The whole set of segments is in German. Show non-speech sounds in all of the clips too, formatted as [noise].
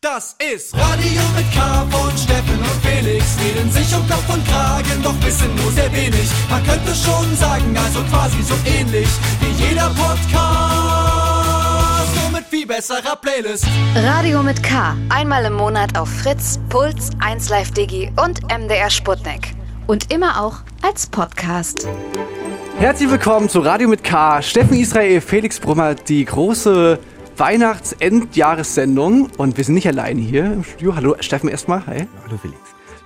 Das ist Radio mit K von Steffen und Felix. Reden sich um Kopf und Kragen, doch wissen nur sehr wenig. Man könnte schon sagen, also quasi so ähnlich wie jeder Podcast. Nur mit viel besserer Playlist. Radio mit K. Einmal im Monat auf Fritz, Puls, 1Live Digi und MDR Sputnik. Und immer auch als Podcast. Herzlich willkommen zu Radio mit K. Steffen Israel, Felix Brummer, die große Weihnachts-Endjahressendung. Und wir sind nicht alleine hier im Studio. Hallo, Steffen erstmal. Hi. Hallo Felix.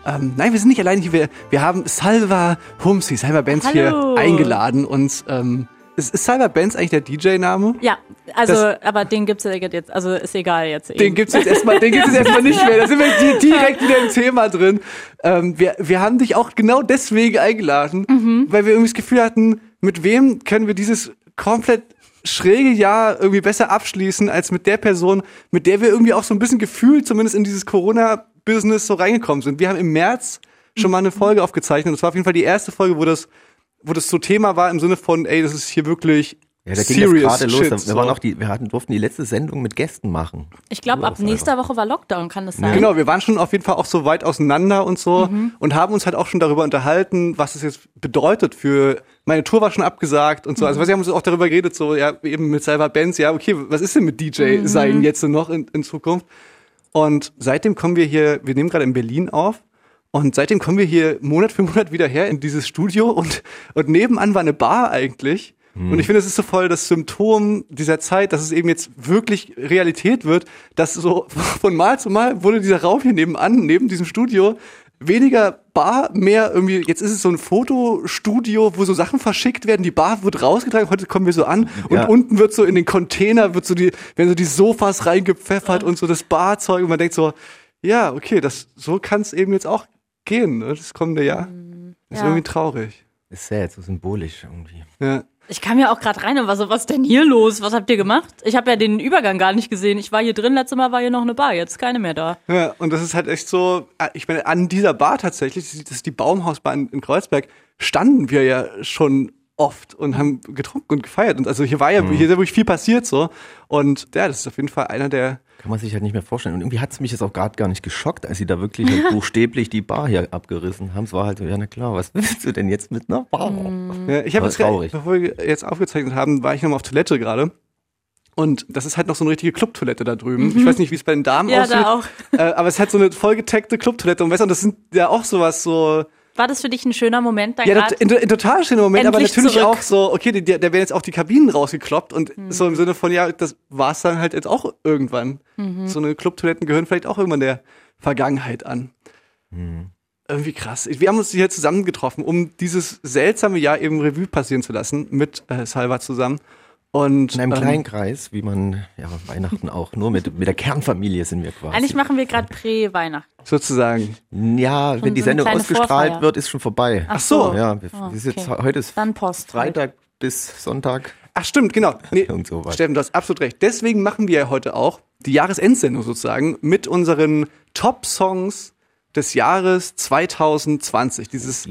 Ähm, nein, wir sind nicht alleine hier. Wir, wir haben Salva Humsi, Salva Benz Hallo. hier eingeladen. Und ähm, ist, ist Salva Benz eigentlich der DJ-Name? Ja, also, Das- aber den gibt's ja jetzt, also ist egal jetzt. Den eben. gibt's jetzt erstmal, den gibt's jetzt erstmal nicht mehr. Da sind wir di- [laughs] direkt wieder im Thema drin. Ähm, wir, wir haben dich auch genau deswegen eingeladen, Mhm. weil wir irgendwie das Gefühl hatten, mit wem können wir dieses komplett schräge Jahr irgendwie besser abschließen als mit der Person, mit der wir irgendwie auch so ein bisschen gefühlt zumindest in dieses Corona-Business so reingekommen sind. Wir haben im März schon mal eine Folge aufgezeichnet. Das war auf jeden Fall die erste Folge, wo das, wo das so Thema war im Sinne von, ey, das ist hier wirklich Ja, da ging serious das gerade los. shit, Wir, so. waren auch die, wir hatten, durften die letzte Sendung mit Gästen machen. Ich glaube, ab Los, nächster Woche war Lockdown, kann das sein? Genau, wir waren schon auf jeden Fall auch so weit auseinander und so und haben uns halt auch schon darüber unterhalten, was es jetzt bedeutet für meine Tour war schon abgesagt und so. Also wir haben uns auch darüber geredet, so ja, eben mit Salva Benz, ja, okay, was ist denn mit DJ sein jetzt noch in, in Zukunft? Und seitdem kommen wir hier, wir nehmen gerade in Berlin auf und seitdem kommen wir hier Monat für Monat wieder her in dieses Studio und, und nebenan war eine Bar eigentlich. Und ich finde, es ist so voll das Symptom dieser Zeit, dass es eben jetzt wirklich Realität wird, dass so [laughs] von Mal zu Mal wurde dieser Raum hier nebenan, neben diesem Studio, weniger Bar, mehr irgendwie, jetzt ist es so ein Fotostudio, wo so Sachen verschickt werden, die Bar wird rausgetragen, heute kommen wir so an und Ja. unten wird so in den Container, wird so die, werden so die Sofas reingepfeffert und so das Barzeug und man denkt so, ja, okay, das, so kann es eben jetzt auch gehen, ne, das kommende Jahr. Das ist Ja. irgendwie traurig. Ist sad, so symbolisch irgendwie. Ja. Ich kam ja auch gerade rein und war so, was ist denn hier los? Was habt ihr gemacht? Ich habe ja den Übergang gar nicht gesehen. Ich war hier drin, letztes Mal war hier noch eine Bar, jetzt keine mehr da. Ja, und das ist halt echt so, ah, ich meine, an dieser Bar tatsächlich, das ist die Baumhausbar in, in Kreuzberg, standen wir ja schon oft und haben getrunken und gefeiert. Und also hier war ja, hier ist ja wirklich viel passiert so. Und ja, das ist auf jeden Fall einer der, Kann man sich halt nicht mehr vorstellen. Und irgendwie hat es mich jetzt auch gerade gar nicht geschockt, als sie da wirklich halt [laughs] buchstäblich die Bar hier abgerissen haben. Es war halt so, ja na klar, was [laughs] willst du denn jetzt mit einer Bar? ja, ich habe jetzt, gerade- traurig. bevor wir jetzt aufgezeichnet haben, war ich nochmal auf Toilette gerade. Und das ist halt noch so eine richtige Clubtoilette da drüben. Ich weiß nicht, wie es bei den Damen Ja, aussieht. da auch. Äh, aber es hat so eine vollgetaggte Clubtoilette. Und weißt du, und das sind ja auch sowas so, War das für dich ein schöner Moment dann Ja, gerade? in, in total schöner Moment, aber natürlich zurück. auch so, okay, da werden jetzt auch die Kabinen rausgekloppt und Hm. so im Sinne von, ja, das war's dann halt jetzt auch irgendwann. Mhm. So eine Clubtoiletten gehören vielleicht auch irgendwann der Vergangenheit an. Irgendwie krass. Wir haben uns hier zusammengetroffen, um dieses seltsame Jahr eben Revue passieren zu lassen, mit äh, Salva zusammen. Und In einem ähm, kleinen Kreis, wie man, ja, Weihnachten auch. Nur mit, mit der Kernfamilie sind wir quasi. Eigentlich machen wir gerade Prä-Weihnachten. sozusagen. ja, wenn die so Sendung ausgestrahlt Vorfeier. wird, ist schon vorbei. Ach so. Ja, wir, Ah, wir sind jetzt, okay. heute ist Dann Post. Freitag bis Sonntag. Ach stimmt, genau. Nee, [laughs] Irgend sowas. Steffen, du hast absolut recht. Deswegen machen wir ja heute auch die Jahresendsendung sozusagen mit unseren Top-Songs des Jahres 2020. Dieses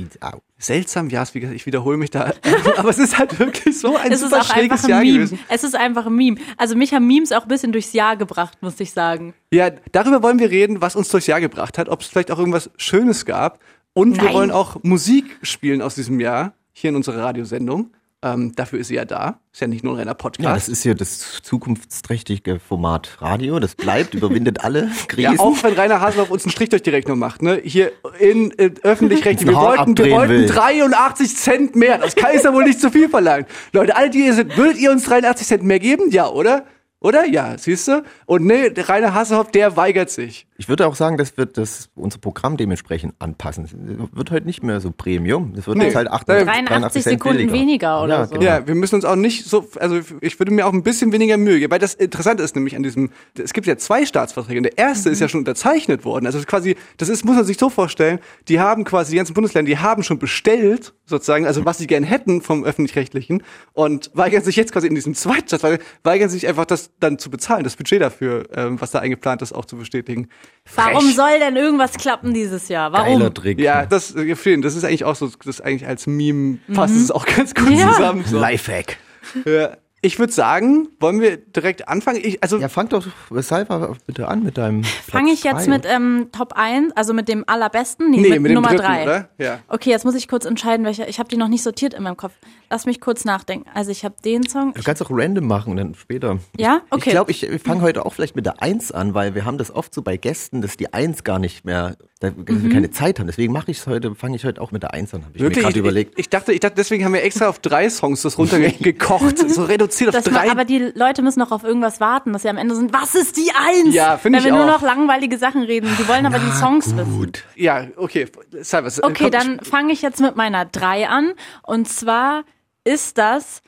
wie gesagt, ich wiederhole mich da. [laughs] Aber es ist halt wirklich so ein Es ist super auch schräges einfach ein Jahr Meme. gewesen. Es ist einfach ein Meme. Also mich haben Memes auch ein bisschen durchs Jahr gebracht, muss ich sagen. Ja, darüber wollen wir reden, was uns durchs Jahr gebracht hat, ob es vielleicht auch irgendwas Schönes gab. Und wir Nein. wollen auch Musik spielen aus diesem Jahr hier in unserer Radiosendung. Ähm, dafür ist sie ja da. Ist ja nicht nur ein reiner Podcast. Ja, das ist hier das zukunftsträchtige Format Radio. Das bleibt, überwindet alle [laughs] Krisen. Ja, auch wenn Rainer Haseloff uns einen Strich durch die Rechnung macht, ne? Hier in, in öffentlich-rechtlich. [laughs] Wir wollten, wir wollten will. 83 Cent mehr. Das kann ist ja wohl nicht zu viel verlangen. Leute, alle, die ihr sind, würdet ihr uns 83 Cent mehr geben? Ja, oder? Oder? Ja, siehst du? Und nee, Rainer Haseloff, der weigert sich. Ich würde auch sagen, dass wir das, unser Programm dementsprechend anpassen. Es wird heute nicht mehr so Premium. Das wird Nee. jetzt halt 88, 83 Cent Sekunden billiger. weniger oder ja, so. Genau. Ja, wir müssen uns auch nicht so, also ich würde mir auch ein bisschen weniger Mühe geben, weil das Interessante ist nämlich an diesem, es gibt ja zwei Staatsverträge und der erste ist ja schon unterzeichnet worden. Also quasi, das ist, muss man sich so vorstellen, die haben quasi, die ganzen Bundesländer, die haben schon bestellt, sozusagen, also was sie gern hätten vom Öffentlich-Rechtlichen und weigern sich jetzt quasi in diesem zweiten Staatsvertrag, weigern sich einfach das dann zu bezahlen, das Budget dafür, ähm, was da eingeplant ist, auch zu bestätigen. Warum Frech. soll denn irgendwas klappen dieses Jahr? Warum? Geiler Trick. Ja, das, äh, vielen, das ist eigentlich auch so, das ist eigentlich als Meme passt es auch ganz gut Ja. zusammen. So. Lifehack. Ja. Ich würde sagen, wollen wir direkt anfangen? Ich, also Ja, fang doch Salva bitte an mit deinem. Fange ich jetzt mit ähm, Top 1, also mit dem allerbesten? Nee, mit, mit dem Nummer dritten, 3. oder? Ja. Okay, jetzt muss ich kurz entscheiden, welcher. Ich habe die noch nicht sortiert in meinem Kopf. Lass mich kurz nachdenken. Also ich habe den Song. Du kannst auch random machen und dann später. Ja? Okay. Ich glaube, ich fange heute auch vielleicht mit der Eins an, weil wir haben das oft so bei Gästen, dass die Eins gar nicht mehr, dass wir keine Zeit haben. Deswegen mache ich es heute, fange ich heute auch mit der Eins an, habe ich Wirklich, mir gerade ich, überlegt. Ich, ich dachte, ich dachte, deswegen haben wir extra auf drei Songs das runtergekocht, [laughs] so reduziert auf Das drei. ma- aber die Leute müssen noch auf irgendwas warten, dass sie am Ende sind, was ist die Eins? Ja, finde Wenn ich wir nur auch. noch langweilige Sachen reden. Die wollen aber die Songs wissen. Gut. ja, okay. Salva, äh, Okay, komm, dann fange ich jetzt mit meiner 3 an. Und zwar ist das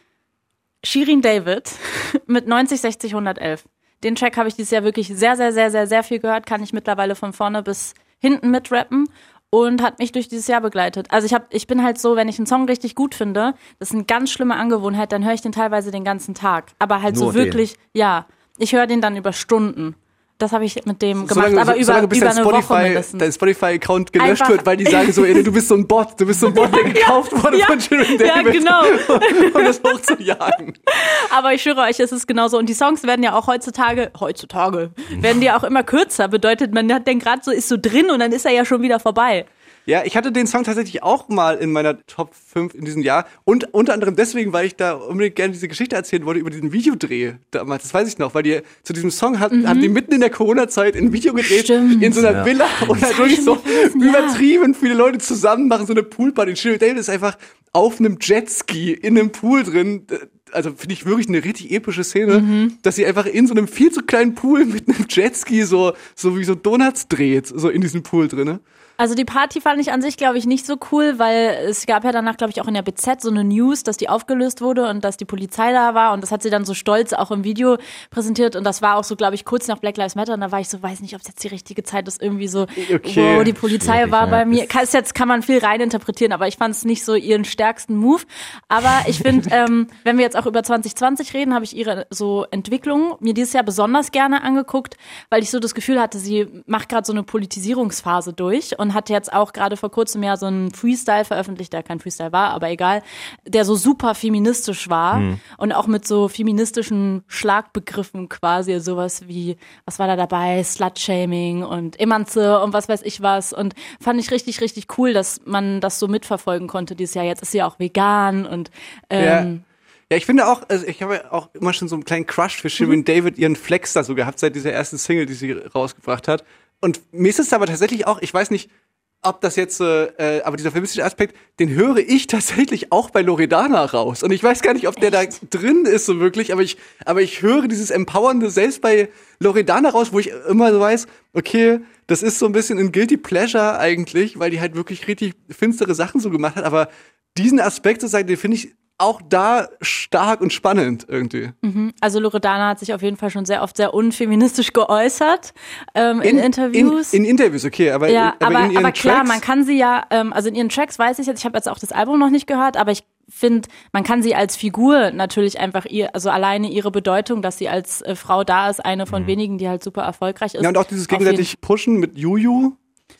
Shirin David [laughs] mit 90, 60, 111. Den Track habe ich dieses Jahr wirklich sehr, sehr, sehr, sehr, sehr viel gehört. Kann ich mittlerweile von vorne bis hinten mitrappen und hat mich durch dieses Jahr begleitet. Also ich hab, ich bin halt so, wenn ich einen Song richtig gut finde, das ist eine ganz schlimme Angewohnheit, dann höre ich den teilweise den ganzen Tag. Aber halt Nur so wirklich, ja, ich höre den dann über Stunden. Das habe ich mit dem gemacht, solange, aber über, über dein eine Woche Spotify, mindestens. dein Spotify-Account gelöscht Einfach- wird, weil die sagen so, [laughs] ey, du bist so ein Bot, du bist so ein Bot, der gekauft wurde Ja, von Shirin ja, David. genau. [laughs] um das hochzujagen. Aber ich schwöre euch, es ist genauso. Und die Songs werden ja auch heutzutage, heutzutage, werden die auch immer kürzer. Bedeutet, man hat den gerade so, ist so drin und dann ist er ja schon wieder vorbei. Ja, ich hatte den Song tatsächlich auch mal in meiner Top 5 in diesem Jahr. Und unter anderem deswegen, weil ich da unbedingt gerne diese Geschichte erzählen wollte über diesen Videodreh damals. Das weiß ich noch, weil die zu diesem Song hat, haben die mitten in der Corona-Zeit ein Video gedreht Stimmt. in so einer Ja. Villa und halt wirklich so übertrieben viele Leute zusammen machen so eine Poolparty. Shirin David ist einfach auf einem Jetski in einem Pool drin. Also finde ich wirklich eine richtig epische Szene, dass sie einfach in so einem viel zu kleinen Pool mit einem Jetski so, so wie so Donuts dreht, so in diesem Pool drin. Also die Party fand ich an sich, glaube ich, nicht so cool, weil es gab ja danach, glaube ich, auch in der BZ so eine News, dass die aufgelöst wurde und dass die Polizei da war und das hat sie dann so stolz auch im Video präsentiert und das war auch so, glaube ich, kurz nach Black Lives Matter und da war ich so, weiß nicht, ob es jetzt die richtige Zeit ist, irgendwie so, Okay. wow, die Polizei Schwierig, war ja. bei mir. Kann, jetzt kann man viel reininterpretieren, aber ich fand es nicht so ihren stärksten Move. Aber ich finde, [laughs] ähm, wenn wir jetzt auch über 2020 reden, habe ich ihre so Entwicklung mir dieses Jahr besonders gerne angeguckt, weil ich so das Gefühl hatte, sie macht gerade so eine Politisierungsphase durch und hat jetzt auch gerade vor kurzem ja so einen Freestyle veröffentlicht, der kein Freestyle war, aber egal, der so super feministisch war und auch mit so feministischen Schlagbegriffen quasi, sowas wie, was war da dabei, Slut-Shaming und Emanze und was weiß ich was und fand ich richtig, richtig cool, dass man das so mitverfolgen konnte dieses Jahr. Jetzt ist sie auch vegan und ähm, Ja, ich finde auch, also ich habe ja auch immer schon so einen kleinen Crush für Shirin Mhm. David, ihren Flex da so gehabt, seit dieser ersten Single, die sie rausgebracht hat. Und mir ist es aber tatsächlich auch, ich weiß nicht, ob das jetzt, äh, aber dieser feministische Aspekt, den höre ich [laughs] tatsächlich auch bei Loredana raus. Und ich weiß gar nicht, ob der da drin ist so wirklich, aber ich, aber ich höre dieses Empowernde selbst bei Loredana raus, wo ich immer so weiß, okay, das ist so ein bisschen ein Guilty Pleasure eigentlich, weil die halt wirklich richtig finstere Sachen so gemacht hat, aber diesen Aspekt sozusagen, den finde ich auch da stark und spannend irgendwie. Also Loredana hat sich auf jeden Fall schon sehr oft sehr unfeministisch geäußert ähm, in, Interviews. In, in Interviews, okay, aber, ja, aber, aber, in ihren aber klar, Tracks, man kann sie ja, ähm, also in ihren Tracks weiß ich jetzt, ich habe jetzt auch das Album noch nicht gehört, aber ich finde, man kann sie als Figur natürlich einfach ihr, also alleine ihre Bedeutung, dass sie als äh, Frau da ist, eine von wenigen, die halt super erfolgreich ist. Mhm. Ja, und auch dieses gegenseitig Pushen mit Juju.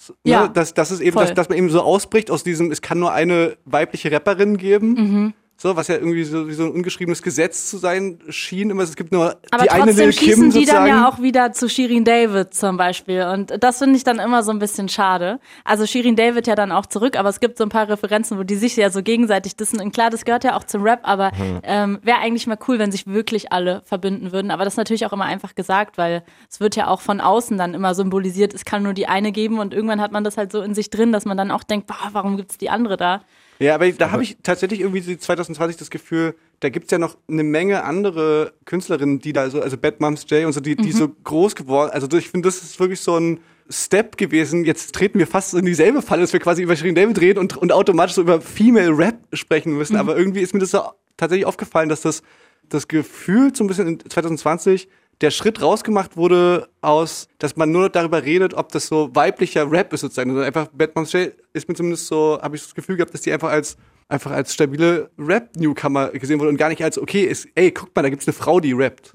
Ne, Ja, dass, dass es eben, dass, dass man eben so ausbricht aus diesem, es kann nur eine weibliche Rapperin geben. Mhm. So, was ja irgendwie so wie so ein ungeschriebenes Gesetz zu sein schien. Immer, es gibt nur Aber die eine trotzdem Lil schießen Kim die dann sozusagen. ja auch wieder zu Shirin David zum Beispiel. Und das finde ich dann immer so ein bisschen schade. Also Shirin David ja dann auch zurück, aber es gibt so ein paar Referenzen, wo die sich ja so gegenseitig dissen. Und klar, das gehört ja auch zum Rap, aber ähm, wäre eigentlich mal cool, wenn sich wirklich alle verbinden würden. Aber das ist natürlich auch immer einfach gesagt, weil es wird ja auch von außen dann immer symbolisiert, es kann nur die eine geben und irgendwann hat man das halt so in sich drin, dass man dann auch denkt, boah, warum gibt's die andere da? Ja, aber da habe ich tatsächlich irgendwie so 2020 das Gefühl, da gibt's ja noch eine Menge andere Künstlerinnen, die da so, also Bad Moms J und so, die, die so groß geworden, also ich finde, das ist wirklich so ein Step gewesen. Jetzt treten wir fast in dieselbe Falle, dass wir quasi über Shirin David reden und, und automatisch so über Female Rap sprechen müssen. Aber irgendwie ist mir das so tatsächlich aufgefallen, dass das, das Gefühl so ein bisschen in 2020 der Schritt rausgemacht wurde aus, dass man nur noch darüber redet, ob das so weiblicher Rap ist sozusagen. Also einfach Bad Moms J ist mir zumindest so, habe ich das Gefühl gehabt, dass die einfach als einfach als stabile Rap-Newcomer gesehen wurde und gar nicht als, okay, ist, ey, guck mal, da gibt's eine Frau, die rappt.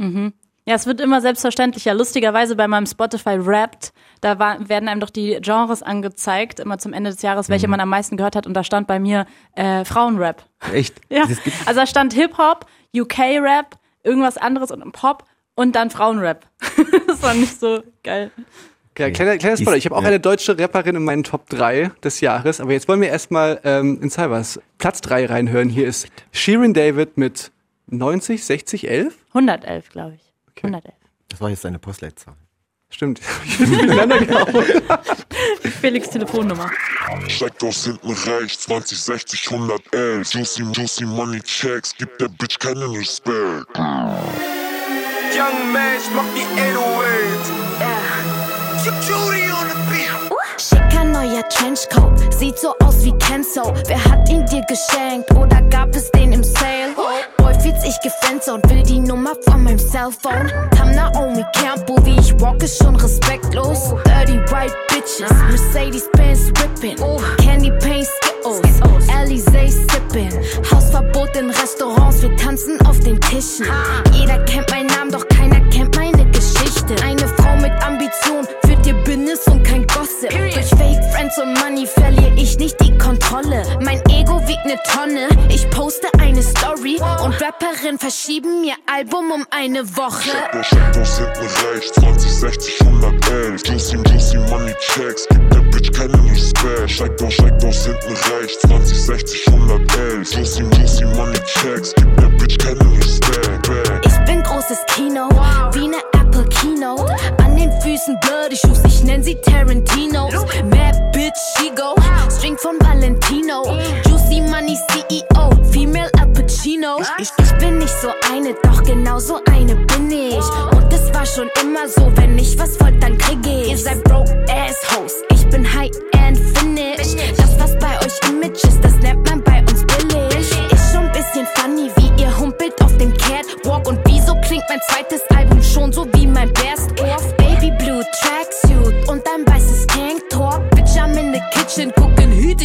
Ja, es wird immer selbstverständlicher. Lustigerweise bei meinem Spotify Wrapped, da war, werden einem doch die Genres angezeigt, immer zum Ende des Jahres, welche man am meisten gehört hat. Und da stand bei mir äh, Frauenrap. Echt? [laughs] Ja, also da stand Hip-Hop, UK-Rap, irgendwas anderes und Pop und dann Frauenrap. [laughs] das war nicht so geil. Ja, kleiner, kleiner Spoiler. Ich habe auch Ja. eine deutsche Rapperin in meinen Top 3 des Jahres. Aber jetzt wollen wir erstmal ähm, in Cybers Platz 3 reinhören. Hier ist Shirin David mit 90, 60, 11? 111, glaube ich. 111. Das war jetzt seine Postleitzahl. Stimmt. [laughs] Genau. [laughs] Felix Telefonnummer. Steigt aus hinten rechts, 20, 60, 111. Juicy, juicy Money Checks, gibt der Bitch keinen Respekt. Young Mash macht die 808. Judy on the beat. Schicker neuer Trenchcoat, sieht so aus wie Kenzo. Wer hat ihn dir geschenkt oder gab es den im Sale? Boy fühlt sich gefriendzoned, will die Nummer von meinem Cellphone. Tam Naomi Campbell, wie ich walk, ist schon respektlos. Dirty white bitches, Mercedes Benz whipping. Candy Paint Skittles, Alizé sipping. Hausverbot in Restaurants, wir tanzen auf den Tischen. Jeder kennt Tonne. Ich poste eine Story und Rapperin verschieben ihr Album um eine Woche. Aus hinten rechts, 20, 60, 111. Juicy, juicy Money Checks, gibt der Bitch keinen Respekt. Steigt aus hinten rechts, 20, 60, 111. Juicy, juicy Money Checks, gibt der Bitch keinen Respekt. Ich bin großes Kino, wie ne Apple Keynote. Den Füßen Bloody Shoes, ich nenn sie Tarantinos. Mad Bitch, she go. String von Valentino. Juicy Money CEO, Female Al Pacino. Ich, ich bin nicht so eine, doch genau so eine bin ich. Und es war schon immer so, wenn ich was wollt, dann krieg ich. Ihr seid broke Assholes, ich bin High-End Finish. Das, was bei euch Image ist, das nennt man bei uns billig. Ist schon ein bisschen funny, wie ihr humpelt auf dem Catwalk. Und wieso klingt mein zweites Album schon so wie mein Best-of?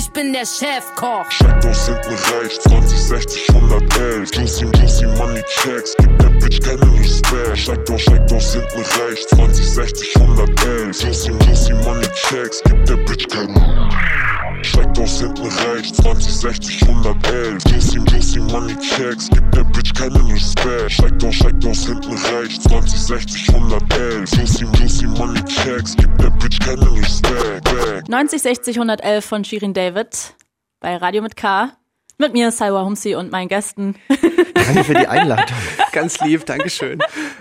Ich bin der Chefkoch. Aus hinten rechts, 20, 60, 111. Juicy, juicy Money Checks, gibt der Bitch keinen Respekt. Steigt aus hinten rechts, 20, 60, 111. Juicy, juicy Money Checks, gibt der Bitch keinen Steigt aus hinten rechts, 20, 60, 111. Juicy, juicy Money Checks, gibt der Bitch keinen Respekt. Steigt aus, steigt aus hinten rechts, 20, 60, 111. Juicy, juicy Money Checks, gibt der Bitch keinen Respekt. Back. 90, 60, 111 von Shirin David bei Radio mit K. Mit mir, Salwa Humsi und meinen Gästen Danke für die Einladung. [laughs] Ganz lieb, Dankeschön.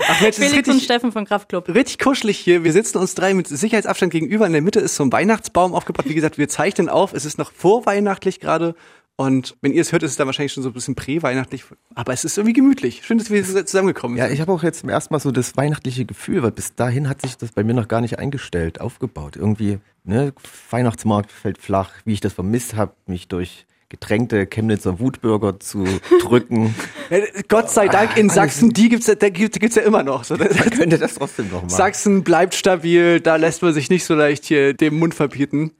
Ach Mensch, Felix und richtig, Steffen von Kraftklub. richtig kuschelig hier. Wir sitzen uns drei mit Sicherheitsabstand gegenüber. In der Mitte ist so ein Weihnachtsbaum aufgebaut. Wie gesagt, wir zeichnen auf. Es ist noch vorweihnachtlich gerade. Und wenn ihr es hört, ist es dann wahrscheinlich schon so ein bisschen prä-weihnachtlich. Aber es ist irgendwie gemütlich. Schön, dass wir zusammengekommen Ja, sind. ich habe auch jetzt zum ersten Mal so das weihnachtliche Gefühl, weil bis dahin hat sich das bei mir noch gar nicht eingestellt, aufgebaut. Irgendwie, ne, Weihnachtsmarkt fällt flach, wie ich das vermisst habe, mich durch getränkte Chemnitzer Wutbürger zu [laughs] drücken. Ja, Gott sei Dank in Sachsen, die gibt's, da gibt's, ja immer noch. So, Man könnte das trotzdem noch machen. Sachsen bleibt stabil, da lässt man sich nicht so leicht hier den Mund verbieten.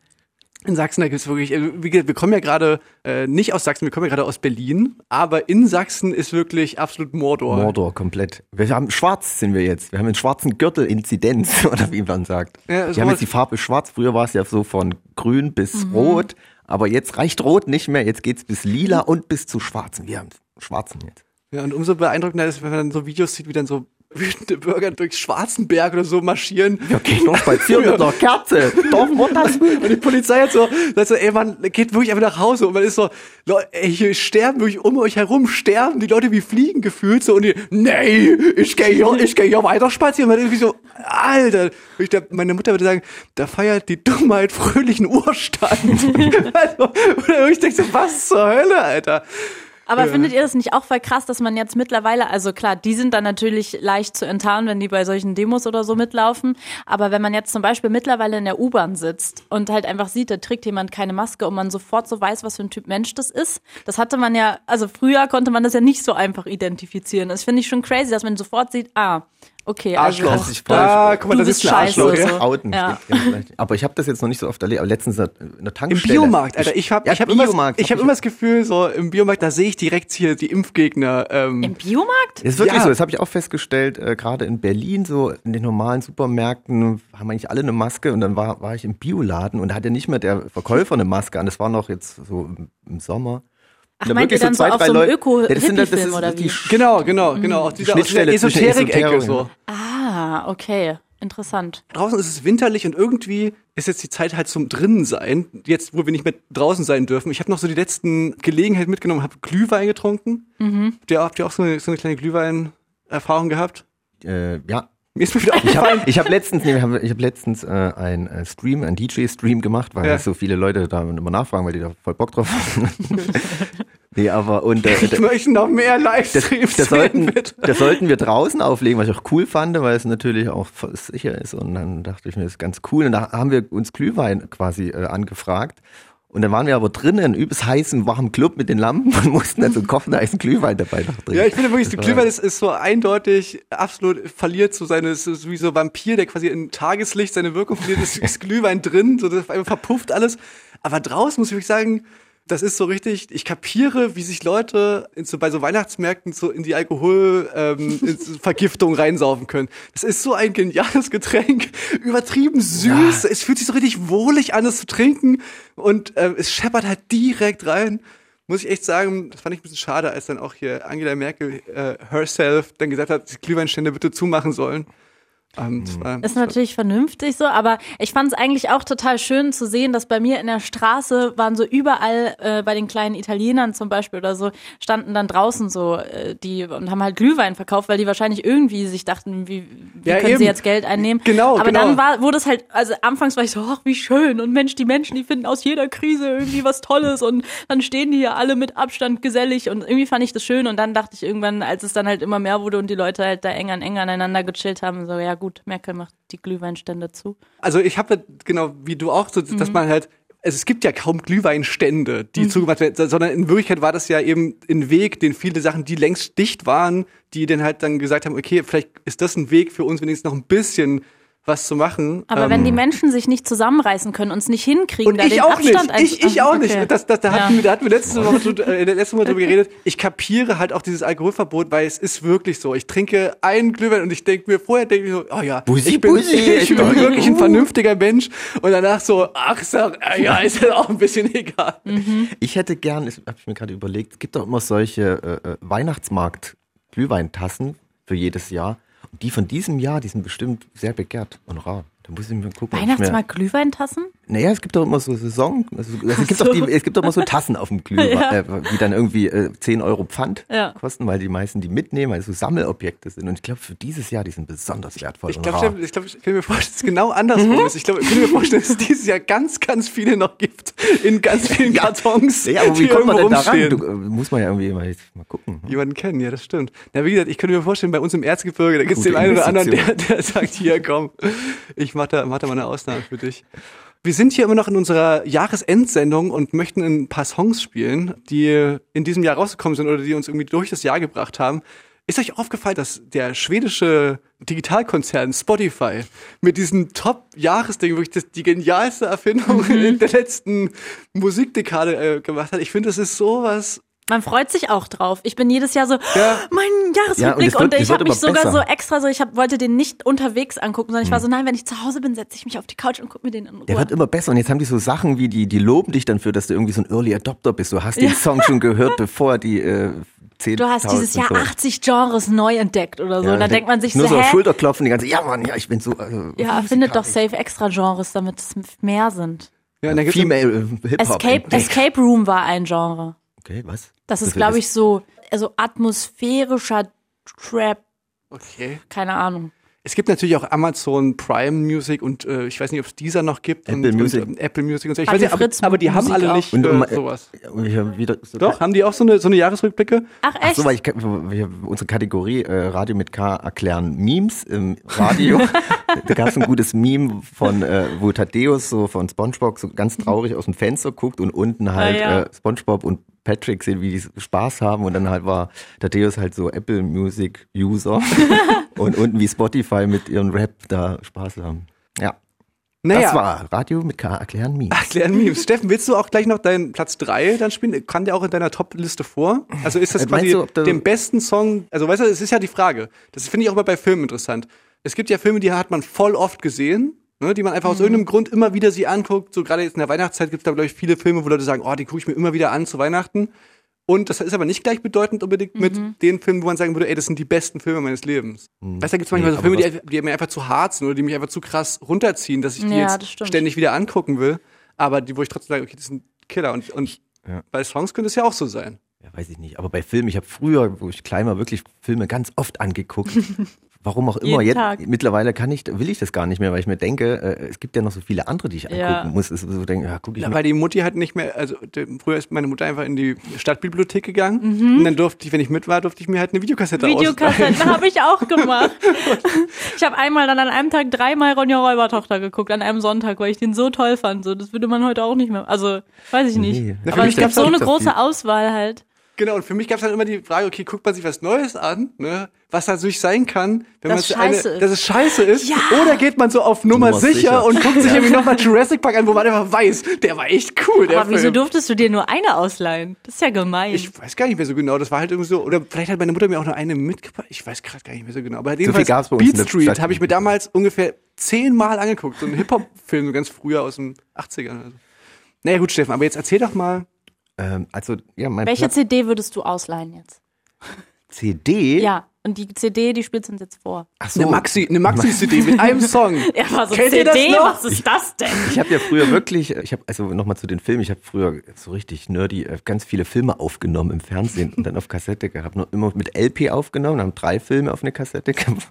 In Sachsen, da gibt's wirklich, äh, wir kommen ja gerade äh, nicht aus Sachsen, wir kommen ja gerade aus Berlin, aber in Sachsen ist wirklich absolut Mordor. Mordor komplett. Wir haben schwarz sind wir jetzt. Wir haben einen schwarzen Gürtel Inzidenz [laughs] oder wie man sagt. Ja, wir haben jetzt die Farbe schwarz. Früher war es ja so von grün bis rot, aber jetzt reicht rot nicht mehr. Jetzt geht's bis lila und bis zu schwarzen. Wir haben schwarzen jetzt. Ja, und umso beeindruckender ist, wenn man dann so Videos sieht, wie dann so wütende Bürger durch Schwarzenberg oder so marschieren. Ja, geht noch spazieren mit einer Kerze. Doch, [laughs] Und die Polizei hat so, sagt so, ey, man geht wirklich einfach nach Hause und man ist so, ey, hier sterben wirklich um euch herum, sterben die Leute wie Fliegen gefühlt so und die, nee, ich gehe hier, ich gehe hier weiter spazieren. Man ist irgendwie so, Alter, ich glaub, meine Mutter würde sagen, da feiert die Dummheit fröhlichen Urstand. [laughs] [laughs] also, oder ich denke so, was zur Hölle, Alter. Aber findet ihr das nicht auch voll krass, dass man jetzt mittlerweile, also klar, die sind dann natürlich leicht zu enttarnen, wenn die bei solchen Demos oder so mitlaufen. Aber wenn man jetzt zum Beispiel mittlerweile in der U-Bahn sitzt und halt einfach sieht, da trägt jemand keine Maske und man sofort so weiß, was für ein Typ Mensch das ist, das hatte man ja, also früher konnte man das ja nicht so einfach identifizieren. Das finde ich schon crazy, dass man sofort sieht, ah, okay, also Arschloch. Voll- Da, guck mal, Du das bist ist ein Arschloch. so. outen. Ja. Aber ich habe das jetzt noch nicht so oft erlebt. Aber letztens in der Im Tankstelle. Biomarkt, Alter. Ich habe Ja, ich hab immer, Biomarkt ich hab hab immer das Gefühl, so im Biomarkt, da sehe ich direkt hier die Impfgegner. Ähm, im Biomarkt? Das ist wirklich Ja. so, das habe ich auch festgestellt, äh, gerade in Berlin, so in den normalen Supermärkten haben eigentlich alle eine Maske und dann war, war ich im Bioladen und da hatte nicht mehr der Verkäufer eine Maske an, das war noch jetzt so im, im Sommer. Ach, Da meint ihr dann so zwei, auf drei so einem Öko- Ja, das sind- das Hippie-Film ist oder die wie? Genau, genau, genau. Aus dieser, aus dieser Schnittstelle zwischen Esoterik-Ecke Esoterik, so. Ah, okay. Interessant. Draußen ist es winterlich und irgendwie ist jetzt die Zeit halt zum drinnen sein. Jetzt, wo wir nicht mehr draußen sein dürfen. Ich habe noch so die letzten Gelegenheit mitgenommen, habe Glühwein getrunken. Mhm. Habt ihr, habt ihr auch so eine, so eine kleine Glühwein-Erfahrung gehabt? Äh, ja. Mir ist mir wieder Ich aufgefallen. habe ich hab letztens, nee, ich hab, ich hab letztens äh, ein äh, Stream, ein DJ-Stream gemacht, weil Ja. so viele Leute da immer nachfragen, weil die da voll Bock drauf haben. [laughs] [laughs] nee, aber und äh, Ich möchte noch mehr das, Livestreams das, sehen, sollten, das sollten wir draußen auflegen, was ich auch cool fand, weil es natürlich auch sicher ist. Und dann dachte ich mir, das ist ganz cool. Und da haben wir uns Glühwein quasi äh, angefragt. Und dann waren wir aber drinnen, übelst heißen, warmen Club mit den Lampen [laughs] und mussten dann so einen koffenden heißen Glühwein dabei noch trinken. Ja, ich finde wirklich, Das war- Glühwein ist, ist so eindeutig, absolut verliert so seine, so wie so ein Vampir, der quasi in Tageslicht seine Wirkung verliert, ist, ist [laughs] Glühwein drin, so das einfach verpufft alles. Aber draußen muss ich wirklich sagen, das ist so richtig, ich kapiere, wie sich Leute in so, bei so Weihnachtsmärkten so in die Alkoholvergiftung ähm, [laughs] reinsaufen können. Das ist so ein geniales Getränk, übertrieben süß, es fühlt sich so richtig wohlig an, es zu trinken. Und ähm, es scheppert halt direkt rein. Muss ich echt sagen, das fand ich ein bisschen schade, als dann auch hier Angela Merkel äh, herself dann gesagt hat, die Glühweinstände bitte zumachen sollen. Ähm, das war, Ist natürlich vernünftig so, aber ich fand es eigentlich auch total schön zu sehen, dass bei mir in der Straße waren so überall äh, bei den kleinen Italienern zum Beispiel oder so, standen dann draußen so äh, die und haben halt Glühwein verkauft, weil die wahrscheinlich irgendwie sich dachten, wie, wie Ja, können eben. sie jetzt Geld einnehmen. Genau, Aber genau. dann war, wurde es halt, also anfangs war ich so, ach wie schön und Mensch, die Menschen, die finden aus jeder Krise irgendwie was Tolles und dann stehen die hier alle mit Abstand gesellig und irgendwie fand ich das schön und dann dachte ich irgendwann, als es dann halt immer mehr wurde und die Leute halt da eng an eng aneinander gechillt haben, so ja gut, Merkel macht die Glühweinstände zu. Also ich habe genau wie du auch, so, dass Mhm. man halt also es gibt ja kaum Glühweinstände, die zugemacht werden, sondern in Wirklichkeit war das ja eben ein Weg, den viele Sachen, die längst dicht waren, die dann halt dann gesagt haben, okay, vielleicht ist das ein Weg für uns, wenigstens noch ein bisschen was zu machen. Aber Ähm, wenn die Menschen sich nicht zusammenreißen können und es nicht hinkriegen, Und da ich den auch nicht. Abstand ein- Ich, ich auch okay. nicht. Das, das, da, hatten Ja. wir, da hatten wir letztes Mal, äh, letztes Mal drüber [laughs] geredet. Ich kapiere halt auch dieses Alkoholverbot, weil es ist wirklich so. Ich trinke einen Glühwein und ich denke mir, vorher denke ich so, oh ja, Bussi, ich bin, Bussi, [laughs] ich bin toll. wirklich ein vernünftiger Mensch. Und danach so, ach, sag, äh, ja, ist ja auch ein bisschen [laughs] egal. Ich hätte gern, habe ich mir gerade überlegt, es gibt doch immer solche äh, äh, Weihnachtsmarkt-Glühweintassen für jedes Jahr. Die von diesem Jahr, die sind bestimmt sehr begehrt und rar. Da muss ich mir gucken. Weihnachtsmarkt Glühweintassen? Naja, es gibt doch immer so Saison, also, also es, gibt so. doch die, es gibt doch immer so Tassen auf dem Glühwein, [laughs] Ja. äh, die dann irgendwie äh, 10 Euro Pfand Ja. kosten, weil die meisten die mitnehmen, weil es so Sammelobjekte sind. Und ich glaube, für dieses Jahr, die sind besonders wertvoll Ich glaube, ich, glaub, ich kann mir vorstellen, dass es genau andersrum ist. Ich glaube, ich kann mir vorstellen, dass es dieses Jahr ganz, ganz viele noch gibt. In ganz [laughs] vielen Kartons. Ja, aber wie die kommt man denn da ran? Du, äh, muss man ja irgendwie mal, mal gucken. ne? jemanden kennen, ja, das stimmt. Na, wie gesagt, ich könnte mir vorstellen, bei uns im Erzgebirge, da gibt es den einen oder anderen, der, der sagt, hier, komm, ich mach da, mach da mal eine Ausnahme für dich. Wir sind hier immer noch in unserer Jahresendsendung und möchten ein paar Songs spielen, die in diesem Jahr rausgekommen sind oder die uns irgendwie durch das Jahr gebracht haben. Ist euch aufgefallen, dass der schwedische Digitalkonzern Spotify mit diesem Top-Jahresding wirklich die genialste Erfindung in [laughs] der letzten Musikdekade äh, gemacht hat? Ich finde, das ist sowas Man freut sich auch drauf. Ich bin jedes Jahr so, Ja. mein Ja, Jahresrückblick und es wird- und, ich habe mich sogar besser. so extra so, ich hab, wollte den nicht unterwegs angucken, sondern ich war so, nein, wenn ich zu Hause bin, setze ich mich auf die Couch und gucke mir den in Ruhe Der wird immer besser und jetzt haben die so Sachen wie, die, die loben dich dann für, dass du irgendwie so ein Early Adopter bist. Du hast den Ja. Song schon gehört, bevor die äh, 10 [laughs] Du hast dieses Jahr 80 Genres neu entdeckt oder so. und dann denkt man sich nur so, so auf hä? Schulterklopfen, die ganze, ja Mann, ja, ich bin so. Äh, Ja, findet doch safe extra Genres, damit es mehr sind. Ja, und Female Hip-Hop. Escape. Escape Room war ein Genre. Okay, was? Das ist, glaube ich, so also atmosphärischer Trap, Okay. keine Ahnung. Es gibt natürlich auch Amazon Prime Music und äh, ich weiß nicht, ob es dieser noch gibt. Apple und, Music. Und, äh, Apple Music und so. Ich weiß nicht, aber, Fritz aber die haben Musik alle auch. nicht Und, äh, um, äh, sowas. Und ich hab wieder so Doch, haben die auch so eine, so eine Jahresrückblicke? Ach Ach echt? so, weil ich wir, unsere Kategorie äh, Radio mit K erklären Memes im Radio. [laughs] da gab es ein gutes Meme von äh, wo Thaddeus so von SpongeBob so ganz traurig aus dem Fenster guckt und unten halt Ah, ja. äh, SpongeBob und Patrick sehen, wie die Spaß haben und dann halt war Thaddeus halt so Apple Music User [laughs] und unten wie Spotify mit ihren Rap da Spaß haben. Ja, Naja, das war Radio mit K erklären Memes. erklären Memes. Steffen, willst du auch gleich noch deinen Platz 3 dann spielen? Kam der auch in deiner Top-Liste vor? Also ist das Äh, quasi du, dem besten Song, also weißt du, es ist ja die Frage. Das finde ich auch immer bei Filmen interessant. Es gibt ja Filme, die hat man voll oft gesehen. Ne, die man einfach aus Mhm. irgendeinem Grund immer wieder sie anguckt. So gerade jetzt in der Weihnachtszeit gibt es da, glaube ich, viele Filme, wo Leute sagen, oh, die gucke ich mir immer wieder an zu Weihnachten. Und das ist aber nicht gleichbedeutend unbedingt mit den Filmen, wo man sagen würde, ey, das sind die besten Filme meines Lebens. Weißt du, da gibt es manchmal Nee, so Filme, die, die mir einfach zu hart sind oder die mich einfach zu krass runterziehen, dass ich die Ja, jetzt ständig wieder angucken will. Aber die, wo ich trotzdem sage, okay, das sind Killer. Und, und Ja. bei Songs könnte es ja auch so sein. Ja, weiß ich nicht. Aber bei Filmen, ich habe früher, wo ich klein war, wirklich Filme ganz oft angeguckt. [laughs] Warum auch immer. Jeden Jetzt, Tag. mittlerweile kann ich, will ich das gar nicht mehr, weil ich mir denke, äh, es gibt ja noch so viele andere, die ich angucken Ja. muss. Es ist so denke, ja, guck ich Ja, weil die Mutti halt nicht mehr, also de, früher ist meine Mutter einfach in die Stadtbibliothek gegangen Mhm. und dann durfte ich, wenn ich mit war, durfte ich mir halt eine Videokassette ausleihen. Videokassetten habe ich auch gemacht. [laughs] Ich habe einmal dann an einem Tag dreimal Ronja Räubertochter geguckt, an einem Sonntag, weil ich den so toll fand. So, das würde man heute auch nicht mehr. Also, weiß ich nicht. Nee. Aber es gab so eine große. Auswahl halt. Genau, und für mich gab es dann immer die Frage, okay, guckt man sich was Neues an, ne? was natürlich sein kann, wenn man Das so eine, scheiße ist. dass es scheiße ist, Ja. oder geht man so auf Nummer, sicher, sicher. und guckt sich irgendwie nochmal Jurassic Park an, wo man einfach weiß, der war echt cool, der Aber wieso Film. durftest du dir nur eine ausleihen? Das ist ja gemein. Ich weiß gar nicht mehr so genau, das war halt irgendwie so, oder vielleicht hat meine Mutter mir auch nur eine mitgebracht, ich weiß gerade gar nicht mehr so genau, aber jedenfalls in Beat Street habe ich mir damals ungefähr zehnmal angeguckt, so ein Hip-Hop-Film, so ganz früher aus den 80ern. Also. Naja gut, Steffen, aber jetzt erzähl doch mal, Ähm, also, ja, mein Welche Platz CD würdest du ausleihen jetzt? CD. Ja, und die CD, die spielst du uns jetzt vor. Ach so. eine Maxi, eine Maxi-CD mit einem [laughs] Song. Ja, war so Kennt ihr das CD, noch? was ist das denn? Ich habe ja früher wirklich, ich habe also nochmal zu den Filmen, ich habe früher so richtig nerdy äh, ganz viele Filme aufgenommen im Fernsehen und dann auf Kassette gehabt, noch immer mit LP aufgenommen, haben drei Filme auf eine Kassette [laughs] gemacht.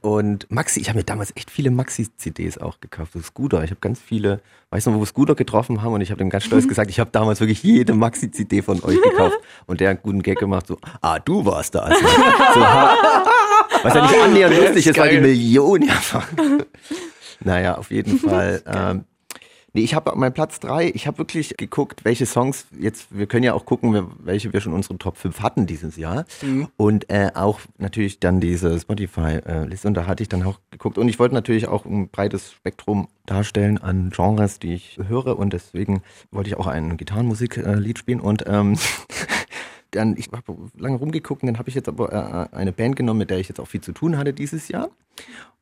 Und Maxi, ich habe mir damals echt viele Maxi-CDs auch gekauft, so Scooter. Ich habe ganz viele, weißt du noch, wo wir Scooter getroffen haben und ich habe dem ganz stolz gesagt, ich habe damals wirklich jede Maxi-CD von euch [laughs] gekauft und der hat einen guten Gag gemacht, so, ah, du warst das. So, ha, [laughs] was ja nicht annähernd lustig ist, weil die geil. Million ja waren. Naja, auf jeden [laughs] Fall. Ähm, nee, ich habe meinen Platz drei. Ich habe wirklich geguckt, welche Songs jetzt, wir können ja auch gucken, welche wir schon in unseren Top 5 hatten dieses Jahr. Und äh, auch natürlich dann diese Spotify-Liste. Und da hatte ich dann auch geguckt. Und ich wollte natürlich auch ein breites Spektrum darstellen an Genres, die ich höre. Und deswegen wollte ich auch ein Gitarrenmusiklied spielen. Und ähm, [laughs] dann, ich habe lange rumgeguckt und dann habe ich jetzt aber äh, eine Band genommen, mit der ich jetzt auch viel zu tun hatte dieses Jahr.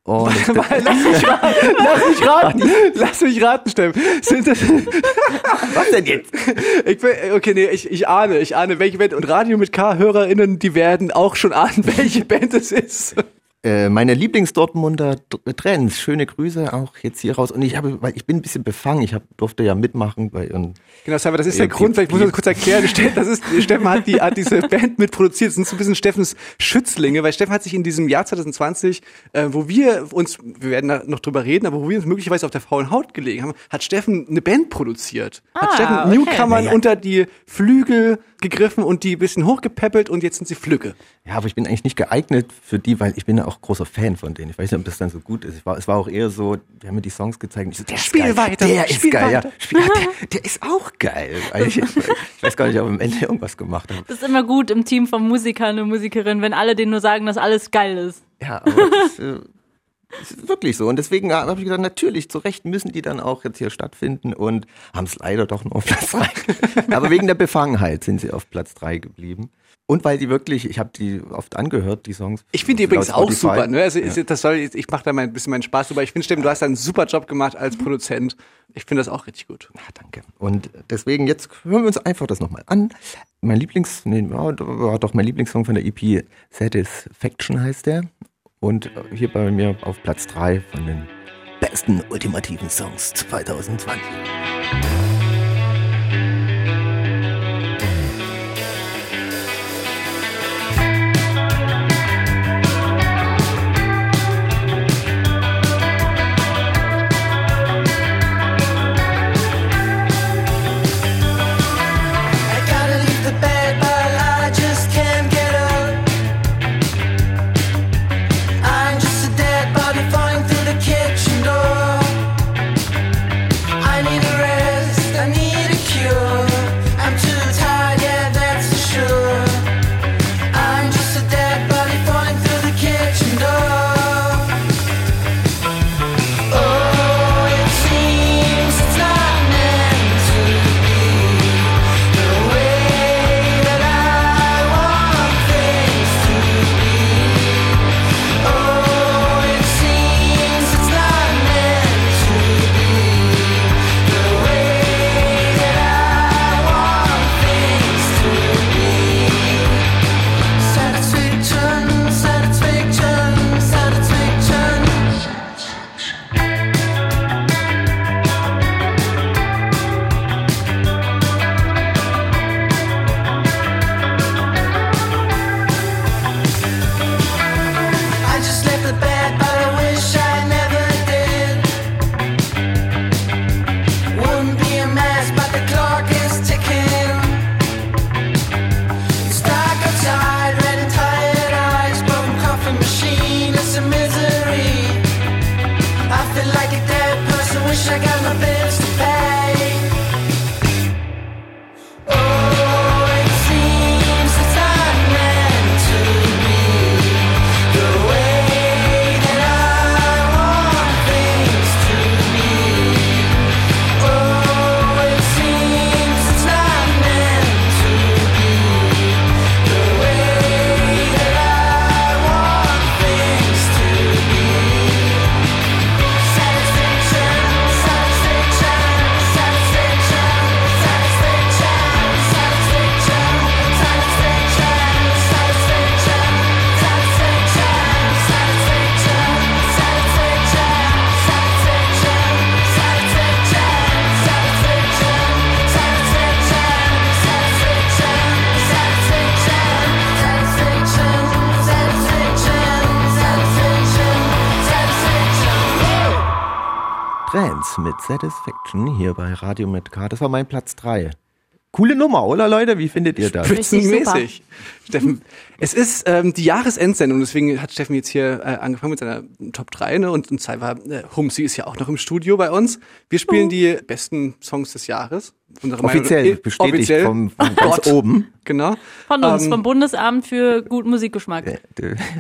Und Lass mich raten, [laughs] lass mich raten, lass mich raten, Steffen. Sind das, [laughs] was denn jetzt? ich okay, nee, ich, ich ahne, ich ahne, welche Band. Und Radio mit K-HörerInnen, die werden auch schon ahnen, [laughs] welche Band es ist. Äh, meine Lieblings-Dortmunder Trends. Schöne Grüße auch jetzt hier raus. Und ich habe, weil ich bin ein bisschen befangen. Ich hab, durfte ja mitmachen bei ihren. Genau, Cyber, das ist der Grund, weil ich muss das kurz erklären. Steffen, das ist, Steffen hat, die, hat diese Band mitproduziert. Das sind so ein bisschen Steffens Schützlinge, weil Steffen hat sich in diesem Jahr 2020, äh, wo wir uns, wir werden da noch drüber reden, aber wo wir uns möglicherweise auf der faulen Haut gelegen haben, hat Steffen eine Band produziert. hat Ah, Steffen okay. Newcomern Ja. unter die Flügel gegriffen und die ein bisschen hochgepäppelt und jetzt sind sie Flügge. Ja, aber ich bin eigentlich nicht geeignet für die, weil ich bin ja auch großer Fan von denen. Ich weiß nicht, ob das dann so gut ist. Ich war, es war auch eher so, wir haben mir die Songs gezeigt. Und ich so, der ist Spiel geil. weiter, Der ist spiel geil. weiter. Ja. Spiel, ja, der, [laughs] der ist auch geil. Eigentlich, ich weiß gar nicht, ob ich am Ende irgendwas gemacht habe. Das ist immer gut im Team von Musikern und Musikerinnen, wenn alle denen nur sagen, dass alles geil ist. Ja, aber das, äh, das ist wirklich so. Und deswegen habe ich gesagt, natürlich, zu Recht müssen die dann auch jetzt hier stattfinden und haben es leider doch nur auf Platz drei. [laughs] aber wegen der Befangenheit sind sie auf Platz drei geblieben. Und weil die wirklich, ich habe die oft angehört, die Songs. Ich finde die übrigens auch Spotify. super. Ne? Also ist, das soll, ich mache da mal ein bisschen meinen Spaß drüber. Ich finde, Steffen, du hast einen super Job gemacht als Produzent. Ich finde das auch richtig gut. Ja, danke. Und deswegen, jetzt hören wir uns einfach das nochmal an. Mein Lieblings, nee, ja, war doch mein Lieblingssong von der EP Satisfaction heißt der. Und hier bei mir auf Platz drei von den besten ultimativen Songs 2020. mit Satisfaction hier bei Radio mit K. Das war mein Platz 3. Coole Nummer, oder Leute? Wie findet ihr das? Spitzenmäßig. Steffen, es ist ähm, die Jahresendsendung, deswegen hat Steffen jetzt hier äh, angefangen mit seiner Top 3, ne? Und, und war, äh, Humsi ist ja auch noch im Studio bei uns. Wir spielen die besten Songs des Jahres. Unsere Offiziell Meinung- bestätigt offiziell. vom, vom ganz oben. Genau. Von uns, Ähm, vom Bundesamt für guten Musikgeschmack. Äh,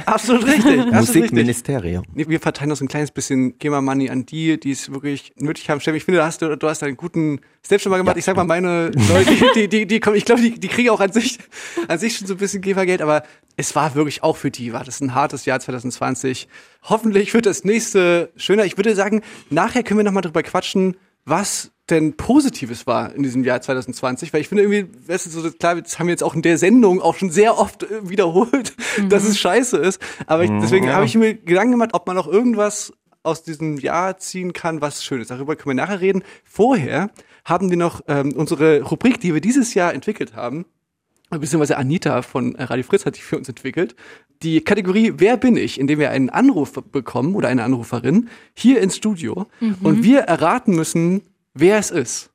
Absolut richtig. [laughs] Richtig. Musikministerium. Nee, wir verteilen noch so ein kleines bisschen GEMA-Money an die, die es wirklich nötig haben. Steffen, ich finde, du hast, du hast einen guten Step schon mal gemacht. Ich sag mal, meine Leute, die, die, die, die kommen, ich glaube, die, die kriegen auch an sich, an sich schon so ein bisschen GEMA-Geld, aber es war wirklich auch für die, war das ein hartes Jahr 2020. Hoffentlich wird das nächste schöner. Ich würde sagen, nachher können wir noch mal drüber quatschen, was denn Positives war in diesem Jahr 2020, weil ich finde irgendwie, weißt du, so, klar, das haben wir jetzt auch in der Sendung auch schon sehr oft äh, wiederholt, [laughs] dass es scheiße ist, aber ich, deswegen habe ich mir Gedanken gemacht, ob man noch irgendwas aus diesem Jahr ziehen kann, was schön ist. Darüber können wir nachher reden. Vorher haben wir noch ähm, unsere Rubrik, die wir dieses Jahr entwickelt haben, beziehungsweise Anita von äh, Radio Fritz hat die für uns entwickelt. Die Kategorie Wer bin ich, indem wir einen Anruf bekommen oder eine Anruferin hier ins Studio. Und wir erraten müssen, wer es ist.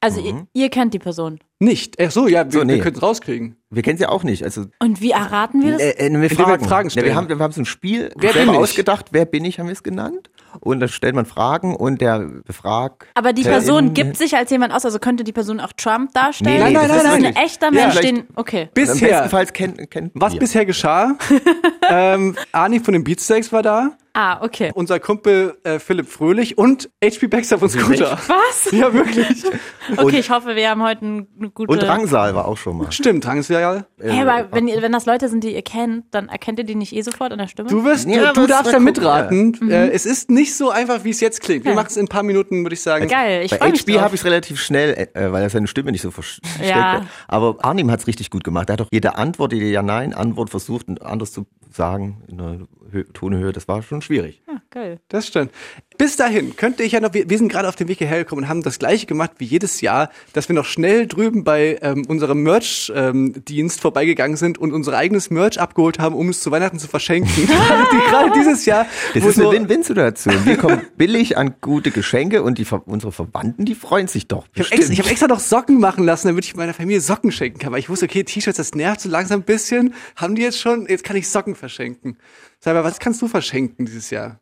Also ihr, ihr kennt die Person. Nicht. Ach so, ja, wir, So, nee. wir können es rauskriegen. Wir kennen sie auch nicht. Also Und wie erraten wir das? Äh, äh, wir wir fragen. Fragen Ja, stellen. wir, haben, wir haben so ein Spiel Wer bin ich? ausgedacht. Wer bin ich, haben wir es genannt. Und da stellt man Fragen und der befragt. Aber die Person in- gibt sich als jemand aus, also könnte die Person auch Trump darstellen? Nee, nee, Nein, nein, das nein, ist nein. ein echter Ja, Mensch, vielleicht- den, okay. Bisher, bestenfalls kennt, kennt was wir. bisher geschah, [laughs] ähm, Arni von den Beatsteaks war da, Ah, okay. unser Kumpel äh, Philipp Fröhlich und HP Baxter von Scooter. Was? Ja, wirklich. [laughs] Okay, ich hoffe, wir haben heute eine gute... Und Drangsal war auch schon mal. Stimmt, Drangsal. Hey, aber wenn, ihr, wenn das Leute sind, die ihr kennt, dann erkennt ihr die nicht eh sofort an der Stimme? Du wirst, Ja, du was- darfst ja mitraten. Äh, es ist nicht so einfach, wie es jetzt klingt. Wir Ja. machen es in ein paar Minuten, würde ich sagen. Geil, ich Bei freue mich HB habe ich es relativ schnell, äh, weil er seine Stimme nicht so versteckt Ja. hat. Aber Arnim hat es richtig gut gemacht. Er hat doch jede Antwort, jede Ja-Nein-Antwort versucht, anders zu sagen in einer Hö Tonhöhe. Das war schon schwierig. Ah, geil. Das stimmt. Bis dahin könnte ich ja noch, wir, wir sind gerade auf dem Weg hierher gekommen und haben das gleiche gemacht wie jedes Jahr, dass wir noch schnell drüben bei ähm, unserem Merch-Dienst vorbeigegangen sind und unser eigenes Merch abgeholt haben, um es zu Weihnachten zu verschenken. [laughs] gerade, die, gerade dieses Jahr. Das ist eine so- Win-Win-Situation. Wir kommen [laughs] billig an gute Geschenke und die, unsere Verwandten, die freuen sich doch. Ich habe extra, hab extra noch Socken machen lassen, damit ich meiner Familie Socken schenken kann, weil ich wusste, okay, T-Shirts, das nervt so langsam ein bisschen. Haben die jetzt schon? Jetzt kann ich Socken verschenken. Sag mal, was kannst du verschenken dieses Jahr?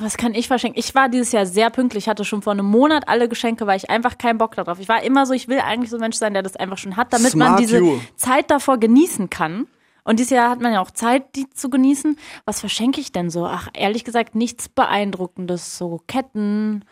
Was kann ich verschenken? Ich war dieses Jahr sehr pünktlich, hatte schon vor einem Monat alle Geschenke, weil ich einfach keinen Bock darauf. Ich war immer so, ich will eigentlich so ein Mensch sein, der das einfach schon hat, damit man Smart diese you. Zeit davor genießen kann. Und dieses Jahr hat man ja auch Zeit, die zu genießen. Was verschenke ich denn so? Ach, ehrlich gesagt, nichts Beeindruckendes. So Ketten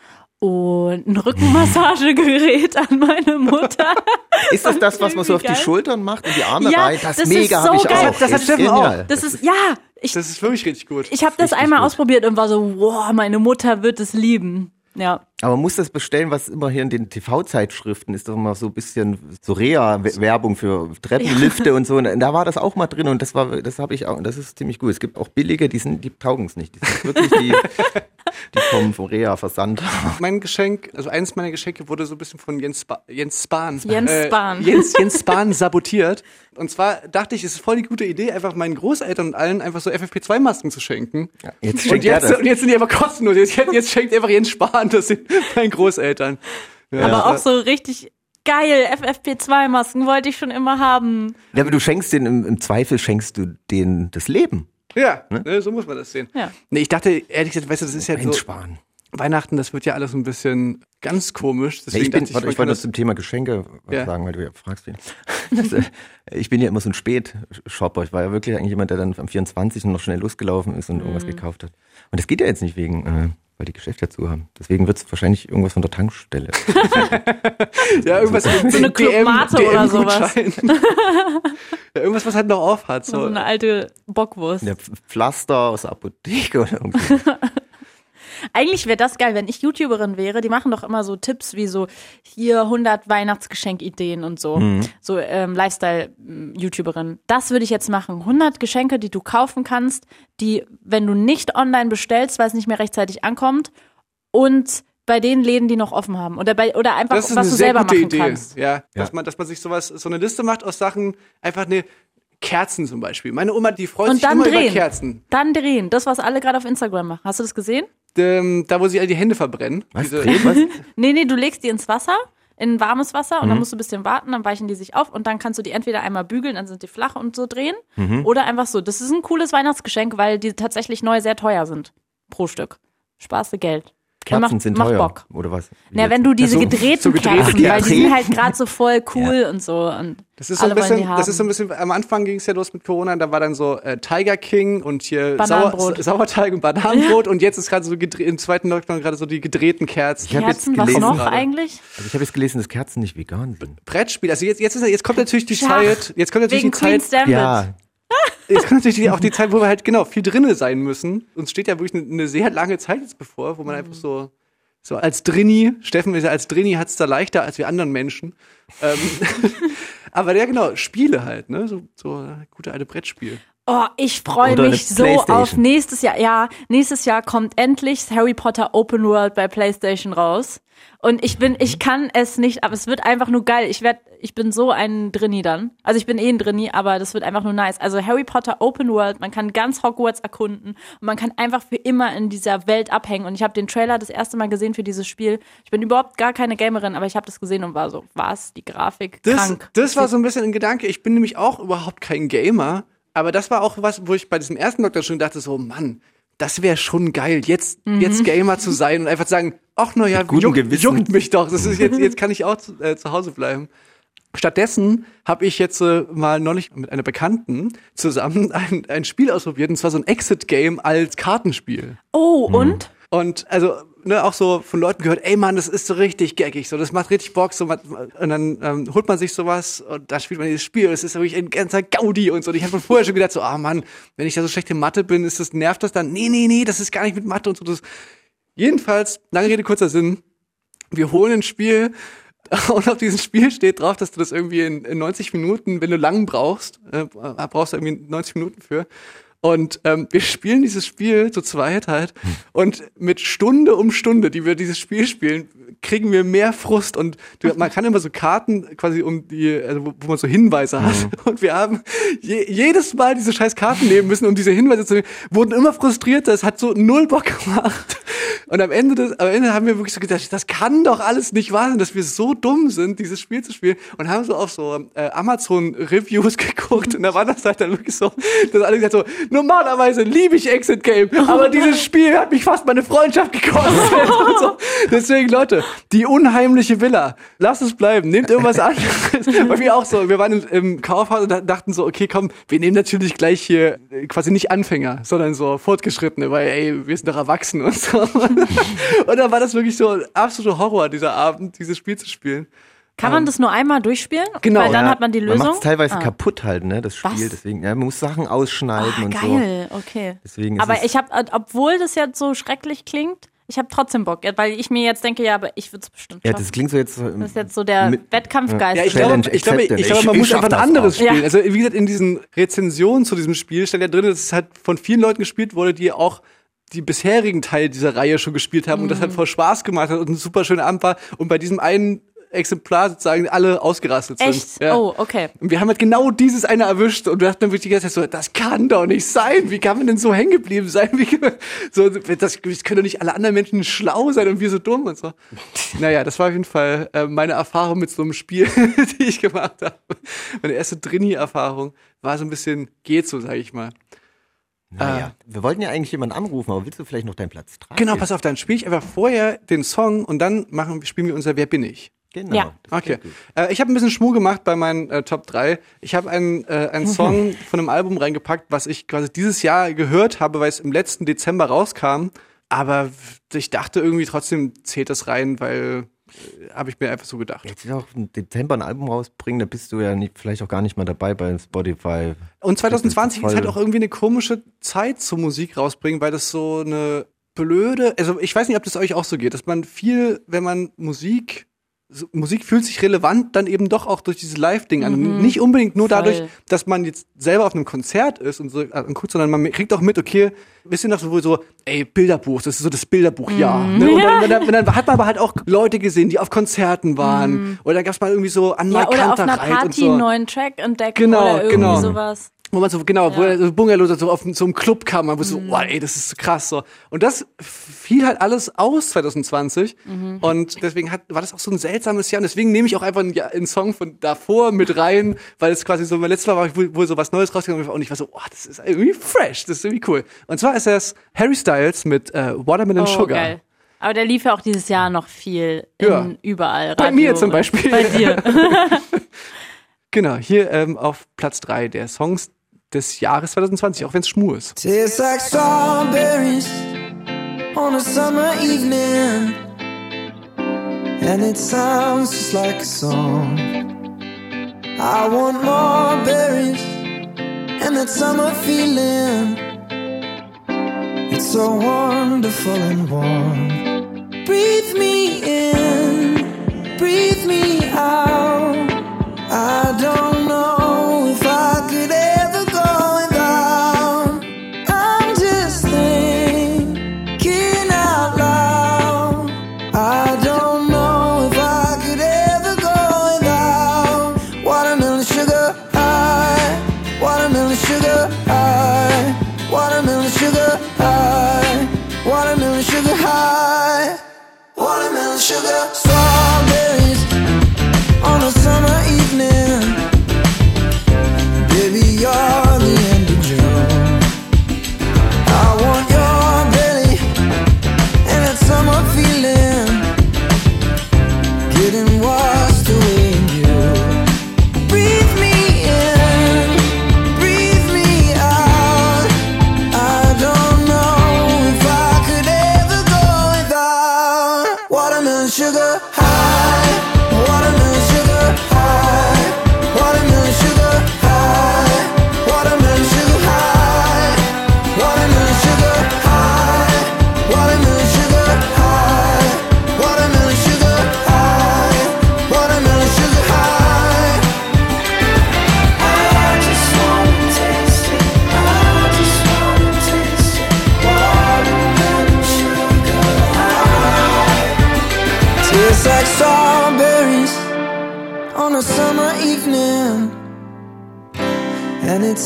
und ein Rückenmassagegerät an meine Mutter. [laughs] Ist das das, was man so auf die. Schultern macht und die Arme Ja, rein? Das, das ist mega so habe ich geil. auch. Das hat ist genial. Das ist, ja, ich, Das ist wirklich richtig gut. ich habe das einmal gut. ausprobiert und war so, wow, meine Mutter wird es lieben. Ja. Aber man muss das bestellen, was immer hier in den TV-Zeitschriften ist, doch immer so ein bisschen so Rea-Werbung für Treppenlifte und so. Und da war das auch mal drin und das war, das habe ich auch, und das ist ziemlich gut. Es gibt auch billige, die sind, die taugen es nicht. Die sind wirklich die, die kommen vom Rea-Versand. Mein Geschenk, also eines meiner Geschenke wurde so ein bisschen von Jens, Spa Jens Spahn. Jens Spahn. Jens, Jens Spahn sabotiert. Und zwar dachte ich, es ist voll die gute Idee, einfach meinen Großeltern und allen einfach so FFP2-Masken zu schenken. Jetzt und, schenkt er jetzt, das. und jetzt sind die aber kostenlos. Jetzt, jetzt schenkt einfach Jens Spahn das sind [laughs] meinen Großeltern. Ja. Aber auch so richtig geil. FFP2-Masken wollte ich schon immer haben. Ja, aber du schenkst den, im, im Zweifel schenkst du denen das Leben. Ja, ne, so muss man das sehen. Ja. Nee, ich dachte, ehrlich gesagt, weißt du, das ist ja so, Einsparen. Weihnachten, das wird ja alles ein bisschen ganz komisch. Ja, Deswegen ich bin, dachte warte, ich wollte das- zum Thema Geschenke Ja. sagen, weil du ja fragst. Wie. [laughs] Das, äh, ich bin ja immer so ein Spätshopper. Ich war ja wirklich eigentlich jemand, der dann am 24. noch schnell losgelaufen ist und Mhm. irgendwas gekauft hat. Und das geht ja jetzt nicht wegen, äh, weil die Geschäfte zu haben. Deswegen wird es wahrscheinlich irgendwas von der Tankstelle. [laughs] Ja, irgendwas mit So eine Club Mate oder sowas. [laughs] Ja, irgendwas, was halt noch auf hat. So So. eine alte Bockwurst. Ja, Pflaster aus der Apotheke oder irgendwie. [laughs] Eigentlich wäre das geil, wenn ich YouTuberin wäre. Die machen doch immer so Tipps wie so hier 100 Weihnachtsgeschenkideen und so. So ähm, Lifestyle-YouTuberin. Das würde ich jetzt machen. 100 Geschenke, die du kaufen kannst, die, wenn du nicht online bestellst, weil es nicht mehr rechtzeitig ankommt und bei den Läden, die noch offen haben. Oder, bei, oder einfach, ist was du selber machen Idee. kannst. Ja, Dass, man, dass man sich sowas, so eine Liste macht aus Sachen, einfach eine Kerzen zum Beispiel. Meine Oma, die freut Und sich dann immer drehen. über Kerzen. Dann drehen. Das, was alle gerade auf Instagram machen. Hast du das gesehen? Ähm, da wo sie all die Hände verbrennen. Was? Diese, [laughs] was? Nee, nee, du legst die ins Wasser, in warmes Wasser und Mhm. dann musst du ein bisschen warten, dann weichen die sich auf und dann kannst du die entweder einmal bügeln, dann sind die flach und so drehen Mhm. oder einfach so. Das ist ein cooles Weihnachtsgeschenk, weil die tatsächlich neu sehr teuer sind pro Stück. Du Geld. Und Kerzen macht- sind macht teuer. Bock. Oder was? Na, wenn du diese so- gedrehten so gedrehte Kerzen, weil die sind halt gerade so voll [laughs] cool und so. Und Das ist so ein alle wollen bisschen, die haben. das ist so ein bisschen, am Anfang ging es ja los mit Corona, da war dann so äh, Tiger King und hier. Sauer, Sauerteig und Bananenbrot und jetzt ist gerade so gedreht, im zweiten Lockdown gerade so die gedrehten Kerzen. Ich hab jetzt Kerzen, was gelesen noch gerade. eigentlich? Also ich habe jetzt gelesen, dass Kerzen nicht vegan sind. Brettspiel, also jetzt, jetzt, ist, jetzt kommt natürlich die Schach. Zeit, jetzt kommt natürlich Wegen die Queen's Zeit. Ja, jetzt kommt natürlich auch die Zeit, wo wir halt genau viel drinne sein müssen. Uns steht ja wirklich eine, eine sehr lange Zeit jetzt bevor, wo man einfach so so als Drini, Steffen ist ja als Drini hat es da leichter als wir anderen Menschen. Ähm, [laughs] aber ja genau, Spiele halt, ne, so, so äh, gute alte Brettspiel. Oh, ich freue mich so auf nächstes Jahr. Ja, nächstes Jahr kommt endlich Harry Potter Open World bei PlayStation raus. Und ich bin, ich kann es nicht, aber es wird einfach nur geil. Ich werd, ich bin so ein Drinni dann. Also ich bin eh ein Drinni, aber das wird einfach nur nice. Also Harry Potter Open World, man kann ganz Hogwarts erkunden und man kann einfach für immer in dieser Welt abhängen. Und ich habe den Trailer das erste Mal gesehen für dieses Spiel. Ich bin überhaupt gar keine Gamerin, aber ich habe das gesehen und war so, was? Die Grafik Das, krank. das war so ein bisschen ein Gedanke. Ich bin nämlich auch überhaupt kein Gamer, aber das war auch was, wo ich bei diesem ersten Lockdown schon dachte, so, Mann, das wäre schon geil, jetzt, jetzt Gamer zu sein und einfach zu sagen, ach naja, gutem juckt, mich doch. Das ist jetzt, jetzt kann ich auch zu, äh, zu Hause bleiben. Stattdessen habe ich jetzt äh, mal neulich mit einer Bekannten zusammen ein, ein Spiel ausprobiert, und zwar so ein Exit-Game als Kartenspiel. Oh, Mhm. Und? Also ne, auch so von Leuten gehört, ey Mann, das ist so richtig gaggig, so das macht richtig Bock, so man, und dann ähm, holt man sich sowas und da spielt man dieses Spiel, es ist wirklich ein ganzer Gaudi und so. Und ich habe vorher schon gedacht, so, ah Mann, wenn ich da so schlecht in Mathe bin, ist das nervt das dann? Nee, nee, nee, das ist gar nicht mit Mathe und so. Das. Jedenfalls, lange Rede kurzer Sinn, wir holen ein Spiel [laughs] und auf diesem Spiel steht drauf, dass du das irgendwie in, in 90 Minuten, wenn du lang brauchst, äh, brauchst du irgendwie 90 Minuten für. Und ähm, wir spielen dieses Spiel zu zweit halt. Und mit Stunde um Stunde, die wir dieses Spiel spielen, kriegen wir mehr Frust. Und du, man kann immer so Karten quasi um die, also wo, wo man so Hinweise hat. Und wir haben je, jedes Mal diese scheiß Karten nehmen müssen, um diese Hinweise zu nehmen, wurden immer frustrierter. Es hat so null Bock gemacht. Und am Ende, des, am Ende haben wir wirklich so gedacht, das kann doch alles nicht wahr sein, dass wir so dumm sind, dieses Spiel zu spielen. Und haben so auf so äh, Amazon-Reviews [laughs] geguckt. Und da war das halt dann wirklich so, dass alle gesagt so, normalerweise liebe ich Exit Game, aber [laughs] dieses Spiel hat mich fast meine Freundschaft gekostet. Und [laughs] [laughs] so. Deswegen, Leute, die unheimliche Villa, lasst es bleiben, nehmt irgendwas anderes. Weil wir auch so, wir waren im, Kaufhaus und da- dachten so, okay, komm, wir nehmen natürlich gleich hier äh, quasi nicht Anfänger, sondern so Fortgeschrittene, weil ey, wir sind doch erwachsen und so. Und dann war das wirklich so ein absoluter Horror, dieser Abend, dieses Spiel zu spielen. Kann man das nur einmal durchspielen? Genau. Weil dann Ja, hat man die Man Lösung. macht es teilweise Ah. kaputt halt, ne, das Spiel. Was? Deswegen, ja, man muss Sachen ausschneiden Ah, und geil, okay. Deswegen ist aber ich habe, obwohl das jetzt so schrecklich klingt, ich habe trotzdem Bock, weil ich mir jetzt denke, ja, aber ich würde es bestimmt so. Ja, schaffen. das klingt so jetzt. so- das ist jetzt so der mit- Wettkampfgeist. Ja, ich Challenge glaube, ich glaube, ich, glaube, man Ich- muss ich einfach ein anderes auch. Ja. spielen. Also wie gesagt, in diesen Rezensionen zu diesem Spiel steht ja drin, dass es halt von vielen Leuten gespielt wurde, die auch die bisherigen Teil dieser Reihe schon gespielt haben und das halt Mhm. voll Spaß gemacht hat und ein super schöner Abend war und bei diesem einen Exemplar sozusagen alle ausgerastet sind. Echt? Ja. Oh, okay. Und wir haben halt genau dieses eine erwischt und wir dachten dann wirklich die ganze Zeit so, das kann doch nicht sein. Wie kann man denn so hängen geblieben sein? [laughs] Wie, so, das, das können doch nicht alle anderen Menschen schlau sein und wir so dumm und so. [laughs] Naja, das war auf jeden Fall äh, meine Erfahrung mit so einem Spiel, [laughs] die ich gemacht habe. Meine erste Drini-Erfahrung war so ein bisschen, geht so, sag ich mal. Naja, wir wollten ja eigentlich jemanden anrufen, aber willst du vielleicht noch deinen Platz tragen? Genau, pass auf, dann spiele ich einfach vorher den Song und dann machen, spielen wir unser Wer bin ich? Genau. Ja. Okay. Äh, ich habe ein bisschen Schmuh gemacht bei meinen äh, Top 3. Ich habe einen, äh, einen [laughs] Song von einem Album reingepackt, was ich quasi dieses Jahr gehört habe, weil es im letzten Dezember rauskam. Aber ich dachte irgendwie trotzdem zählt das rein, weil äh, habe ich mir einfach so gedacht. Jetzt ist auch im Dezember ein Album rausbringen, da bist du ja nicht, vielleicht auch gar nicht mal dabei bei Spotify. Und 2020 ist voll- halt auch irgendwie eine komische Zeit zur Musik rausbringen, weil das so eine blöde, also ich weiß nicht, ob das euch auch so geht, dass man viel, wenn man Musik Musik fühlt sich relevant dann eben doch auch durch dieses Live-Ding an. Nicht unbedingt nur Voll. dadurch, dass man jetzt selber auf einem Konzert ist und so äh, anguckt, sondern man kriegt auch mit, okay, wisst ihr noch so, so ey, Bilderbuch, das ist so das Bilderbuchjahr. Ne? Und, dann, und, dann, und dann hat man aber halt auch Leute gesehen, die auf Konzerten waren. Oder dann gab es mal irgendwie so an Ja, oder auf einer und Party so. einen neuen Track entdecken Genau, oder irgendwie genau. sowas. Wo man so, genau, wo er so Bungalow so auf so einem Club kam, man wusste so, wow, ey, das ist so krass so. Und das fiel halt alles aus 2020. Und deswegen hat, war das auch so ein seltsames Jahr. Und deswegen nehme ich auch einfach einen, ja, einen Song von davor mit rein, weil es quasi so mein letztes Mal war, wo, wo so was Neues rausgekommen ist. Und ich war so, oh, das ist irgendwie fresh, das ist irgendwie cool. Und zwar ist das Harry Styles mit äh, Watermelon Oh, Sugar. geil. Aber der lief ja auch dieses Jahr noch viel in Ja. überall. Bei Radio mir zum Beispiel. Bei dir. [laughs] Genau, hier ähm, auf Platz drei der Songs des Jahres 2020, auch wenn es schmur ist. Tastes like strawberries on a summer evening, and it sounds just like a song. I want more berries and that summer feeling. It's so wonderful and warm. Breathe me in, breathe me out. I don't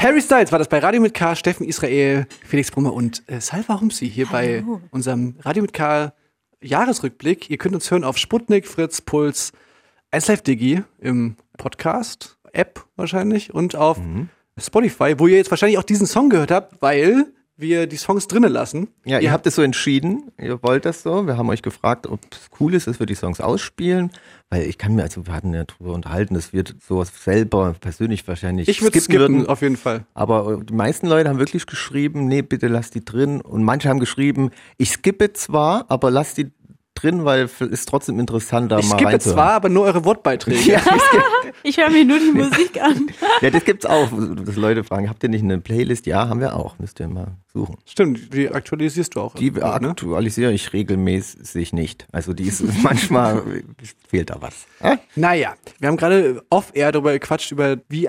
Harry Styles war das bei Radio mit K, Steffen Israel, Felix Brummer und äh, Salva Humsi hier bei unserem Radio mit K Jahresrückblick. Ihr könnt uns hören auf Sputnik, Fritz, Puls, SLive Digi im Podcast, App wahrscheinlich und auf Spotify, wo ihr jetzt wahrscheinlich auch diesen Song gehört habt, weil wir die Songs drinnen lassen. Ja, ihr habt es so entschieden, ihr wollt das so. Wir haben euch gefragt, ob es cool ist, dass wir die Songs ausspielen. Weil ich kann mir, also wir hatten ja drüber unterhalten, das wird sowas selber persönlich wahrscheinlich ich würde skippen, würden. auf jeden Fall. Aber äh, die meisten Leute haben wirklich geschrieben, nee, bitte lass die drin. Und manche haben geschrieben, ich skippe zwar, aber lass die drin, weil es ist trotzdem interessant, da Ich mal skippe zwar, aber nur eure Wortbeiträge. [laughs] Ja, [laughs] Ich höre mir nur die Musik an. [laughs] ja, das gibt's auch, dass Leute fragen, habt ihr nicht eine Playlist? Ja, haben wir auch, müsst ihr mal suchen. Stimmt, die aktualisierst du auch. Die ne? aktualisiere ich regelmäßig nicht. Also die ist manchmal fehlt da was. Ah? Naja, wir haben gerade off-air darüber gequatscht, über wie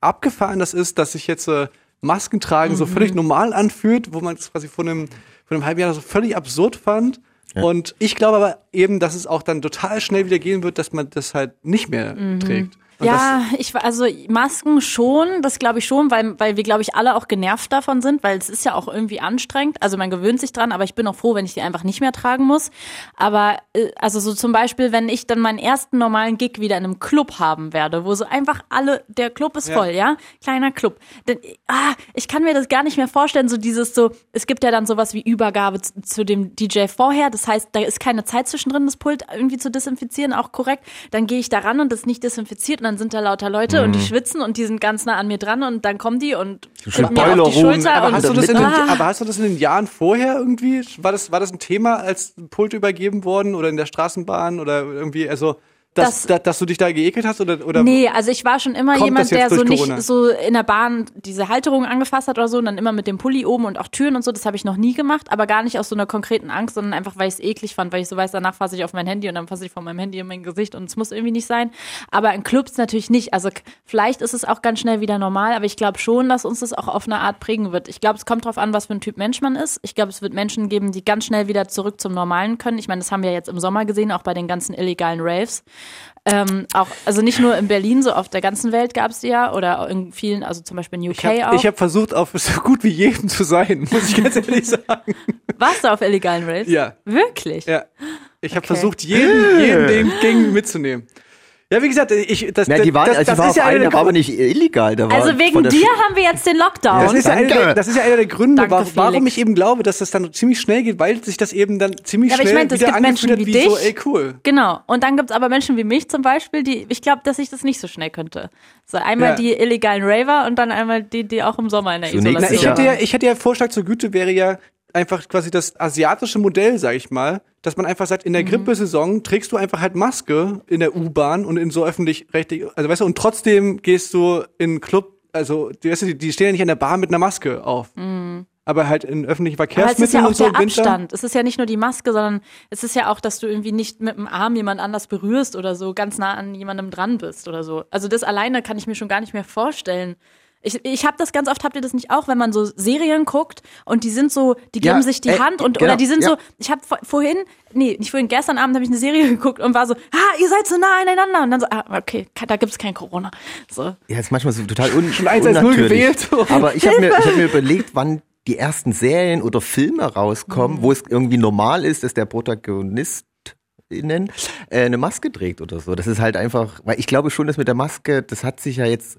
abgefahren das ist, dass sich jetzt äh, Masken tragen so völlig normal anfühlt, wo man es quasi vor einem, vor einem halben Jahr so völlig absurd fand. Und ich glaube aber eben, dass es auch dann total schnell wieder gehen wird, dass man das halt nicht mehr trägt. Und Ja, ich war- also Masken schon, das glaube ich schon, weil weil wir glaube ich alle auch genervt davon sind, weil es ist ja auch irgendwie anstrengend. Also man gewöhnt sich dran, aber ich bin auch froh, wenn ich die einfach nicht mehr tragen muss. Aber äh, also so zum Beispiel, wenn ich dann meinen ersten normalen Gig wieder in einem Club haben werde, wo so einfach alle, der Club ist Ja. voll, ja, kleiner Club. Denn, ah, ich kann mir das gar nicht mehr vorstellen, so dieses so, es gibt ja dann sowas wie Übergabe zu, zu dem DJ vorher. Das heißt, da ist keine Zeit zwischendrin, das Pult irgendwie zu desinfizieren, auch korrekt. Dann gehe ich da ran und das ist nicht desinfiziert dann sind da lauter Leute und die schwitzen und die sind ganz nah an mir dran und dann kommen die und schön mir auf die. Schulter aber und hast, du das in den, ah, [laughs] aber hast du das in den Jahren vorher irgendwie? War das, war das ein Thema, als Pult übergeben worden oder in der Straßenbahn oder irgendwie, also, dass, Das- da, dass du dich da geekelt hast oder, oder Nee, also ich war schon immer jemand, der so nicht Corona? so in der Bahn diese Halterung angefasst hat oder so und dann immer mit dem Pulli oben und auch Türen und so, das habe ich noch nie gemacht, aber gar nicht aus so einer konkreten Angst, sondern einfach, weil ich es eklig fand, weil ich so weiß, danach fasse ich auf mein Handy und dann fasse ich von meinem Handy in mein Gesicht und es muss irgendwie nicht sein. Aber in Clubs natürlich nicht. Also vielleicht ist es auch ganz schnell wieder normal, aber ich glaube schon, dass uns das auch auf eine Art prägen wird. Ich glaube, es kommt drauf an, was für ein Typ Mensch man ist. Ich glaube, es wird Menschen geben, die ganz schnell wieder zurück zum Normalen können. Ich meine, das haben wir jetzt im Sommer gesehen, auch bei den ganzen illegalen Raves. Ähm, auch, also nicht nur in Berlin, so auf der ganzen Welt gab es die ja oder in vielen, also zum Beispiel in UK Ich habe auch. hab versucht, auf so gut wie jedem zu sein, muss ich ganz ehrlich [laughs] sagen. Warst du auf illegalen Raves? Ja. Wirklich? Ja. Ich habe Okay. versucht, jeden, jeden den ging [laughs] mitzunehmen. Ja, wie gesagt, ich, das, Ja, die waren, das, also das ich war ist auf ja einer einer, der war aber nicht illegal. Da war Also wegen dir Sch- haben wir jetzt den Lockdown. Das ist, ja einer das ist ja einer der Gründe, Danke, wa- warum Felix. ich eben glaube, dass das dann ziemlich schnell geht, weil sich das eben dann ziemlich Ja, aber ich schnell meinte, es wieder gibt Menschen angefühlt hat, wie wie so, dich. ey, cool. Genau. Und dann gibt's aber Menschen wie mich zum Beispiel, die, ich glaube, dass ich das nicht so schnell könnte. So einmal Ja. die illegalen Raver und dann einmal die, die auch im Sommer in der Zunächst Na, Isolation ich Ja. hätte ja, ich hätte ja Vorschlag zur Güte wäre ja einfach quasi das asiatische Modell, sag ich mal, dass man einfach sagt, in Mhm. der Grippesaison trägst du einfach halt Maske in der U-Bahn und in so öffentlich-rechtlich, also weißt du, und trotzdem gehst du in einen Club, also die, weißt du, die- stehen ja nicht an der Bar mit einer Maske auf. Aber halt in öffentlichen Mhm. Aber es ist Verkehrsmitteln ja auch und so der. Abstand. Es ist ja nicht nur die Maske, sondern es ist ja auch, dass du irgendwie nicht mit dem Arm jemand anders berührst oder so, ganz nah an jemandem dran bist oder so. Also das alleine kann ich mir schon gar nicht mehr vorstellen. Ich, ich habe das ganz oft, habt ihr das nicht auch, wenn man so Serien guckt und die sind so, die geben Ja, sich die äh, Hand und genau, oder die sind ja. so, ich habe vorhin, nee, nicht vorhin, gestern Abend habe ich eine Serie [laughs] geguckt und war so, ah, ihr seid so nah aneinander und dann so, ah, okay, da gibt's kein Corona. So. Ja, ist manchmal so total un [laughs] Schon eins als null gewählt. Aber ich habe mir, ich hab mir überlegt, wann die ersten Serien oder Filme rauskommen, Mhm. wo es irgendwie normal ist, dass der Protagonist innen äh, eine Maske trägt oder so. Das ist halt einfach, weil ich glaube schon, dass mit der Maske, das hat sich ja jetzt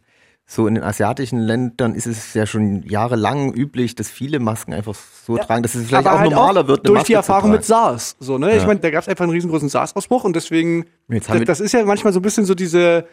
so in den asiatischen Ländern ist es ja schon jahrelang üblich, dass viele Masken einfach so tragen, dass es vielleicht auch halt normaler wird, eine durch Maske die Erfahrung mit. SARS. So, ne? Ich Ja. meine, da gab es einfach einen riesengroßen SARS-Ausbruch und deswegen, Jetzt haben das, das ist ja manchmal so ein bisschen so diese,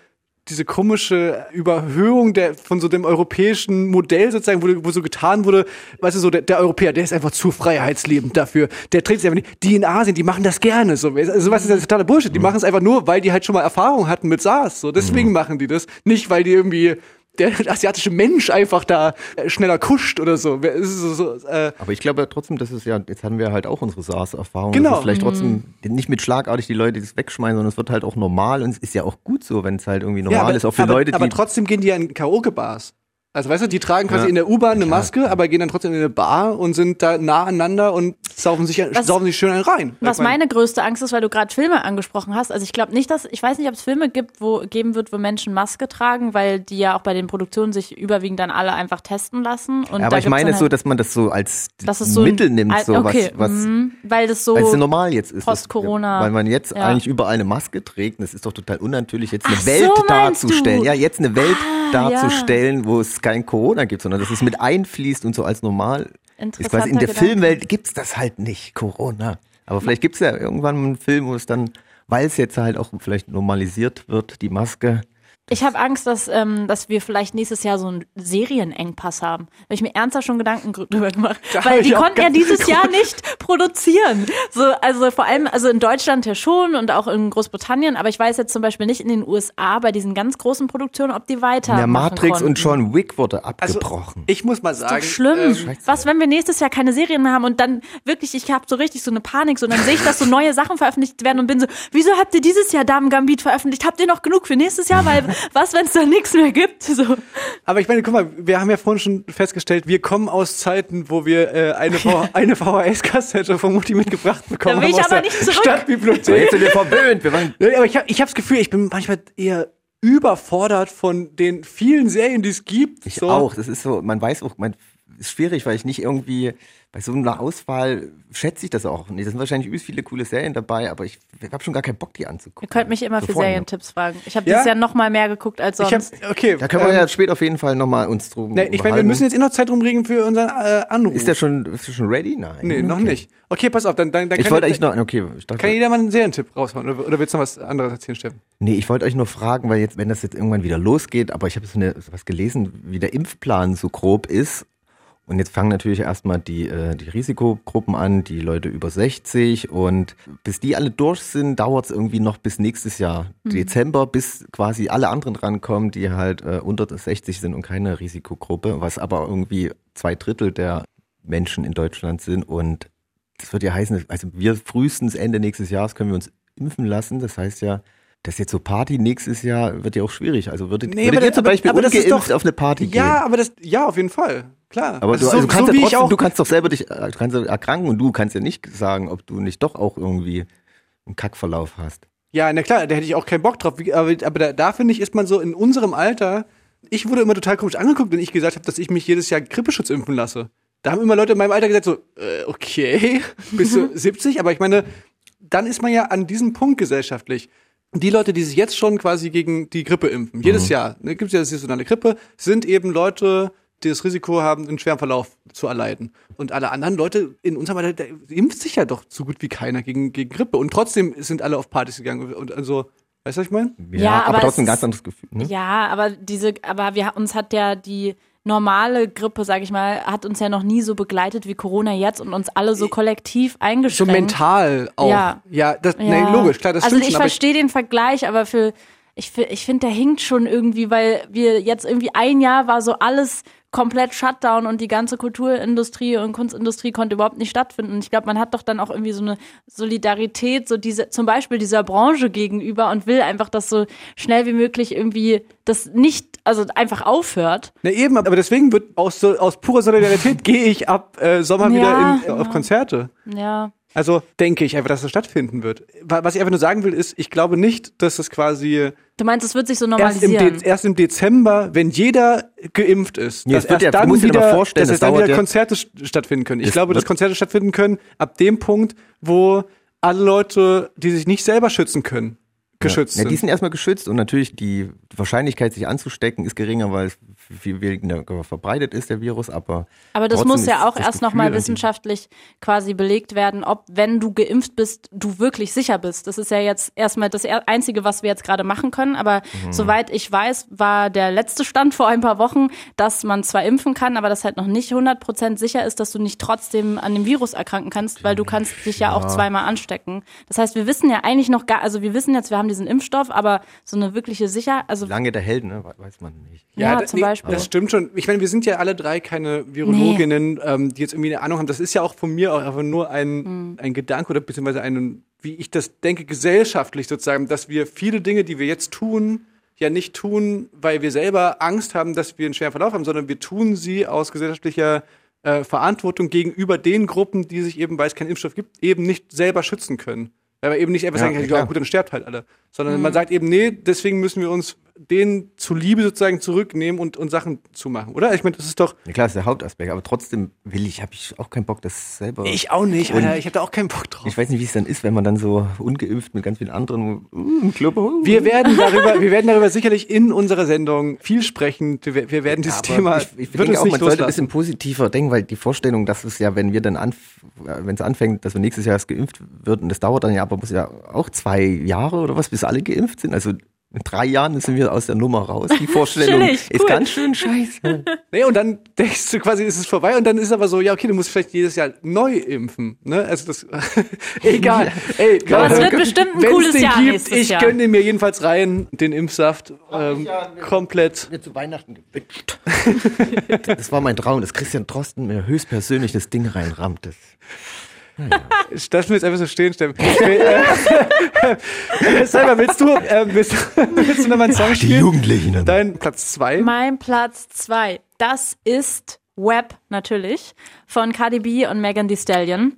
diese komische Überhöhung der, von so dem europäischen Modell sozusagen, wo, wo so getan wurde, weißt du, so der, der Europäer, der ist einfach zu freiheitslebend dafür, der trägt es einfach nicht. Die in Asien, die machen das gerne. So, also was ist das totaler Bullshit? Mhm. Die machen es einfach nur, weil die halt schon mal Erfahrung hatten mit SARS. So, deswegen machen die das. Nicht, weil die irgendwie der asiatische Mensch einfach da äh, schneller kuscht oder so. Ist so, so äh, Aber ich glaube trotzdem, dass es ja, jetzt haben wir halt auch unsere SARS-Erfahrung. Genau. Vielleicht trotzdem Mhm. nicht mit schlagartig die Leute das wegschmeißen, sondern es wird halt auch normal und es ist ja auch gut so, wenn es halt irgendwie normal Ja, aber, ist, auch für aber, Leute, die. aber trotzdem gehen die ja in Karaoke-Bars. Also weißt du, die tragen quasi Ja. in der U-Bahn eine Maske, aber gehen dann trotzdem in eine Bar und sind da nah aneinander und saufen sich, Was- saufen sich schön einen rein. Was Ich mein, meine größte Angst ist, weil du gerade Filme angesprochen hast. Also ich glaube nicht, dass ich weiß nicht, ob es Filme gibt, wo geben wird, wo Menschen Maske tragen, weil die ja auch bei den Produktionen sich überwiegend dann alle einfach testen lassen. Und aber da ich meine dann so, halt, dass man das so als dass es so ein- Mittel nimmt, Al- so okay, was, was mhm, weil das so weil es so normal jetzt ist. das- Post-Corona. Weil man jetzt Ja. eigentlich überall eine Maske trägt. und Das ist doch total unnatürlich, jetzt eine Ach Welt so, darzustellen. du? Ja, jetzt eine Welt Ah, darzustellen, wo es kein Corona gibt, sondern dass es mit einfließt und so als normal ist quasi in der Interessanter Filmwelt gibt's das halt nicht, Corona. Aber vielleicht gibt's ja irgendwann einen Film, wo es dann, weil es jetzt halt auch vielleicht normalisiert wird, die Maske. Ich habe Angst, dass, ähm, dass wir vielleicht nächstes Jahr so einen Serienengpass haben. Weil ich mir ernsthaft schon Gedanken drüber gemacht. Da Weil die konnten ja dieses Jahr nicht produzieren. So, also vor allem, also in Deutschland ja schon und auch in Großbritannien, aber ich weiß jetzt zum Beispiel nicht in den USA bei diesen ganz großen Produktionen, ob die weiter. Der Matrix konnten. und John Wick wurde also, abgebrochen. ich muss mal sagen, Doch schlimm. ähm, Was, wenn wir nächstes Jahr keine Serien mehr haben und dann wirklich, ich habe so richtig so eine Panik, so dann sehe ich, dass so neue Sachen veröffentlicht werden und bin so, wieso habt ihr dieses Jahr Damen Gambit veröffentlicht? Habt ihr noch genug für nächstes Jahr? Weil was, wenn es da nichts mehr gibt? So. aber ich meine, guck mal, wir haben ja vorhin schon festgestellt, wir kommen aus Zeiten, wo wir äh, eine, V- [laughs] eine VHS-Kassette von Mutti mitgebracht bekommen Da will haben ich aus aber der nicht zurück. Stadtbibliothek. jetzt sind wir verwöhnt. Wir waren Ja, aber ich habe ich hab das Gefühl, ich bin manchmal eher überfordert von den vielen Serien, die es gibt. Ich so. auch. Das ist so, man weiß auch, man ist schwierig, weil ich nicht irgendwie bei so einer Auswahl schätze ich das auch nicht. Da sind wahrscheinlich übelst viele coole Serien dabei, aber ich habe schon gar keinen Bock, die Ihr anzugucken. könnt mich immer für Sofort. Serientipps fragen. Ich habe Ja? dieses Jahr noch mal mehr geguckt als Ich hab, sonst. okay. Da können wir ähm, ja später auf jeden Fall nochmal uns drum ne, ich meine, wir müssen jetzt eh noch Zeit rumregen für unseren äh, Anruf. Ist der schon, ist der schon ready? Nein. Nee, noch Okay. nicht. Okay, pass auf, dann, dann, dann Ich kann, wollte eigentlich noch, okay, ich dachte, kann jeder mal einen Serientipp raushauen. Oder, oder willst du noch was anderes erzählen, Steffen? Nee, ich wollte euch nur fragen, weil jetzt, wenn das jetzt irgendwann wieder losgeht, aber ich habe so, eine, so was gelesen, wie der Impfplan so grob ist. Und jetzt fangen natürlich erstmal die, äh, die Risikogruppen an, die Leute über 60 und bis die alle durch sind, dauert es irgendwie noch bis nächstes Jahr, Dezember, bis quasi alle anderen drankommen, die halt äh, unter 60 sind und keine Risikogruppe, was aber irgendwie zwei Drittel der Menschen in Deutschland sind und das wird ja heißen, also wir frühestens Ende nächstes Jahres können wir uns impfen lassen. Das heißt ja, das jetzt so Party nächstes Jahr wird ja auch schwierig. Also würdet, Nee, würdet aber ihr das- zum aber- Beispiel aber ist ungeimpft doch- auf eine Party gehen? Ja, aber das, ja, auf jeden Fall. Klar. aber Also du, so, also du, kannst so ja trotzdem, auch, du kannst doch selber dich äh, kannst erkranken und du kannst ja nicht sagen, ob du nicht doch auch irgendwie einen Kackverlauf hast. Ja, na klar, da hätte ich auch keinen Bock drauf. Aber, aber da, da finde ich, ist man so in unserem Alter. Ich wurde immer total komisch angeguckt, wenn ich gesagt habe, dass ich mich jedes Jahr Grippeschutz impfen lasse. Da haben immer Leute in meinem Alter gesagt, so, äh, okay, bist du 70? Aber ich meine, dann ist man ja an diesem Punkt gesellschaftlich. Die Leute, die sich jetzt schon quasi gegen die Grippe impfen, jedes Jahr, ne, gibt es ja das saisonale Grippe, sind eben Leute, das Risiko haben, einen schweren Verlauf zu erleiden. Und alle anderen Leute in unserem Alter, der impft sich ja doch so gut wie keiner gegen, gegen Grippe. Und trotzdem sind alle auf Partys gegangen. Und also, weißt du, was ich meine? Ja, aber, aber trotzdem ein es ganz anderes Gefühl. Ne? Ja, aber diese, aber wir uns hat ja die normale Grippe, sag ich mal, hat uns ja noch nie so begleitet wie Corona jetzt und uns alle so kollektiv So eingeschränkt. mental auch. Ja. ja das, Ja. Nee, logisch, klar, das also stimmt ich schon. aber verstehe den Vergleich, aber für ich, ich finde, der hinkt schon irgendwie, weil wir jetzt irgendwie ein Jahr war so alles komplett Shutdown und die ganze Kulturindustrie und Kunstindustrie konnte überhaupt nicht stattfinden. Und ich glaube, man hat doch dann auch irgendwie so eine Solidarität, so diese, zum Beispiel dieser Branche gegenüber und will einfach, dass so schnell wie möglich irgendwie das nicht, also einfach aufhört. Na eben, aber deswegen wird aus, so- aus purer Solidarität [laughs] gehe ich ab äh, Sommer Ja, wieder in, ja. auf Konzerte. Ja. Also denke ich einfach, dass das stattfinden wird. Wa- Was ich einfach nur sagen will, ist, ich glaube nicht, dass das quasi Du meinst, es wird sich so erst im, normalisieren? De erst im Dezember, wenn jeder geimpft ist, Nee, dass es wird erst ja- dann wieder, dass das es dann wieder ja- Konzerte st- stattfinden können. Ich Es glaube, dass Konzerte stattfinden können ab dem Punkt, wo alle Leute, die sich nicht selber schützen können, geschützt Ja, die sind. sind erstmal geschützt und natürlich die Wahrscheinlichkeit, sich anzustecken, ist geringer, weil viel weniger verbreitet ist, der Virus, aber Aber das muss ja auch erst nochmal wissenschaftlich quasi belegt werden, ob, wenn du geimpft bist, du wirklich sicher bist. Das ist ja jetzt erstmal das Einzige, was wir jetzt gerade machen können. Aber Mhm. soweit ich weiß, war der letzte Stand vor ein paar Wochen, dass man zwar impfen kann, aber das halt noch nicht 100% sicher ist, dass du nicht trotzdem an dem Virus erkranken kannst, weil du kannst dich ja, auch zweimal anstecken. Das heißt, wir wissen ja eigentlich noch gar, also wir wissen jetzt, wir haben diesen Impfstoff, aber so eine wirkliche Sicherheit, also Lange der Held, ne? Weiß man nicht. ja, da- zum nee, Beispiel. Das stimmt schon. Ich meine, wir sind ja alle drei keine Virologinnen, ähm, die jetzt irgendwie eine Ahnung haben. Das ist ja auch von mir auch einfach nur ein, Hm. ein Gedanke oder beziehungsweise ein, wie ich das denke, gesellschaftlich sozusagen, dass wir viele Dinge, die wir jetzt tun, ja nicht tun, weil wir selber Angst haben, dass wir einen schweren Verlauf haben, sondern wir tun sie aus gesellschaftlicher äh, Verantwortung gegenüber den Gruppen, die sich eben, weil es keinen Impfstoff gibt, eben nicht selber schützen können. Weil wir eben nicht einfach Ja, sagen, ja, klar. gut, dann sterbt halt alle. Sondern Mhm. man sagt eben, nee, deswegen müssen wir uns denen zuliebe sozusagen zurücknehmen und, und Sachen zumachen, oder? Ich meine, das ist doch. Ja, klar, ist der Hauptaspekt, aber trotzdem will ich, habe ich auch keinen Bock, das selber. Ich auch nicht, Und- Alter. Ich habe da auch keinen Bock drauf. Ich weiß nicht, wie es dann ist, wenn man dann so ungeimpft mit ganz vielen anderen uh, im Club. Uh, Wir werden darüber, wir werden darüber sicherlich in unserer Sendung viel sprechen. Wir, wir werden dieses Thema, ich, ich denke auch, nicht man sollte ein loslassen. bisschen positiver denken, weil die Vorstellung, dass es ja, wenn wir dann anf wenn es anfängt, dass wir nächstes Jahr erst geimpft wird und das dauert dann ja, aber muss ja auch zwei Jahre oder was, bis alle geimpft sind. Also in drei Jahren sind wir aus der Nummer raus. Die Vorstellung Chillig, ist ganz schön scheiße. [laughs] Nee, und dann denkst du quasi, ist es vorbei und dann ist aber so, ja, okay, du musst vielleicht jedes Jahr neu impfen. Ne? Also das [laughs] egal. Ey, Aber es Leute, wird bestimmt ein cooles den Jahr gibt, nächstes ich Jahr. gönne mir jedenfalls rein, den Impfsaft. Ähm, komplett. Mir zu Weihnachten gewünscht. [laughs] das war mein Traum, dass Christian Drosten mir höchstpersönlich das Ding reinrammt. Das Ich lass mir jetzt einfach so stehen, Steffen. äh, [laughs] Selber, willst du, äh, willst, willst du noch mal einen Song die spielen? Jugendlichen. Dein Platz zwei. Mein Platz zwei, das ist Web natürlich von Cardi B und Megan Thee Stallion.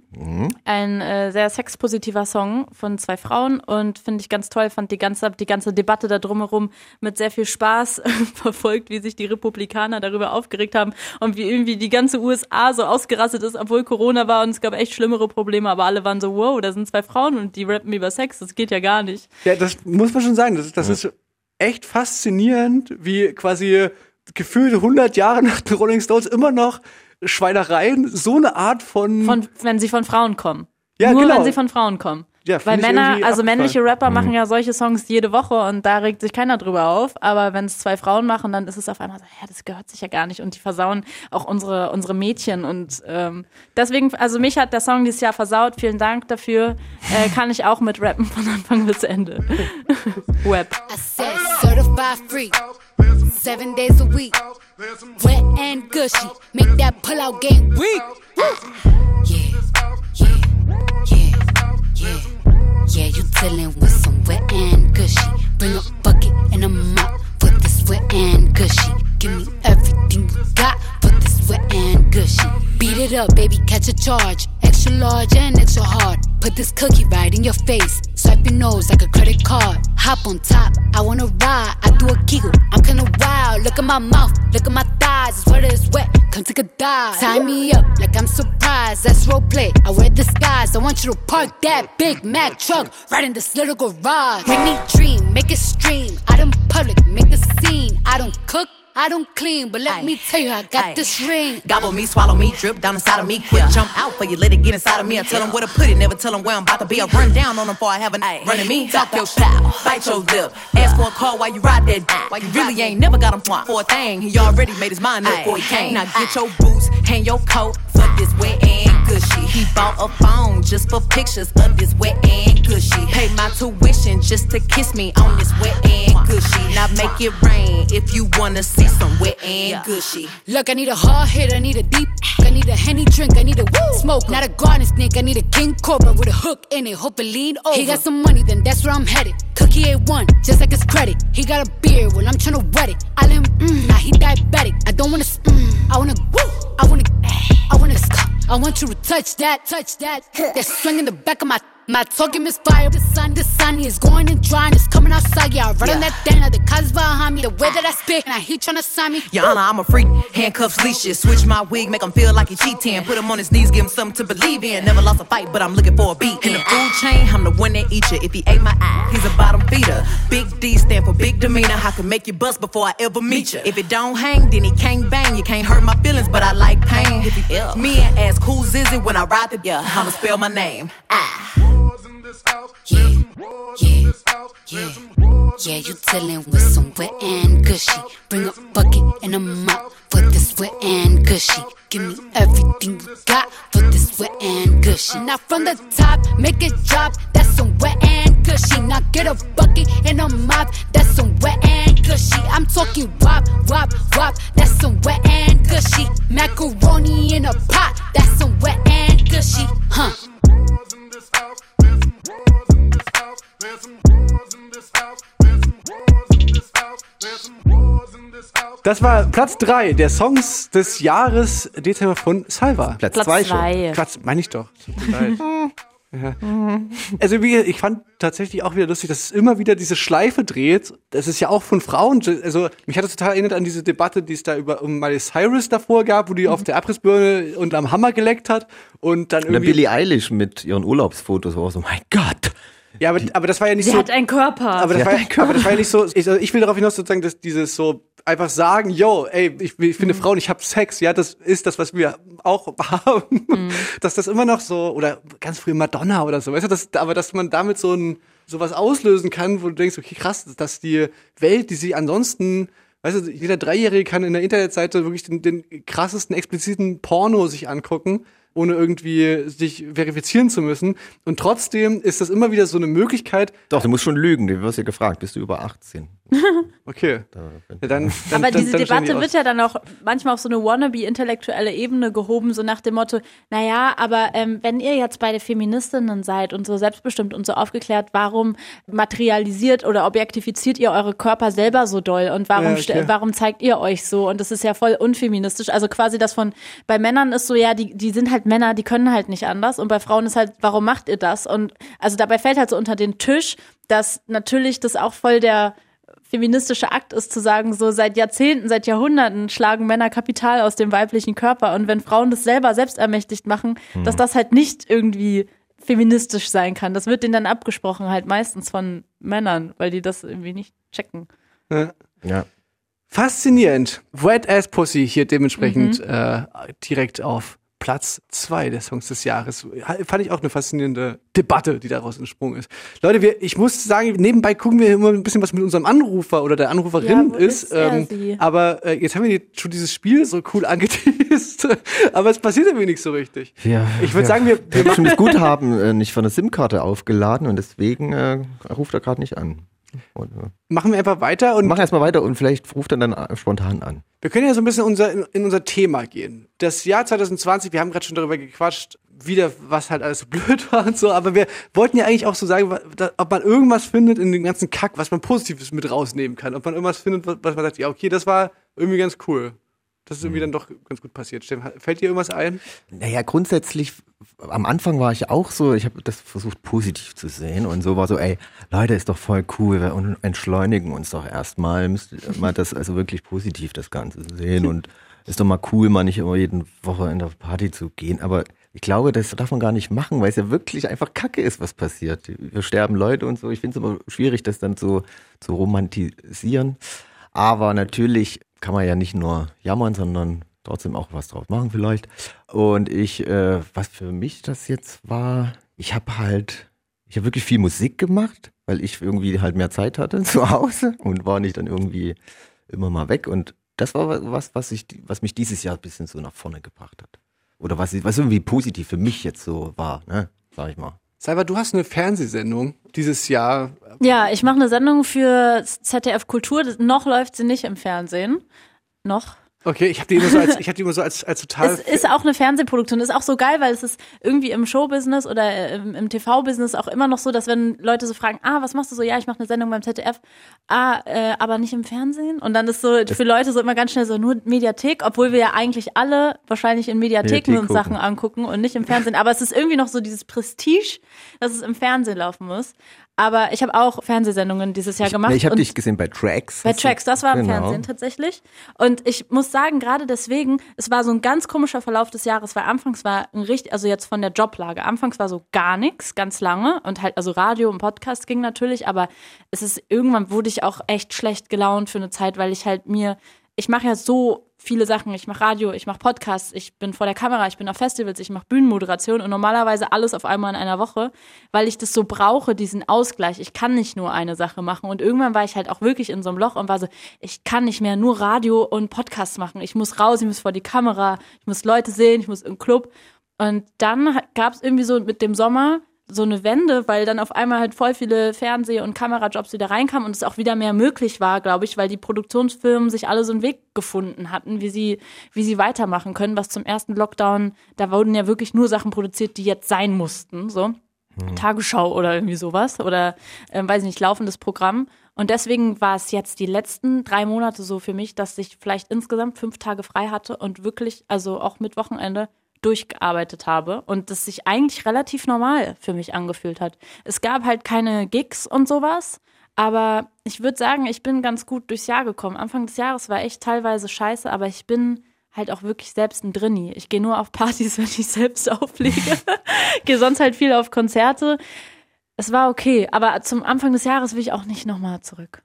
Ein äh, sehr sexpositiver Song von zwei Frauen und finde ich ganz toll, fand die ganze, die ganze Debatte da drumherum mit sehr viel Spaß [laughs] verfolgt, wie sich die Republikaner darüber aufgeregt haben und wie irgendwie die ganze USA so ausgerastet ist, obwohl Corona war und es gab echt schlimmere Probleme, aber alle waren so, wow, da sind zwei Frauen und die rappen über Sex, das geht ja gar nicht. Ja, das muss man schon sagen. Das, das ist echt faszinierend, wie quasi gefühlt 100 Jahre nach den Rolling Stones immer noch Schweinereien so eine Art von, Von, wenn sie von Frauen kommen. Ja, Nur genau. wenn sie von Frauen kommen. Ja, Weil Männer, also männliche Rapper machen ja solche Songs jede Woche und da regt sich keiner drüber auf. Aber wenn es zwei Frauen machen, dann ist es auf einmal so, ja, das gehört sich ja gar nicht und die versauen auch unsere, unsere Mädchen. Und ähm, deswegen, also mich hat der Song dieses Jahr versaut. Vielen Dank dafür. Äh, kann ich auch mit rappen von Anfang bis Ende. [laughs] Web. Seven days a week. Wet and gushy, make that pull out game weak. Yeah, yeah, yeah, yeah. Yeah, you dealing with some wet and gushy. Bring a bucket and a mop for this wet and gushy. Give me everything you got for this wet and gushy. Beat it up, baby, catch a charge. Extra large and extra hard. Put this cookie right in your face. Swipe your nose like a credit card. Hop on top, I wanna ride. I do a giggle, I'm kinda wild. Look at my mouth, look at my thighs. It's wet, it's wet. Come take a dive. Tie me up like I'm surprised. That's role play. I wear disguise. I want you to park that Big Mac truck right in this little garage. Make me dream, make it stream. Out in public, make the scene. I don't cook. I don't clean, but let me tell you, I got Aye. this ring. Gobble me, swallow me, drip down inside of me. Quick jump out for you, let it get inside of me. I tell them where to put it, never tell them where I'm about to be. I run down on them before I have a night. Running me, talk your style, bite your lip. Ask for a call while you ride that dick. Why you really ain't never got him for a thing. He already made his mind up before he came. Now get your boots, hang your coat for this wet and gushy. He bought a phone just for pictures of this wet and gushy. Pay my tuition just to kiss me on this wet and gushy. Now make it rain if you wanna see some wet and gushy. Look, I need a hard hit, I need a deep. I need a henny drink, I need a woo smoke. Not a garden snake, I need a king cobra with a hook in it. Hope it lean over. He got some money, then that's where I'm headed. Cookie A1, just like his credit. He got a beard, well, I'm tryna wet it. I let him, mm, now he diabetic. I don't wanna, mm, I wanna, woo, I wanna, eh, I wanna, I want you to touch that, touch that. That swing in the back of my. My talking is fire, the sun, the sun is going and drying, it's coming outside. Yeah, I run on that thing, the cuz behind me. The way that I spit, and I he tryna sign me. Your Honor, I'm a freak. Handcuffs, leashes. Switch my wig, make him feel like he cheating. Put him on his knees, give him something to believe in. Never lost a fight, but I'm looking for a beat. In the food chain, I'm the one that eat you. If he ate my eye, he's a bottom feeder. Big D stand for big demeanor. I can make you bust before I ever meet you. If it don't hang, then he can't bang. You can't hurt my feelings, but I like pain. If he ill, me and ask who's is it when I ride the yeah, I'ma spell my name. Ah. Yeah, yeah, yeah. Yeah, you dealing with some wet and gushy. Bring a bucket and a mop for this wet and gushy. Give me everything you got for this wet and gushy. Now from the top, make it drop. That's some wet and gushy. Now get a bucket and a mop. That's some wet and gushy. I'm talking wop, wop, wop. That's some wet and gushy. Macaroni in a pot. That's Das war Platz drei der Songs des Jahres Dezember von Salva. Platz, Platz zwei schon. zwei. Platz, meine ich doch. [laughs] Ja. Also wie, ich fand tatsächlich auch wieder lustig, dass es immer wieder diese Schleife dreht. Das ist ja auch von Frauen. Also mich hat das total erinnert an diese Debatte, die es da über um Miley Cyrus davor gab, wo die auf der Abrissbirne und am Hammer geleckt hat und dann Oder irgendwie. Billie Eilish mit ihren Urlaubsfotos, auch so, mein Gott. ja, aber, aber das war ja nicht Sie so. hat einen Körper. Aber das, Ja, war, aber das war ja nicht so, ich, also ich will darauf hinaus sozusagen, dass dieses so einfach sagen, yo, ey, ich, ich finde Frauen, ich habe Sex, ja, das ist das, was wir auch [laughs] haben. Dass das immer noch so, oder ganz früh Madonna oder so, weißt du, das, aber dass man damit so ein sowas auslösen kann, wo du denkst, okay, krass, dass die Welt, die sie ansonsten Weißt du, jeder Dreijährige kann in der Internetseite wirklich den, den krassesten, expliziten Porno sich angucken, ohne irgendwie sich verifizieren zu müssen. Und trotzdem ist das immer wieder so eine Möglichkeit, Doch, du musst schon lügen. Du wirst ja gefragt, bist du über 18? Okay. Ja, dann, dann, Aber dann, diese Debatte wird ja dann auch manchmal auf so eine wannabe-intellektuelle Ebene gehoben, so nach dem Motto, naja, aber ähm, wenn ihr jetzt beide Feministinnen seid und so selbstbestimmt und so aufgeklärt, warum materialisiert oder objektifiziert ihr eure Körper selber so doll und warum, Ja, okay. warum zeigt ihr euch so? Und das ist ja voll unfeministisch. Also quasi das von, bei Männern ist so, ja, die, die sind halt Männer, die können halt nicht anders. Und bei Frauen ist halt, warum macht ihr das? Und also dabei fällt halt so unter den Tisch, dass natürlich das auch voll der feministische Akt ist zu sagen, so seit Jahrzehnten, seit Jahrhunderten schlagen Männer Kapital aus dem weiblichen Körper und wenn Frauen das selber selbstermächtigt machen, dass das halt nicht irgendwie feministisch sein kann. Das wird denen dann abgesprochen, halt meistens von Männern, weil die das irgendwie nicht checken. Ja. Faszinierend. Wet Ass Pussy hier dementsprechend Mhm. äh, direkt auf Platz zwei der Songs des Jahres. Fand ich auch eine faszinierende Debatte, die daraus entsprungen ist. Leute, wir, ich muss sagen, nebenbei gucken wir immer ein bisschen, was mit unserem Anrufer oder der Anruferin Ja, ist. ähm, er, aber äh, jetzt haben wir die- schon dieses Spiel so cool angeteased. [laughs] aber es passiert irgendwie nicht so richtig. Ja, Ich würde ja. sagen, wir, wir machen bestimmt das [laughs] Guthaben äh, nicht von der SIM-Karte aufgeladen und deswegen äh, ruft er gerade nicht an. Und, äh, machen wir einfach weiter und mach erstmal weiter und vielleicht ruft er dann äh, spontan an. Wir können ja so ein bisschen unser, in, in unser Thema gehen. Das Jahr 2020, wir haben gerade schon darüber gequatscht, wieder was halt alles so [laughs] blöd war und so, aber wir wollten ja eigentlich auch so sagen, ob man irgendwas findet in dem ganzen Kack, was man Positives mit rausnehmen kann. Ob man irgendwas findet, was man sagt, ja, okay, das war irgendwie ganz cool. Das ist irgendwie dann doch ganz gut passiert. Steffen, fällt dir irgendwas ein? Naja, grundsätzlich, am Anfang war ich auch so, ich habe das versucht positiv zu sehen und so war so, ey, Leute, ist doch voll cool, wir un- entschleunigen uns doch erstmal, müsst mal das also wirklich positiv das Ganze sehen und [laughs] ist doch mal cool, mal nicht immer jede Woche in der Party zu gehen, aber ich glaube, das darf man gar nicht machen, weil es ja wirklich einfach Kacke ist, was passiert. Wir sterben Leute und so. Ich finde es immer schwierig, das dann so zu romantisieren. Aber natürlich kann man ja nicht nur jammern, sondern trotzdem auch was draus machen vielleicht. Und ich, äh, was für mich das jetzt war, ich habe halt, ich habe wirklich viel Musik gemacht, weil ich irgendwie halt mehr Zeit hatte [laughs] zu Hause und war nicht dann irgendwie immer mal weg. Und das war was, was ich, was mich dieses Jahr ein bisschen so nach vorne gebracht hat. Oder was, was irgendwie positiv für mich jetzt so war, ne, sag ich mal. Salva, du hast eine Fernsehsendung dieses Jahr. Ja, ich mache eine Sendung für ZDF Kultur. Noch läuft sie nicht im Fernsehen. Noch. Okay, ich habe die immer so als, ich hab die immer so als, als total. Es ist auch eine Fernsehproduktion. Ist auch so geil, weil es ist irgendwie im Showbusiness oder äh, im, im TV-Business auch immer noch so, dass wenn Leute so fragen, ah, was machst du so? Ja, ich mache eine Sendung beim ZDF. Ah, äh, aber nicht im Fernsehen. Und dann ist so für Leute so immer ganz schnell so nur Mediathek, obwohl wir ja eigentlich alle wahrscheinlich in Mediatheken Mediathek uns Sachen gucken. angucken und nicht im Fernsehen. Aber es ist irgendwie noch so dieses Prestige, dass es im Fernsehen laufen muss. Aber ich habe auch Fernsehsendungen dieses Jahr gemacht. Ja, ich habe dich gesehen bei Tracks. bei Tracks, das war im Genau. Fernsehen tatsächlich. Und ich muss sagen, gerade deswegen, es war so ein ganz komischer Verlauf des Jahres, weil anfangs war ein richtig, also jetzt von der Joblage, anfangs war so gar nichts, ganz lange. Und halt, also Radio und Podcast ging natürlich, aber es ist, irgendwann wurde ich auch echt schlecht gelaunt für eine Zeit, weil ich halt mir, ich mache ja so viele Sachen. Ich mache Radio, ich mache Podcasts, ich bin vor der Kamera, ich bin auf Festivals, ich mache Bühnenmoderation und normalerweise alles auf einmal in einer Woche, weil ich das so brauche, diesen Ausgleich. Ich kann nicht nur eine Sache machen. Und irgendwann war ich halt auch wirklich in so einem Loch und war so, ich kann nicht mehr nur Radio und Podcasts machen. Ich muss raus, ich muss vor die Kamera, ich muss Leute sehen, ich muss im Club. Und dann gab es irgendwie so mit dem Sommer so eine Wende, weil dann auf einmal halt voll viele Fernseh- und Kamerajobs wieder reinkamen und es auch wieder mehr möglich war, glaube ich, weil die Produktionsfirmen sich alle so einen Weg gefunden hatten, wie sie, wie sie weitermachen können, was zum ersten Lockdown, da wurden ja wirklich nur Sachen produziert, die jetzt sein mussten, so. Tagesschau oder irgendwie sowas oder ähm, weiß ich nicht, laufendes Programm. Und deswegen war es jetzt die letzten drei Monate so für mich, dass ich vielleicht insgesamt fünf Tage frei hatte und wirklich, also auch mit Wochenende, durchgearbeitet habe und das sich eigentlich relativ normal für mich angefühlt hat. Es gab halt keine Gigs und sowas, aber ich würde sagen, ich bin ganz gut durchs Jahr gekommen. Anfang des Jahres war echt teilweise scheiße, aber ich bin halt auch wirklich selbst ein Drinni. Ich gehe nur auf Partys, [laughs] wenn ich selbst auflege. [laughs] gehe sonst halt viel auf Konzerte. Es war okay, aber zum Anfang des Jahres will ich auch nicht nochmal zurück.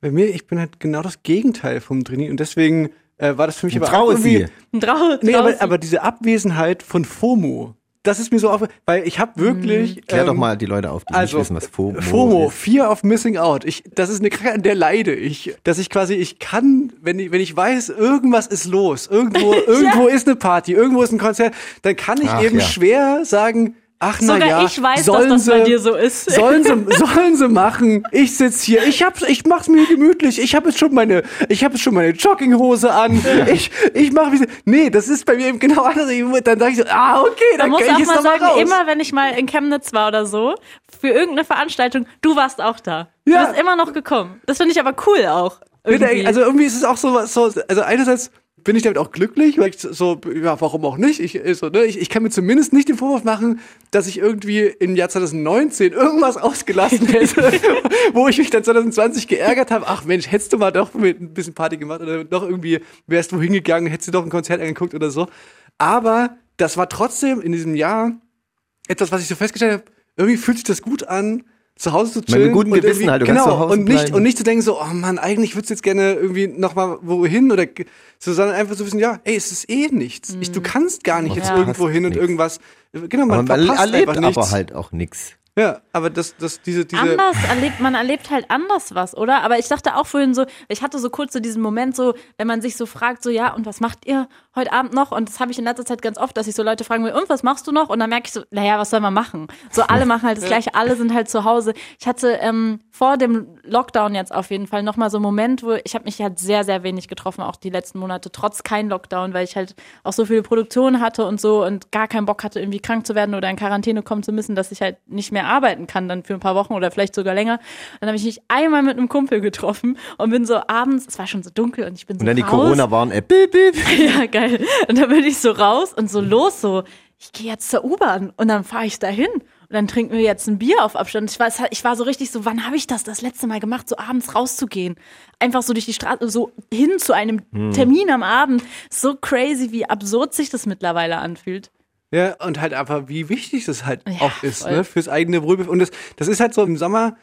Bei mir, ich bin halt genau das Gegenteil vom Trainee und deswegen äh, war das für mich aber auch Traue irgendwie, sie. Trau Nee, trau- aber, aber diese Abwesenheit von FOMO, das ist mir so auf, weil ich habe wirklich. Klär doch ähm, mal die Leute auf, die also, nicht wissen, was FOMO, FOMO, ist. Fear of Missing Out. Ich, das ist eine Krankheit, an der leide ich. Dass ich quasi, ich kann, wenn ich, wenn ich weiß, irgendwas ist los, irgendwo, [laughs] irgendwo ist eine Party, irgendwo ist ein Konzert, dann kann ich Ach, eben ja. schwer sagen, ach na Sogar ja, ich weiß, sollen dass das sie, bei dir so ist. [laughs] Sollen sie, sollen sie machen. Ich sitz hier, ich hab's, ich mach's mir gemütlich. Ich habe jetzt schon meine, ich habe jetzt schon meine Jogginghose an. Ich, ich mach wie, nee, das ist bei mir eben genau anders. Dann sag ich so, ah, okay, dann muss kann ich auch jetzt mal noch mal sagen, raus. immer wenn ich mal in Chemnitz war oder so, für irgendeine Veranstaltung, du warst auch da. Ja. Du bist immer noch gekommen. Das finde ich aber cool auch. Irgendwie. Also irgendwie ist es auch so, so, also einerseits bin ich damit auch glücklich, weil ich so, ja, warum auch nicht? Ich, so, ne, ich, ich kann mir zumindest nicht den Vorwurf machen, dass ich irgendwie im Jahr 2019 irgendwas ausgelassen [laughs] hätte, [laughs] wo ich mich dann 2020 geärgert habe. Ach Mensch, hättest du mal doch mit ein bisschen Party gemacht oder doch irgendwie wärst du hingegangen, hättest du doch ein Konzert angeguckt oder so. Aber das war trotzdem in diesem Jahr etwas, was ich so festgestellt habe, irgendwie fühlt sich das gut an, zu Hause zu Mit chillen. gutem und Gewissen halt, du kannst genau, zu Hause und nicht, bleiben. und nicht zu denken so, oh Mann, eigentlich würdest du jetzt gerne irgendwie noch mal wohin oder so, sondern einfach so wissen, ja, ey, es ist eh nichts. Ich, du kannst gar nicht jetzt Ja. irgendwo hin und irgendwas, genau, man Aber man verpasst erlebt einfach nichts. aber halt auch nichts. Ja, aber das, das, diese, diese, anders erlebt, man erlebt halt anders was, oder? Aber ich dachte auch vorhin so, ich hatte so kurz so diesen Moment so, wenn man sich so fragt, so, ja, und was macht ihr heute Abend noch? Und das habe ich in letzter Zeit ganz oft, dass ich so Leute fragen will, und was machst du noch? Und dann merke ich so, naja, was soll man machen? So, alle machen halt das Gleiche, alle sind halt zu Hause. Ich hatte ähm, vor dem Lockdown jetzt auf jeden Fall nochmal so einen Moment, wo ich habe mich halt sehr, sehr wenig getroffen, auch die letzten Monate, trotz kein Lockdown, weil ich halt auch so viele Produktionen hatte und so und gar keinen Bock hatte, irgendwie krank zu werden oder in Quarantäne kommen zu müssen, dass ich halt nicht mehr arbeiten kann dann für ein paar Wochen oder vielleicht sogar länger. Dann habe ich mich einmal mit einem Kumpel getroffen und bin so abends, es war schon so dunkel und ich bin so Und dann die raus. Corona-Warn-App. [laughs] Bip, bip. Ja, geil. Und dann bin ich so raus und so los, so, ich gehe jetzt zur U-Bahn und dann fahre ich dahin. Und dann trinken wir jetzt ein Bier auf Abstand. Ich war, ich war so richtig so, wann habe ich das das letzte Mal gemacht, so abends rauszugehen? Einfach so durch die Straße, so hin zu einem Hm. Termin am Abend. So crazy, wie absurd sich das mittlerweile anfühlt. Ja, und halt einfach, wie wichtig das halt Ja, auch ist, voll. ne, fürs eigene Wohlbefinden. Und das, das ist halt so im Sommer,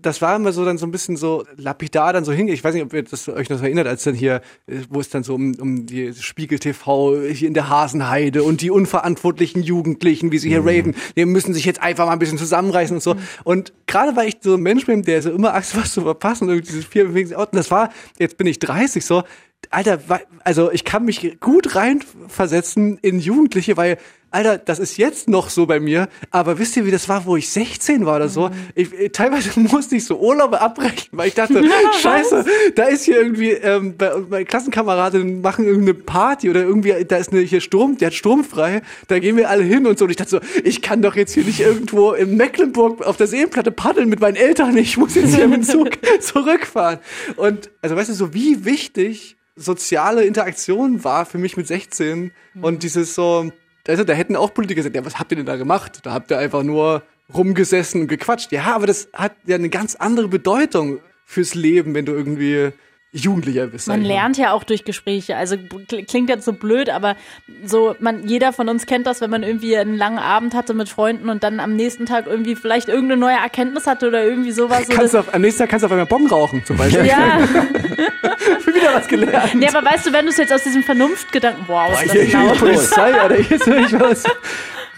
das war immer so dann so ein bisschen so lapidar dann so hingeht. Ich weiß nicht, ob ihr das euch noch erinnert, als dann hier, äh, wo es dann so um, um die Spiegel TV hier in der Hasenheide und die unverantwortlichen Jugendlichen, wie sie hier raven, die müssen sich jetzt einfach mal ein bisschen zusammenreißen und so. Und gerade weil ich so ein Mensch bin, der so immer Angst [laughs] hat, was zu verpassen und irgendwie diese vier aus. Und das war, jetzt bin ich 30 so, Alter, also ich kann mich gut reinversetzen in Jugendliche, weil, Alter, das ist jetzt noch so bei mir, aber wisst ihr, wie das war, wo ich 16 war oder so? Ich, äh, teilweise [laughs] musste ich so Urlaube abbrechen, weil ich dachte, [laughs] scheiße, da ist hier irgendwie, ähm, meine Klassenkameradinnen machen irgendeine Party oder irgendwie, da ist eine hier Sturm, die hat sturmfrei, da gehen wir alle hin und so. Und ich dachte so, ich kann doch jetzt hier nicht irgendwo in Mecklenburg auf der Seenplatte paddeln mit meinen Eltern, ich muss jetzt hier mit dem Zug [laughs] zurückfahren. Und, also weißt du, so wie wichtig soziale Interaktion war für mich mit 16 und dieses so, also da hätten auch Politiker gesagt, ja, was habt ihr denn da gemacht? Da habt ihr einfach nur rumgesessen und gequatscht. Ja, aber das hat ja eine ganz andere Bedeutung fürs Leben, wenn du irgendwie Jugendlicher bist. Man lernt ja auch durch Gespräche. Also kl- klingt jetzt so blöd, aber so man jeder von uns kennt das, wenn man irgendwie einen langen Abend hatte mit Freunden und dann am nächsten Tag irgendwie vielleicht irgendeine neue Erkenntnis hatte oder irgendwie sowas. So Kannst auf, am nächsten Tag kannst du auf einmal Bon rauchen, zum Beispiel. ja, [laughs] Wieder was gelernt. nee, aber weißt du, wenn du es jetzt aus diesem Vernunftgedanken, wow, ist Hier, das hier, laut. Polizei, Alter, jetzt höre ich was.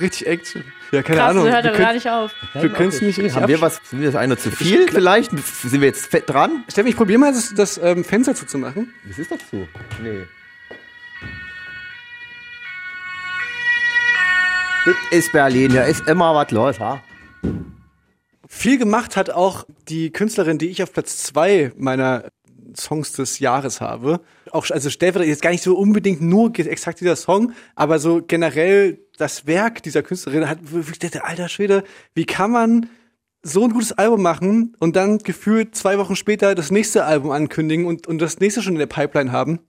Richtig Action. Ja, keine Krass, Ahnung. das hört aber gar nicht auf. Wir können es nicht richtig Haben wir was, sind wir das einer zu viel vielleicht? Sind wir jetzt fett dran? Steffen, ich probiere mal, das, das ähm, Fenster zuzumachen. Das ist doch so. Nee. Das ist Berlin, ja, ist immer was los, ha? Viel gemacht hat auch die Künstlerin, die ich auf Platz zwei meiner Songs des Jahres habe. Auch also stellvertretend jetzt gar nicht so unbedingt nur exakt dieser Song, aber so generell das Werk dieser Künstlerin hat wirklich dachte, alter Schwede, wie kann man so ein gutes Album machen und dann gefühlt zwei Wochen später das nächste Album ankündigen und, und das nächste schon in der Pipeline haben.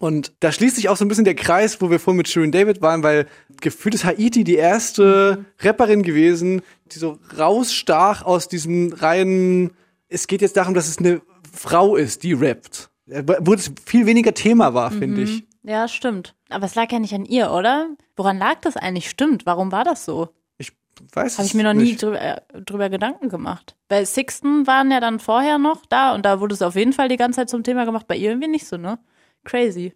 Und da schließt sich auch so ein bisschen der Kreis, wo wir vorhin mit Shirin David waren, weil gefühlt ist Haiti die erste Rapperin gewesen, die so rausstach aus diesem reinen, es geht jetzt darum, dass es eine Frau ist, die rappt. Wo es viel weniger Thema war, finde ich. Ja, stimmt. Aber es lag ja nicht an ihr, oder? Woran lag das eigentlich? Stimmt. Warum war das so? Ich weiß Habe ich mir noch nie nicht. drüber, äh, drüber Gedanken gemacht. Bei Sixten waren ja dann vorher noch da und da wurde es auf jeden Fall die ganze Zeit zum Thema gemacht. Bei ihr irgendwie nicht so, ne? Crazy.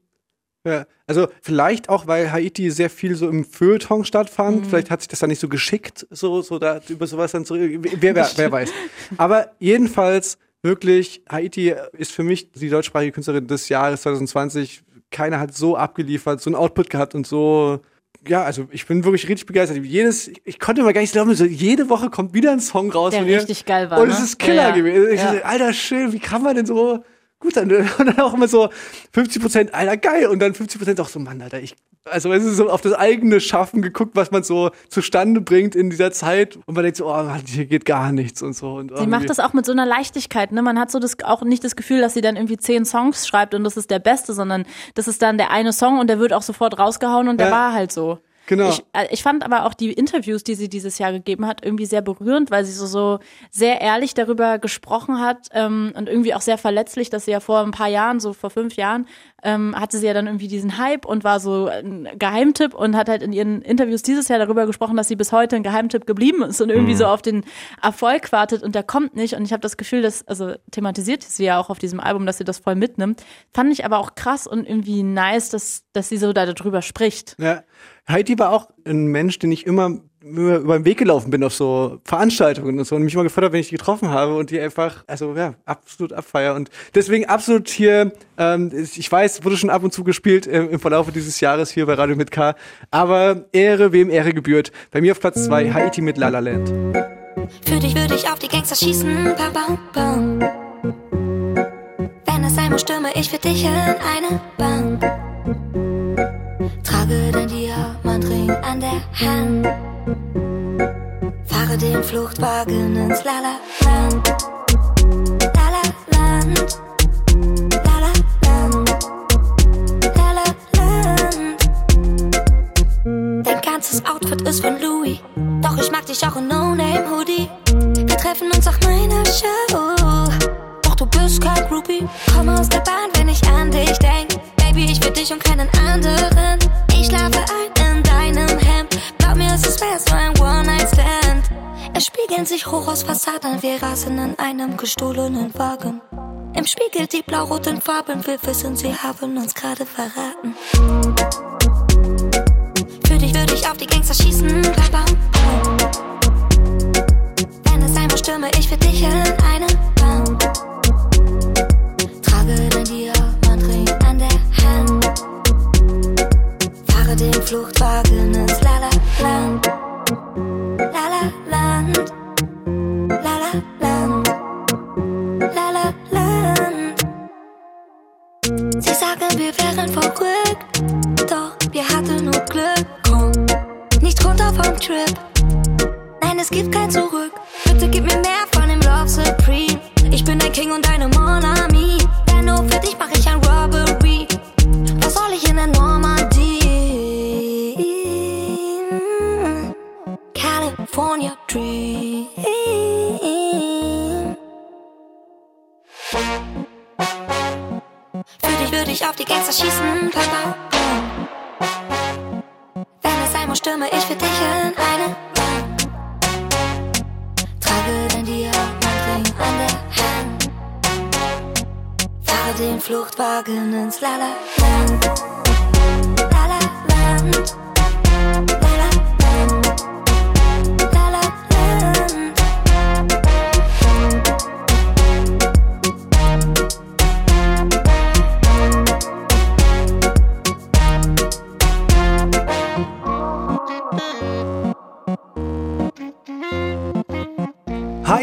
Ja, also vielleicht auch, weil Haiti sehr viel so im Feuilleton stattfand. Vielleicht hat sich das dann nicht so geschickt, so, so da über sowas dann zurück. Wer, wer, wer weiß. [laughs] Aber jedenfalls wirklich, Haiti ist für mich die deutschsprachige Künstlerin des Jahres 2020. Keiner hat so abgeliefert, so einen Output gehabt und so ja, also ich bin wirklich richtig begeistert. Jedes, ich konnte mal gar nicht glauben, so jede Woche kommt wieder ein Song raus Der von ihr. richtig geil war, Und es ne? ist Killer Ja, ja. gewesen. Ich Ja. so, Alter, schön, wie kann man denn so gut sein? [laughs] Und dann auch immer so 50 Prozent, Alter, geil. Und dann 50 Prozent auch so, Mann, Alter, ich, also es ist so auf das eigene Schaffen geguckt, was man so zustande bringt in dieser Zeit. Und man denkt so, oh Mann, hier geht gar nichts und so. Und Sie macht das auch mit so einer Leichtigkeit, ne? Man hat so das auch nicht das Gefühl, dass sie dann irgendwie zehn Songs schreibt und das ist der beste, sondern das ist dann der eine Song und der wird auch sofort rausgehauen und der Ja. war halt so. Genau. Ich, äh, ich fand aber auch die Interviews, die sie dieses Jahr gegeben hat, irgendwie sehr berührend, weil sie so, so sehr ehrlich darüber gesprochen hat ähm, und irgendwie auch sehr verletzlich, dass sie ja vor ein paar Jahren, so vor fünf Jahren, ähm, hatte sie ja dann irgendwie diesen Hype und war so ein Geheimtipp und hat halt in ihren Interviews dieses Jahr darüber gesprochen, dass sie bis heute ein Geheimtipp geblieben ist und irgendwie so auf den Erfolg wartet und der kommt nicht. Und ich habe das Gefühl, dass, also thematisiert sie ja auch auf diesem Album, dass sie das voll mitnimmt. Fand ich aber auch krass und irgendwie nice, dass, dass sie so da darüber spricht. Ja. Heidi war auch ein Mensch, den ich immer über den Weg gelaufen bin auf so Veranstaltungen und so und mich immer gefreut habe, wenn ich die getroffen habe und die einfach, also ja, absolut abfeier und deswegen absolut hier, ähm, ich weiß, wurde schon ab und zu gespielt äh, im Verlauf dieses Jahres hier bei Radio mit K, aber Ehre, wem Ehre gebührt. Bei mir auf Platz zwei Haiti mit La La Land. Für dich würde ich auf die Gangster schießen, bam, bam, bam. Wenn es stürme ich für dich in eine Bank. Trage dein Diamantring an der Hand. Fahre den Fluchtwagen ins Lala-Land. Lala-Land. Lala-Land. Lala-Land. Dein ganzes Outfit ist von Louis. Doch ich mag dich auch in No-Name-Hoodie. Wir treffen uns auf meiner Show. Du bist kein Groupie. Komm aus der Bahn, wenn ich an dich denk. Baby, ich will dich und keinen anderen. Ich schlafe ein in deinem Hemd. Glaub mir, es ist wär's nur ein One-Night-Stand. Es spiegeln sich hoch aus Fassaden. Wir rasen in einem gestohlenen Wagen. Im Spiegel die blau-roten Farben. Wir wissen, sie haben uns gerade verraten. Für dich würde ich auf die Gangster schießen. Bam, bam. Wenn es sein muss, stürme ich für dich in eine Bank. Den Fluchtwagen ins Lala-Land. Lala-Land. Lala-Land. Lala-Land. Sie sagen, wir wären verrückt. Doch wir hatten nur Glück. Komm, nicht runter vom Trip. Nein, es gibt kein Zurück. Bitte gib mir mehr von dem Love Supreme. Ich bin dein King und deine Monami. Denn nur für dich mach ich ein Robbery. Was soll ich in der Normandie? California Dream. Für dich würde ich auf die Gangster schießen. Bam. Wenn es sein muss, stürme ich für dich in eine Bank. Trage dein Diamantring an der Hand. Fahre den Fluchtwagen ins Lala-Land. Lala-Land. Lala-Land.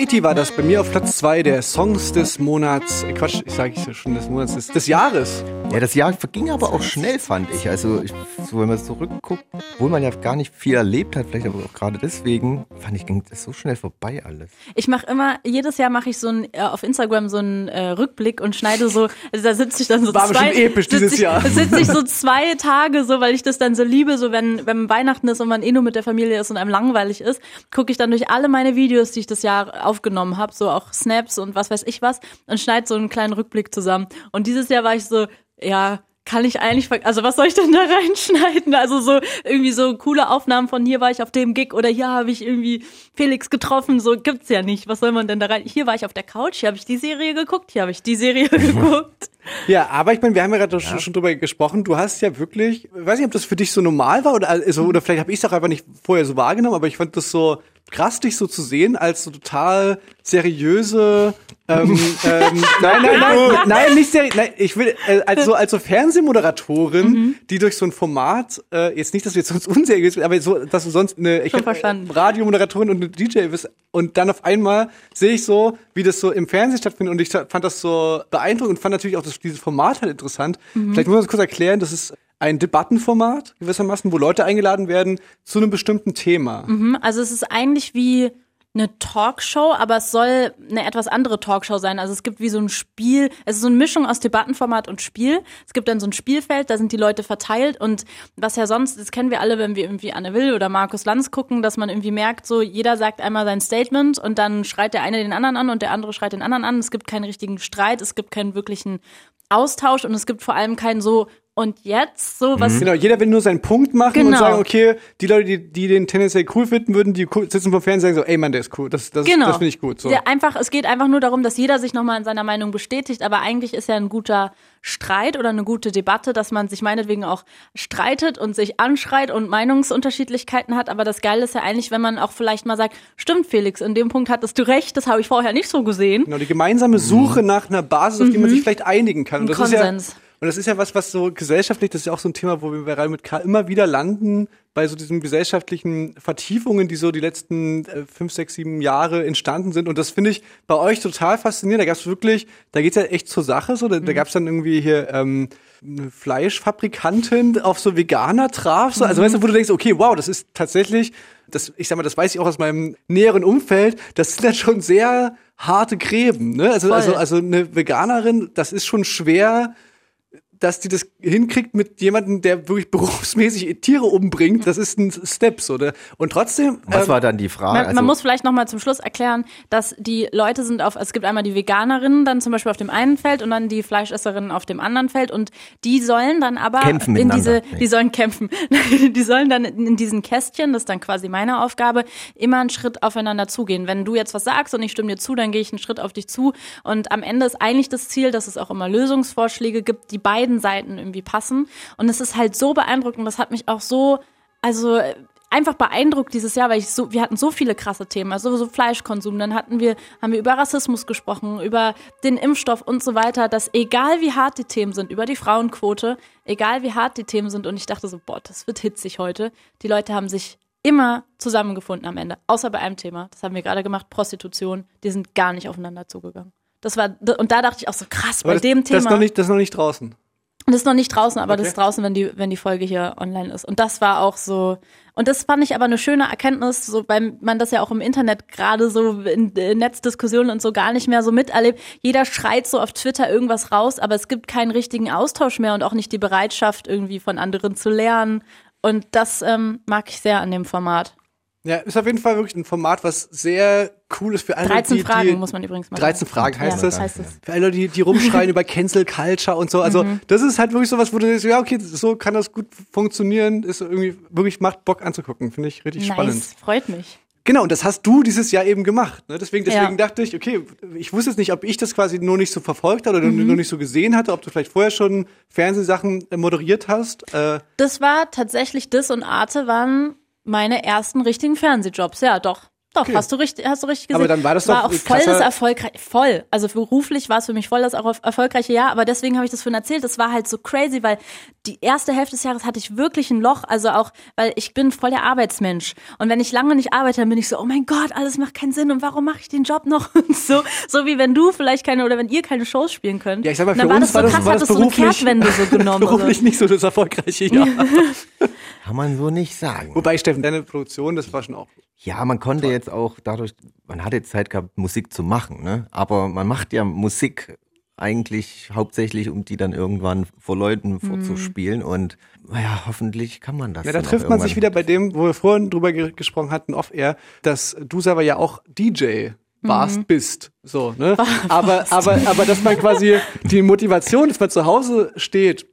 Haiti war das bei mir auf Platz zwei der Songs des Monats. Äh, Quatsch, ich sage ich ja schon des Monats, des Jahres. Ja, das Jahr verging aber auch schnell, fand ich. Also, ich, so, wenn man zurückguckt, obwohl man ja gar nicht viel erlebt hat, vielleicht aber auch gerade deswegen, fand ich, ging das so schnell vorbei alles. Ich mache immer, jedes Jahr mache ich so ein, äh, auf Instagram so einen äh, Rückblick und schneide so, also da sitze ich dann so War zwei, bestimmt episch dieses ich, Jahr. sitze ich so [laughs] zwei Tage so, weil ich das dann so liebe, so wenn, wenn Weihnachten ist und man eh nur mit der Familie ist und einem langweilig ist, gucke ich dann durch alle meine Videos, die ich das Jahr aufgenommen habe, so auch Snaps und was weiß ich was und schneide so einen kleinen Rückblick zusammen. Und dieses Jahr war ich so, ja, kann ich eigentlich, ver- also was soll ich denn da [laughs] reinschneiden? Also so irgendwie so coole Aufnahmen von hier war ich auf dem Gig oder hier habe ich irgendwie Felix getroffen, so gibt's ja nicht. Was soll man denn da rein? Hier war ich auf der Couch, hier habe ich die Serie geguckt, hier habe ich die Serie [laughs] geguckt. Ja, aber ich meine, wir haben ja gerade schon, schon drüber gesprochen. Du hast ja wirklich, ich weiß nicht, ob das für dich so normal war oder also, oder vielleicht habe ich es auch einfach nicht vorher so wahrgenommen, aber ich fand das so krass, dich so zu sehen als so total seriöse ähm, [laughs] ähm, nein, nein, nein, nein, nicht seriös. Nein, ich will äh, als so als so Fernsehmoderatorin, Mhm. die durch so ein Format äh, jetzt nicht, dass wir jetzt sonst unseriös sind, aber so, dass du sonst eine ich Schon hab, verstanden. äh, Radiomoderatorin und eine DJ bist und dann auf einmal sehe ich so, wie das so im Fernsehen stattfindet und ich fand das so beeindruckend und fand natürlich auch das, dieses Format halt interessant. Mhm. Vielleicht muss man das kurz erklären, das ist ein Debattenformat gewissermaßen, wo Leute eingeladen werden zu einem bestimmten Thema. Mhm, Also es ist eigentlich wie eine Talkshow, aber es soll eine etwas andere Talkshow sein. Also es gibt wie so ein Spiel, es ist so eine Mischung aus Debattenformat und Spiel. Es gibt dann so ein Spielfeld, da sind die Leute verteilt und was ja sonst, das kennen wir alle, wenn wir irgendwie Anne Will oder Markus Lanz gucken, dass man irgendwie merkt, so jeder sagt einmal sein Statement und dann schreit der eine den anderen an und der andere schreit den anderen an. Es gibt keinen richtigen Streit, es gibt keinen wirklichen Austausch und es gibt vor allem keinen so und jetzt so was Genau, jeder will nur seinen Punkt machen und Genau. sagen, okay, die Leute, die, die den tendenziell cool finden würden, die sitzen vom Fernsehen und sagen so, ey Mann, der ist cool, das, das, Genau. das finde ich gut. So. Der einfach, es geht einfach nur darum, dass jeder sich nochmal in seiner Meinung bestätigt, aber eigentlich ist ja ein guter Streit oder eine gute Debatte, dass man sich meinetwegen auch streitet und sich anschreit und Meinungsunterschiedlichkeiten hat. Aber das Geile ist ja eigentlich, wenn man auch vielleicht mal sagt, stimmt Felix, in dem Punkt hattest du recht, das habe ich vorher nicht so gesehen. Genau, die gemeinsame Suche nach einer Basis, auf die man sich vielleicht einigen kann. Und Ein das ist ja, Konsens. Und das ist ja was, was so gesellschaftlich, das ist ja auch so ein Thema, wo wir bei Real mit K immer wieder landen, bei so diesen gesellschaftlichen Vertiefungen, die so die letzten äh, fünf, sechs, sieben Jahre entstanden sind. Und das finde ich bei euch total faszinierend. Da gab es wirklich, da geht's ja echt zur Sache. So, da, da gab es dann irgendwie hier ähm, eine Fleischfabrikantin auf so Veganer traf. So. Also weißt du, wo du denkst, okay, wow, das ist tatsächlich, das, ich sag mal, das weiß ich auch aus meinem näheren Umfeld, das sind dann schon sehr harte Gräben. Ne? Also, Voll. also, also eine Veganerin, das ist schon schwer, dass die das hinkriegt mit jemandem, der wirklich [laughs] berufsmäßig Tiere umbringt. Das ist ein Step so. Ne? Und trotzdem. Was ähm, war dann die Frage? Man, Also, man muss vielleicht noch mal zum Schluss erklären, dass die Leute sind auf, es gibt einmal die Veganerinnen dann zum Beispiel auf dem einen Feld und dann die Fleischesserinnen auf dem anderen Feld und die sollen dann aber Kämpfen in diese. Nee. die sollen kämpfen, [laughs] die sollen dann in diesen Kästchen, das ist dann quasi meine Aufgabe, immer einen Schritt aufeinander zugehen. Wenn du jetzt was sagst und ich stimme dir zu, dann gehe ich einen Schritt auf dich zu und am Ende ist eigentlich das Ziel, dass es auch immer Lösungsvorschläge gibt, die beiden Seiten irgendwie passen und es ist halt so beeindruckend, das hat mich auch so, also einfach beeindruckt dieses Jahr, weil ich so, wir hatten so viele krasse Themen, also so Fleischkonsum, dann hatten wir, haben wir über Rassismus gesprochen, über den Impfstoff und so weiter, dass egal wie hart die Themen sind, über die Frauenquote, egal wie hart die Themen sind und ich dachte so, boah, das wird hitzig heute. Die Leute haben sich immer zusammengefunden am Ende, außer bei einem Thema, das haben wir gerade gemacht, Prostitution, die sind gar nicht aufeinander zugegangen. Das war, und da dachte ich auch so krass, bei das, dem Thema. Das ist, noch nicht, das ist noch nicht draußen. Das ist noch nicht draußen, aber das Okay. ist draußen, wenn die, wenn die Folge hier online ist. Und das war auch so, und das fand ich aber eine schöne Erkenntnis, so weil man das ja auch im Internet gerade so in, in Netzdiskussionen und so gar nicht mehr so miterlebt. Jeder schreit so auf Twitter irgendwas raus, aber es gibt keinen richtigen Austausch mehr und auch nicht die Bereitschaft, irgendwie von anderen zu lernen. Und das ähm, mag ich sehr an dem Format. Ja, ist auf jeden Fall wirklich ein Format, was sehr cool ist für alle, 13 die, Fragen die, muss man übrigens mal 13 sagen. Fragen heißt ja, das. Heißt das. Für alle, die, die rumschreien [laughs] über Cancel Culture und so. Also, Mhm. das ist halt wirklich sowas, wo du denkst, ja, okay, so kann das gut funktionieren. Ist irgendwie, wirklich macht Bock anzugucken. Finde ich richtig spannend. Nice, freut mich. Genau, und das hast du dieses Jahr eben gemacht. Ne? Deswegen, deswegen Ja. dachte ich, okay, ich wusste jetzt nicht, ob ich das quasi nur nicht so verfolgt habe oder Mhm. nur nicht so gesehen hatte, ob du vielleicht vorher schon Fernsehsachen moderiert hast. Äh, Das war tatsächlich, das und Arte waren meine ersten richtigen Fernsehjobs. Ja, doch. Doch, Okay. hast du richtig, hast du richtig gesehen. Aber dann war das war doch auch voll das erfolgreich, voll. Also beruflich war es für mich voll das auch erfolgreiche Jahr, aber deswegen habe ich das vorhin erzählt. Das war halt so crazy, weil die erste Hälfte des Jahres hatte ich wirklich ein Loch, also auch, weil ich bin voll der Arbeitsmensch. Und wenn ich lange nicht arbeite, dann bin ich so, oh mein Gott, alles macht keinen Sinn und warum mache ich den Job noch? [laughs] Und so, so wie wenn du vielleicht keine oder wenn ihr keine Shows spielen könnt. ja, ich sag mal, für dann war uns das so war das, krass, war hat das das so eine Kehrtwende so [laughs] genommen. beruflich nicht so das erfolgreiche Jahr. [laughs] kann man so nicht sagen. Wobei, Steffen, deine Produktion, das war schon auch. Ja, man konnte jetzt auch dadurch, man hatte Zeit gehabt, Musik zu machen, ne? Aber man macht ja Musik eigentlich hauptsächlich, um die dann irgendwann vor Leuten vorzuspielen. Und naja, hoffentlich kann man das. Ja, da trifft man sich wieder bei dem, wo wir vorhin drüber ge gesprochen hatten, off-air, dass du selber ja auch DJ warst, bist. So, ne? [laughs] Aber, aber, aber dass man quasi die Motivation, dass man zu Hause steht,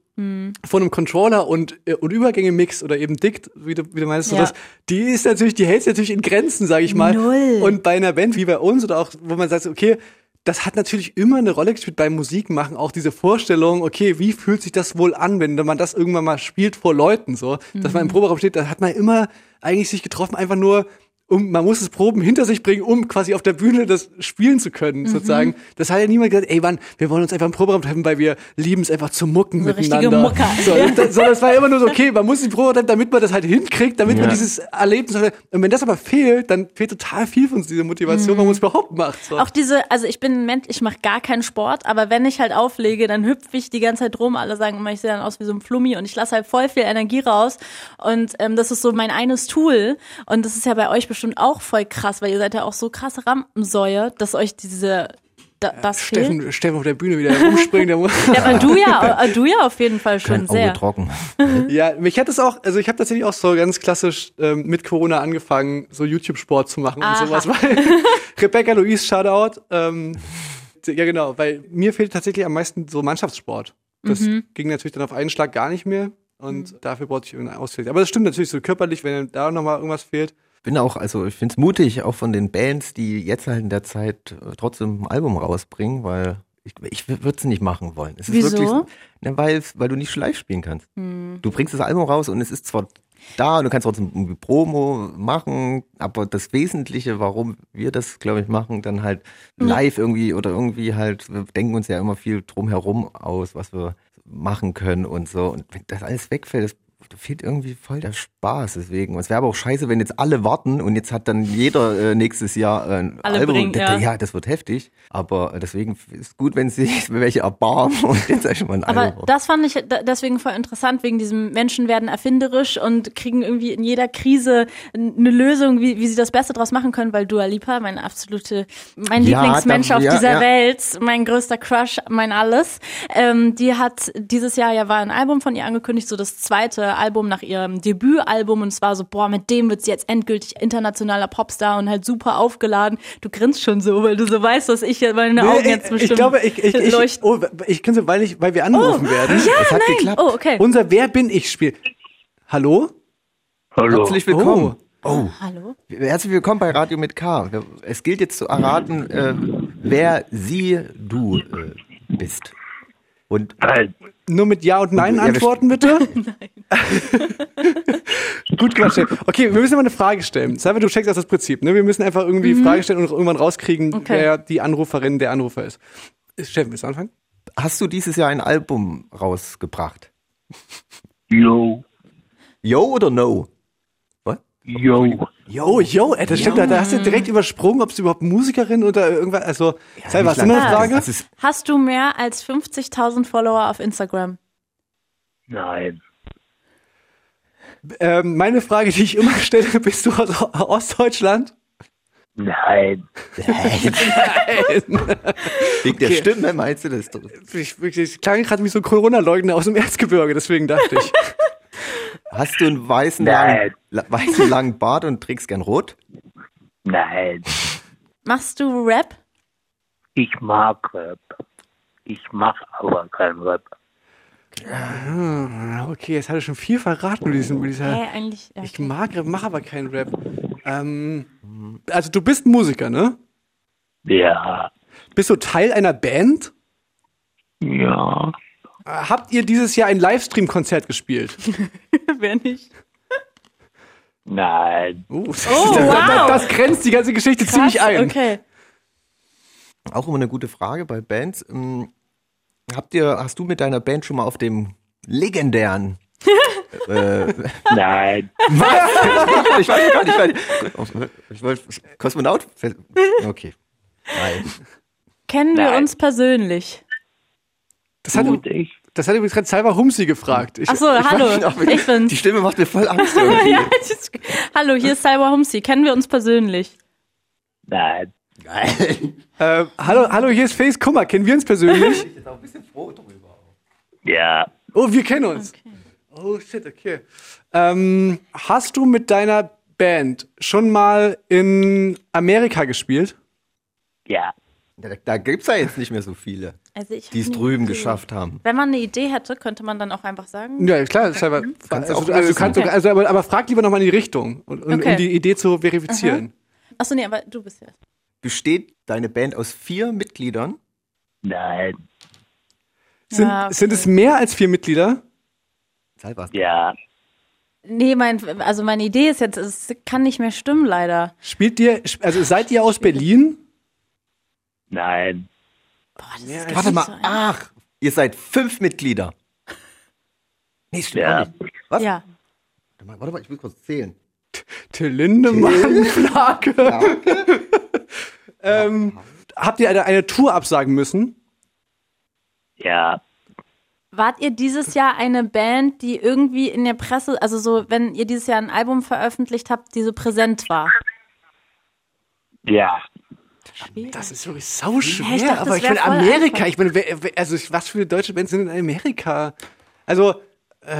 vor einem Controller und, äh, und Übergänge mixt oder eben dickt, wie du, wie du meinst, Ja. das, die ist natürlich, die hält sich natürlich in Grenzen, sage ich mal. Null. Und bei einer Band wie bei uns oder auch, wo man sagt, okay, das hat natürlich immer eine Rolle gespielt beim Musikmachen, auch diese Vorstellung, okay, wie fühlt sich das wohl an, wenn man das irgendwann mal spielt vor Leuten, so, dass man im Proberaum steht, da hat man immer eigentlich sich getroffen, einfach nur um, man muss es Proben hinter sich bringen, um quasi auf der Bühne das spielen zu können, sozusagen. Das hat ja niemand gesagt, ey Mann, wir wollen uns einfach im Proberaum treffen, weil wir lieben es einfach zu mucken So richtige miteinander. Mucker. So, und das, so, das war immer nur so, okay, man muss den Proberaum, damit man das halt hinkriegt, damit man Ja. dieses Erlebnis hat. Und wenn das aber fehlt, dann fehlt total viel von uns, diese Motivation, warum man es überhaupt macht. So. Auch diese, also ich bin ein Mensch, ich mache gar keinen Sport, aber wenn ich halt auflege, dann hüpfe ich die ganze Zeit rum. Alle sagen immer, ich sehe dann aus wie so ein Flummi und ich lasse halt voll viel Energie raus. Und ähm, das ist so mein eines Tool. Und das ist ja bei euch bestimmt auch voll krass, weil ihr seid ja auch so krasse Rampensäue, dass euch diese da, das fehlt. Steffen, Steffen auf der Bühne wieder rumspringen, der muss. Ja, aber du ja, [laughs] äh, du ja auf jeden Fall schon Kein Auge sehr. trocken. [laughs] Ja, mich hat es auch, also ich habe tatsächlich auch so ganz klassisch ähm, mit Corona angefangen, so YouTube-Sport zu machen Aha. und sowas, weil [laughs] Rebecca Louise Shoutout, ähm, ja genau, weil mir fehlt tatsächlich am meisten so Mannschaftssport. Das Mhm. ging natürlich dann auf einen Schlag gar nicht mehr und dafür brauchte ich irgendeinen Ausfeld. Aber das stimmt natürlich so körperlich, wenn da nochmal irgendwas fehlt. Bin auch, also ich finde es mutig, auch von den Bands, die jetzt halt in der Zeit äh, trotzdem ein Album rausbringen, weil ich, ich würde es nicht machen wollen. Es ist Wieso? wirklich, na, weil, weil du nicht live spielen kannst. Du bringst das Album raus und es ist zwar da und du kannst trotzdem irgendwie Promo machen, aber das Wesentliche, warum wir das, glaube ich, machen, dann halt live irgendwie oder irgendwie halt, wir denken uns ja immer viel drumherum aus, was wir machen können und so. Und wenn das alles wegfällt, das da fehlt irgendwie voll der Spaß deswegen. Es wäre aber auch scheiße, wenn jetzt alle warten und jetzt hat dann jeder äh, nächstes Jahr äh, ein Alle Album. bringen, ja. ja, das wird heftig. Aber äh, deswegen ist gut, wenn sich [laughs] welche erbarmen und jetzt eigentlich mal ein Aber Album. das fand ich deswegen voll interessant, wegen diesem Menschen werden erfinderisch und kriegen irgendwie in jeder Krise eine Lösung, wie, wie sie das Beste draus machen können, weil Dua Lipa, mein absolute, mein Ja, Lieblingsmensch da- auf ja, dieser. Welt, mein größter Crush, mein alles, ähm, die hat dieses Jahr ja war ein Album von ihr angekündigt, so das zweite Album nach ihrem Debütalbum und es war so, boah, mit dem wird sie jetzt endgültig internationaler Popstar und halt super aufgeladen. Du grinst schon so, weil du so weißt, dass ich meine Augen Nee, jetzt ich, bestimmt ich glaube, ich, ich, ich, leuchten. oh, ich kann so, weil ich, weil wir angerufen werden. das hat geklappt. Oh, okay. Unser Wer bin ich Spiel. Hallo? Herzlich willkommen. Oh. Hallo? Herzlich willkommen bei Radio mit K. Es gilt jetzt zu erraten, äh, wer sie, du äh, bist. Und Nur mit Ja und Nein Ja, wir- antworten, bitte? [laughs] [laughs] Gut gemacht, Steffi. Okay, wir müssen mal eine Frage stellen. Salva, du checkst das, das Prinzip. Ne? Wir müssen einfach irgendwie Frage stellen und irgendwann rauskriegen, Mhm. Okay. wer die Anruferin, der Anrufer ist. Steffen, willst du anfangen? hast du dieses Jahr ein Album rausgebracht? Yo, Yo oder no? Yo. Jo, jo, ey, das stimmt, da, da hast du direkt übersprungen, ob es überhaupt Musikerin oder irgendwas, also, hast du noch eine. Frage? Hast du mehr als 50.000 Follower auf Instagram? Nein. Ähm, meine Frage, die ich immer stelle, [laughs] bist du aus Ostdeutschland? Nein. [laughs] wegen der Okay. Stimme, meinst du das? Ich, ich, ich klang gerade wie so ein Corona-Leugner aus dem Erzgebirge, deswegen dachte ich. [laughs] Hast du einen weißen Nein. langen, la- weißen langen Bart und trägst gern rot? Nein. Machst du Rap? Ich mag Rap. Ich mach aber kein Rap. Ah, Okay, jetzt hat er schon viel verraten mit diesem, mit dieser, Hä, eigentlich. Ja. Ich mag Rap, mach aber keinen Rap. Ähm, also du bist Musiker, ne? Ja. Bist du Teil einer Band? Ja. Habt ihr dieses Jahr ein Livestream-Konzert gespielt? [laughs] Wer nicht? Nein. Uh, [laughs] das, Oh, das, wow. das grenzt die ganze Geschichte ziemlich Krass, ein. Okay. Auch immer eine gute Frage bei Bands. Ähm, Habt ihr, hast du mit deiner Band schon mal auf dem legendären äh, [laughs] Nein. Was? ich weiß gar nicht, ich wollte Kosmonaut. Okay. Nein. Kennen wir Nein. uns persönlich? Das hat, Gut, ich. das hat übrigens gerade Salva Humsi gefragt. Ich, Ach so, ich hallo. nicht, ob Ich bin. Die Stimme macht mir voll Angst. [laughs] Irgendwie. ja, das ist- hallo, hier ist Cyber Humsi. Kennen wir uns persönlich? Nein. Äh, hallo, hallo, hier ist Face Kummer. Kennen wir uns persönlich? Ja. Oh, wir kennen uns. Oh shit, okay. Ähm, hast du mit deiner Band schon mal in Amerika gespielt? Ja. Da, da gibt's ja jetzt nicht mehr so viele, Also ich die es drüben Idee. geschafft haben. Wenn man eine Idee hätte, könnte man dann auch einfach sagen. Ja, klar, Salva. Kannst also, du auch also, du lösen. kannst Okay. sogar- also aber, aber frag lieber nochmal in die Richtung, und, und, Okay. um die Idee zu verifizieren. Achso, nee, aber du bist ja. Besteht deine Band aus vier Mitgliedern? Nein. Sind, Ja, okay. sind es mehr als vier Mitglieder? Salva. Ja. Nee, mein, also meine Idee ist jetzt, es kann nicht mehr stimmen, leider. Spielt ihr, also seid ihr aus Berlin? Nein. Warte mal, ach, ihr seid fünf Mitglieder. Nee, stimmt Ja. auch nicht. Was? Ja. Warte mal, Warte mal, ich will kurz zählen. Till Lindemann, Flake. [laughs] [laughs] ähm, habt ihr eine, eine Tour absagen müssen? Ja. Wart ihr dieses Jahr eine Band, die irgendwie in der Presse, also so, wenn ihr dieses Jahr ein Album veröffentlicht habt, die so präsent war? Ja. Das ist wirklich sau schwer, ich dachte, aber ich meine, Amerika, einfach. ich meine, also was für deutsche Bands sind in Amerika? Also, äh,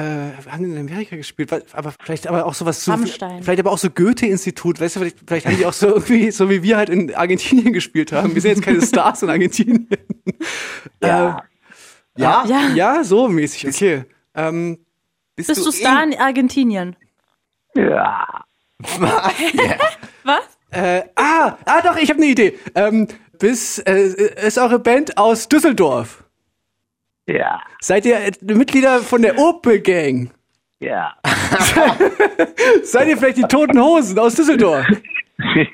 wir haben in Amerika gespielt, was- aber vielleicht aber auch sowas so, Rammstein. vielleicht aber auch so Goethe-Institut, weißt du, vielleicht, vielleicht haben die auch so irgendwie, so wie wir halt in Argentinien gespielt haben. Wir sind jetzt keine [laughs] Stars in Argentinien. Ja. Ja? Ja. Ja, so mäßig, okay. Ähm, Bist du Star in Argentinien? Ja. [laughs] Was? [laughs] äh, ah, ah doch, ich habe eine Idee. Ähm, bis, äh, ist eure Band aus Düsseldorf? Ja. Seid ihr äh, Mitglieder von der Opel Gang? Ja. [laughs] Seid ihr vielleicht die Toten Hosen aus Düsseldorf? [laughs]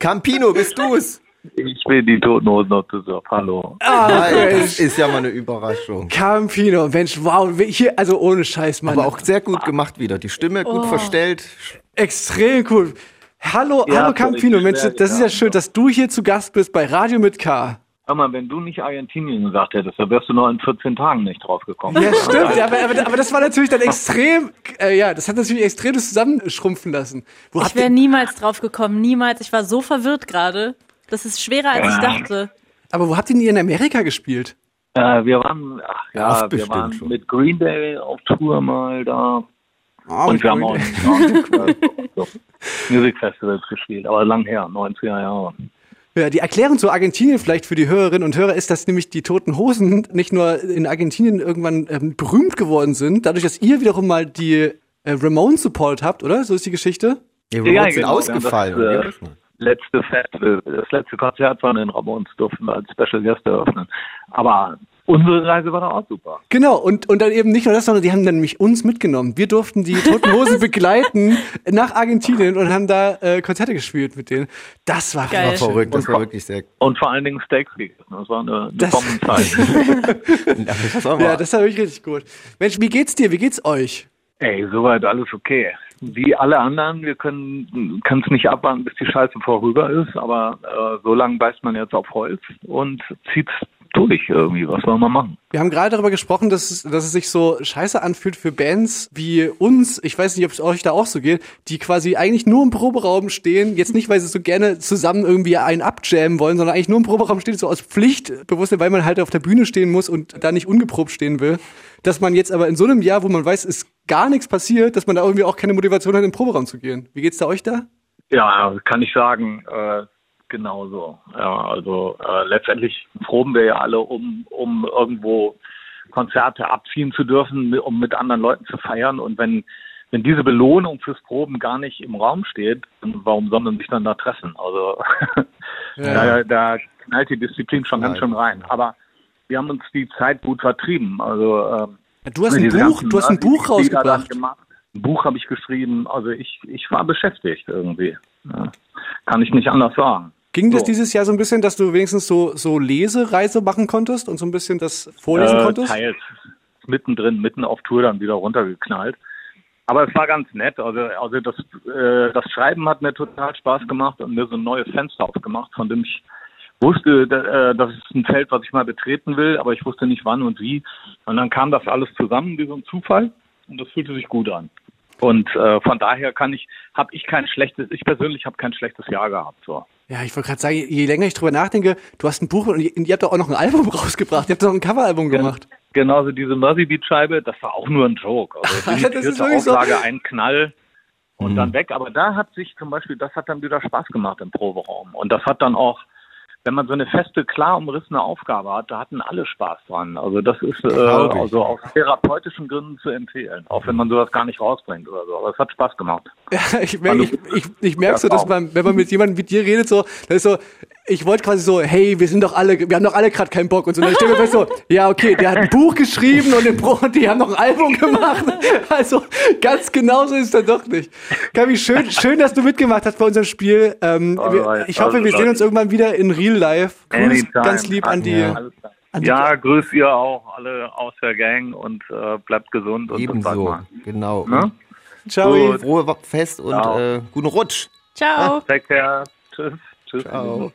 Campino, bist du's? Ich bin die Toten Hosen aus Düsseldorf. Hallo. Ah, das ist ja mal eine Überraschung. Campino, Mensch, wow, hier, also ohne Scheiß, Mann. Aber auch sehr gut gemacht wieder. Die Stimme gut verstellt. extrem cool. Hallo, Ja, hallo Campino, Mensch, das ist ja schön, dass du hier zu Gast bist bei Radio mit K. Hör mal, wenn du nicht Argentinien gesagt hättest, dann wärst du noch in 14 Tagen nicht drauf gekommen. Ja, stimmt, ja, aber, aber, aber das war natürlich dann extrem, äh, ja, das hat natürlich extrem das zusammenschrumpfen lassen. Wo Ich habt wäre ihr, niemals drauf gekommen, niemals. Ich war so verwirrt gerade. Das ist schwerer, als ich dachte. aber wo habt ihr denn in Amerika gespielt? Äh, wir waren, ach Ja, ja, wir waren schon. mit Green Day auf Tour mal da. Oh, und wir haben [laughs] auch so Music Festivals gespielt, aber lang her, 90er Jahre. Ja, die Erklärung zu Argentinien vielleicht für die Hörerinnen und Hörer ist, dass nämlich die Toten Hosen nicht nur in Argentinien irgendwann ähm, berühmt geworden sind, dadurch, dass ihr wiederum mal die äh, Ramones support habt, oder? So ist die Geschichte. Die Remotes Ja, sind genau, ausgefallen. das, äh, letzte Festival, das letzte Konzert von den Ramones durften wir als Special Guest eröffnen. Aber unsere Reise war doch auch super. Genau, und, und dann eben nicht nur das, sondern die haben dann nämlich uns mitgenommen. Wir durften die Toten Hosen [laughs] begleiten nach Argentinien und haben da äh, Konzerte gespielt mit denen. Das war Geil. war verrückt. Das war wirklich sehr. Und vor allen Dingen Steaks gegessen. Das war eine, eine Das- Bombenzeit. [laughs] Das Ja, das war wirklich richtig gut. Mensch, wie geht's dir? Wie geht's euch? Ey, soweit alles okay. Wie alle anderen, wir können es nicht abwarten, bis die Scheiße vorüber ist, aber äh, so lange beißt man jetzt auf Holz und zieht's durch irgendwie. Was soll man machen? Wir haben gerade darüber gesprochen, dass es, dass es sich so scheiße anfühlt für Bands wie uns. Ich weiß nicht, ob es euch da auch so geht, die quasi eigentlich nur im Proberaum stehen. Jetzt nicht, weil sie so gerne zusammen irgendwie einen abjammen wollen, sondern eigentlich nur im Proberaum stehen, so aus Pflichtbewusstsein, weil man halt auf der Bühne stehen muss und da nicht ungeprobt stehen will. Dass man jetzt aber in so einem Jahr, wo man weiß, ist gar nichts passiert, dass man da irgendwie auch keine Motivation hat, in den Proberaum zu gehen. Wie geht's da euch da? Ja, kann ich sagen, äh, genauso. Ja, also äh, letztendlich proben wir ja alle, um, um irgendwo Konzerte abziehen zu dürfen, um mit anderen Leuten zu feiern. Und wenn, wenn diese Belohnung fürs Proben gar nicht im Raum steht, dann warum soll man sich dann da treffen? Also [laughs] da, da knallt die Disziplin schon ganz schön rein. Aber wir haben uns die Zeit gut vertrieben. Also ähm, Du hast ein Buch, du hast ein Buch rausgebracht. Ein Buch habe ich geschrieben. Also ich, ich war beschäftigt irgendwie. Ja. Kann ich nicht anders sagen. Ging das So. dieses Jahr so ein bisschen, dass du wenigstens so, so Lesereise machen konntest und so ein bisschen das vorlesen äh, konntest? Teils mittendrin, mitten auf Tour dann wieder runtergeknallt. Aber es war ganz nett. Also, also das, äh, das Schreiben hat mir total Spaß gemacht und mir so ein neues Fenster aufgemacht, von dem ich wusste, äh, das ist ein Feld, was ich mal betreten will, aber ich wusste nicht wann und wie. Und dann kam das alles zusammen wie so ein Zufall und das fühlte sich gut an. Und äh, von daher kann ich, habe ich kein schlechtes, ich persönlich habe kein schlechtes Jahr gehabt. So. Ja, ich wollte gerade sagen, je länger ich drüber nachdenke, du hast ein Buch und ihr, habt doch auch noch ein Album [laughs] rausgebracht. Ihr habt doch ein Coveralbum gemacht. Genauso diese Mercy Beat Scheibe, das war auch nur ein Joke. Also [laughs] Das die ist vierte wirklich so. Ein Knall und dann weg. Aber da hat sich zum Beispiel, das hat dann wieder Spaß gemacht im Proberaum. Und das hat dann auch, wenn man so eine feste, klar umrissene Aufgabe hat, da hatten alle Spaß dran. Also das ist äh, also aus therapeutischen Gründen zu empfehlen, auch wenn man sowas gar nicht rausbringt oder so. Aber es hat Spaß gemacht. Ja, [laughs] ich merke ich, ich, ich merk so, dass man, wenn man mit jemandem wie dir redet, so, da ist so, ich wollte quasi so, hey, wir sind doch alle, wir haben doch alle gerade keinen Bock und so. Und dann stellen wir fest so, [laughs] ja, okay, der hat ein Buch geschrieben und, den Bro- und die haben noch ein Album gemacht. [laughs] Also ganz genauso ist dann doch nicht. Gabi, schön, schön, dass du mitgemacht hast bei unserem Spiel. Ähm, wir, ich hoffe, also, wir sehen uns irgendwann wieder in Real Life. Grüß ganz lieb an die. Ja. Alles klar. An die Ja, grüß ihr auch alle aus der Gang und äh, bleibt gesund und bis bald Ebenso, mal. genau. Ne? Ciao. Frohe Fest und äh, guten Rutsch. Ciao. Take care. Tschüss. Tschüss. Ciao.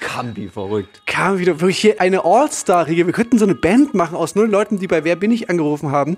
Kambi verrückt. Kam wieder wirklich hier eine All-Star-Riege. Wir könnten so eine Band machen aus null Leuten, die bei Wer bin ich angerufen haben.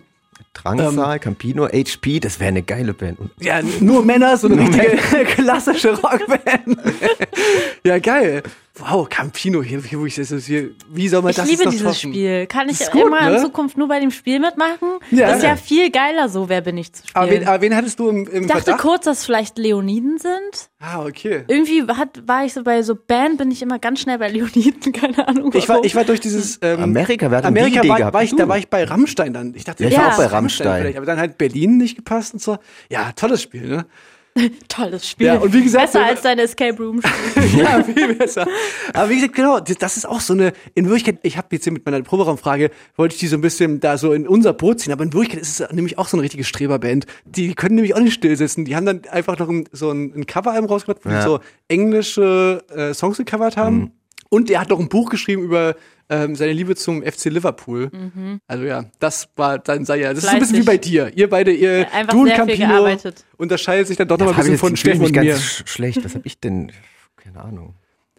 Drangsal, Campino, HP, das wäre eine geile Band. Und Ja, nur Männer, so eine richtige [laughs] klassische Rockband. [laughs] ja, geil. Wow, Campino, hier, hier, wo ich das hier, wie soll man Ich das liebe jetzt noch dieses toppen? Spiel. Kann ich gut, immer ne? in Zukunft nur bei dem Spiel mitmachen? Ja. Das ist ja viel geiler so, wer bin ich zu spielen. Aber wen, aber wen hattest du im, im ich dachte Verdacht? kurz, dass vielleicht Leoniden sind. Ah, okay. Irgendwie hat, war ich so bei so Band, bin ich immer ganz schnell bei Leoniden, [laughs] keine Ahnung. Ich war, ich war durch dieses ähm, Amerika, wer hat denn Amerika die Idee war, gehabt? war ich, da Du. war ich bei Rammstein dann. Ich dachte, Ja, ich war das auch bei Rammstein. vielleicht, aber dann halt Berlin nicht gepasst und so. Ja, tolles Spiel, ne? [laughs] Tolles Spiel. Ja, und wie gesagt, Besser als deine Escape Room Spiel. [laughs] ja, viel besser. Aber wie gesagt, genau, das ist auch so eine, in Wirklichkeit, ich habe jetzt hier mit meiner Proberaumfrage, wollte ich die so ein bisschen da so in unser Boot ziehen, aber in Wirklichkeit ist es nämlich auch so eine richtige Streberband. Die können nämlich auch nicht still sitzen. Die haben dann einfach noch ein, so ein, ein Coveralbum rausgebracht, wo die Ja. so englische äh, Songs gecovert haben. Und er hat noch ein Buch geschrieben über ähm, seine Liebe zum FC Liverpool. Also ja, das war dann sei ja, das ist so ein bisschen wie Fleißig. bei dir. Ihr beide, ihr Einfach du und Campino unterscheidet sich dann doch noch mal ein bisschen von Steffen mich und ganz mir. sch- schlecht. Was habe ich denn? Keine Ahnung.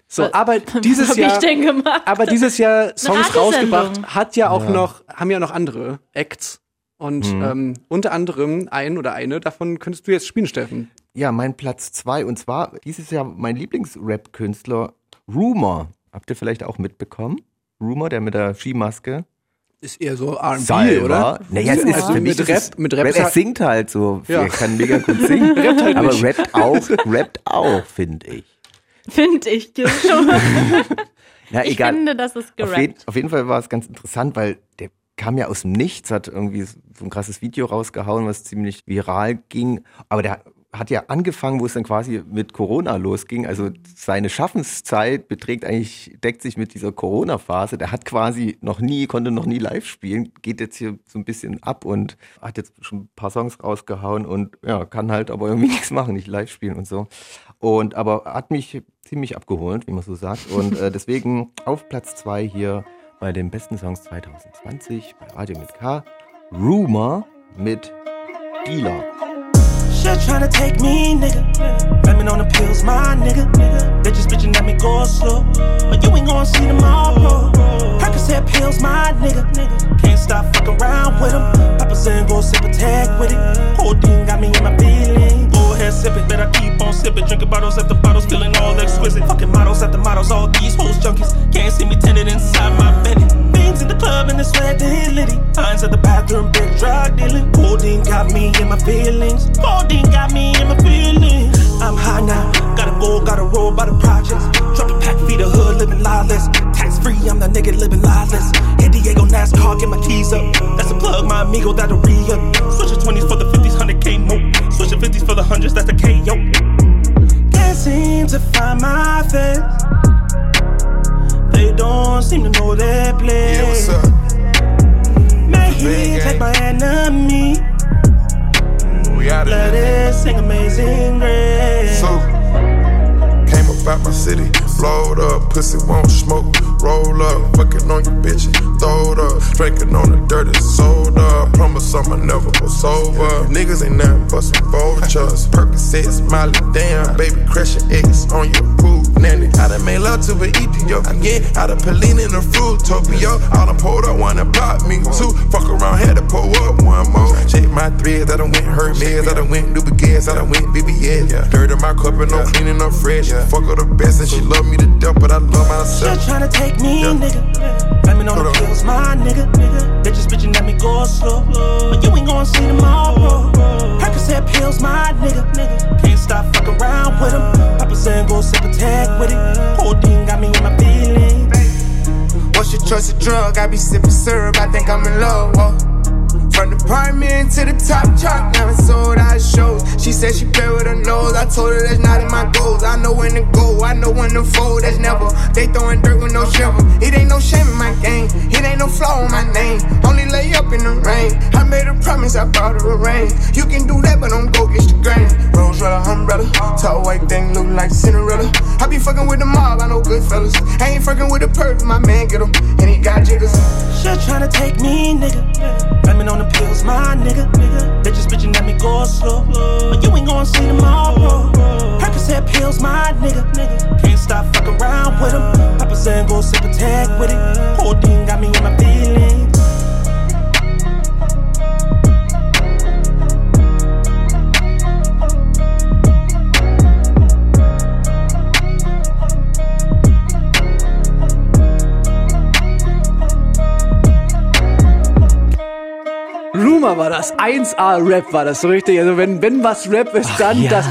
So, aber [laughs] Was dieses hab Jahr ich denn gemacht? aber dieses Jahr Songs rausgebracht hat ja auch Ja. noch, haben ja noch andere Acts. Und Mhm. ähm, unter anderem ein oder eine davon könntest du jetzt spielen, Steffen. Ja, mein Platz zwei und zwar dieses Jahr mein Lieblingsrap-Künstler Rumor. Habt ihr vielleicht auch mitbekommen? Rumor, der mit der Skimaske. Ist eher so R&B, oder? Naja, es ist Also für mich mit das Rap, ist, mit Rap, Er singt halt so. Ja. Er kann mega gut singen. [laughs] Rappt halt aber nicht. rappt auch, rappt auch, finde ich. Finde ich schon. [laughs] Na, Ich egal. finde, das ist Auf, jeden, gerappt. auf jeden Fall war es ganz interessant, weil der kam ja aus dem Nichts, hat irgendwie so ein krasses Video rausgehauen, was ziemlich viral ging. Aber der hat ja angefangen, wo es dann quasi mit Corona losging. Also seine Schaffenszeit beträgt eigentlich, deckt sich mit dieser Corona-Phase. Der hat quasi noch nie, konnte noch nie live spielen, geht jetzt hier so ein bisschen ab und hat jetzt schon ein paar Songs rausgehauen und ja, kann halt aber irgendwie [laughs] nichts machen, nicht live spielen und so. Und aber hat mich ziemlich abgeholt, wie man so sagt. Und äh, deswegen auf Platz zwei hier bei den besten Songs 2020 bei Radio mit K. Rumor mit Dealer. Shit tryna take me, nigga. Blaming on the pills, my nigga. Bitches bitching at me, go slow. But you ain't gonna see tomorrow. Percocet pills, my nigga. Can't stop fucking around with them. Papa saying go sip a tag with it. Codeine got me in my feelings. Ahead, sip it. Better keep on sipping. Drinking bottles after bottles, feeling all exquisite. Fucking models after models, all these hoes junkies. Can't see me tinted inside my Bentley. Beans in the club and it's red litty. Lines at the bathroom, big drug dealing. Codeine got me in my feelings. Codeine got me in my feelings. I'm high now, gotta go, gotta roll by the projects. Drop a pack, feed the hood, living lawless. Tax free, I'm the nigga living lawless. Hit Diego NASCAR, get my keys up. That's a plug, my amigo, that'll re up. Switching 20s for the 50s, 100k mo. Switching 50s for the 100s, that's the KO. Can't seem to find my face. They don't seem to know their place. Yeah, what's up? May he take my enemy. We out of Let here. it sing amazing grace. So, came up out my city, blowed up, pussy won't smoke. Roll up, fucking on your bitch, throw it up, drinking on the dirty soda. Promise I'ma never go sober. Niggas ain't nothing but some vultures. Percocet, Molly, damn, baby, your eggs on your pool, nanny. I done made love to an Ethiopian, yeah. I done Pelin in a Fruitopia. I done pulled up one and blocked me. Two, fuck around, had to pull up one more. Check my threads, I done went Hermes, I done went New Gas, I done went BBS. Dirt in my cup and no cleaning up fresh. Fuck her the best and she love me to death, but I love myself. Shit tryna take me, Yeah. nigga. Blaming on the Hold pills, my nigga. Bitches bitching at me, go slow. But you ain't gonna see tomorrow. Percocet pills, my nigga. Can't stop fucking around with them. Papa saying go sip a tag with it. Codeine got me in my feelings. What's your choice of drug? I be sipping syrup, I think I'm in love. Whoa. From the apartment to the top now it's sold out shows. She said she play with her nose. I told her that's not in my goals. I know when to go, I know when to fold. That's never. They throwing dirt with no shovel. It ain't no shame in my game. It ain't no flaw in my name. Only lay up in the rain. I made a promise, I brought her a ring. You can do that, but don't go get the grain. Rose red umbrella. Tall white thing look like Cinderella. I be fucking with the mob, I know good fellas. I ain't fucking with the perp, my man get him. And he got jiggers. Shit tryna take me, nigga. My nigga. Bitches bitching at me go slow. But you ain't gonna see tomorrow. Percocet pills, my nigga. Can't stop fucking around with them. Papa saying go sip tag with it. Codeine 1A-Rap war das so richtig. Also wenn, wenn was Rap ist, dann das.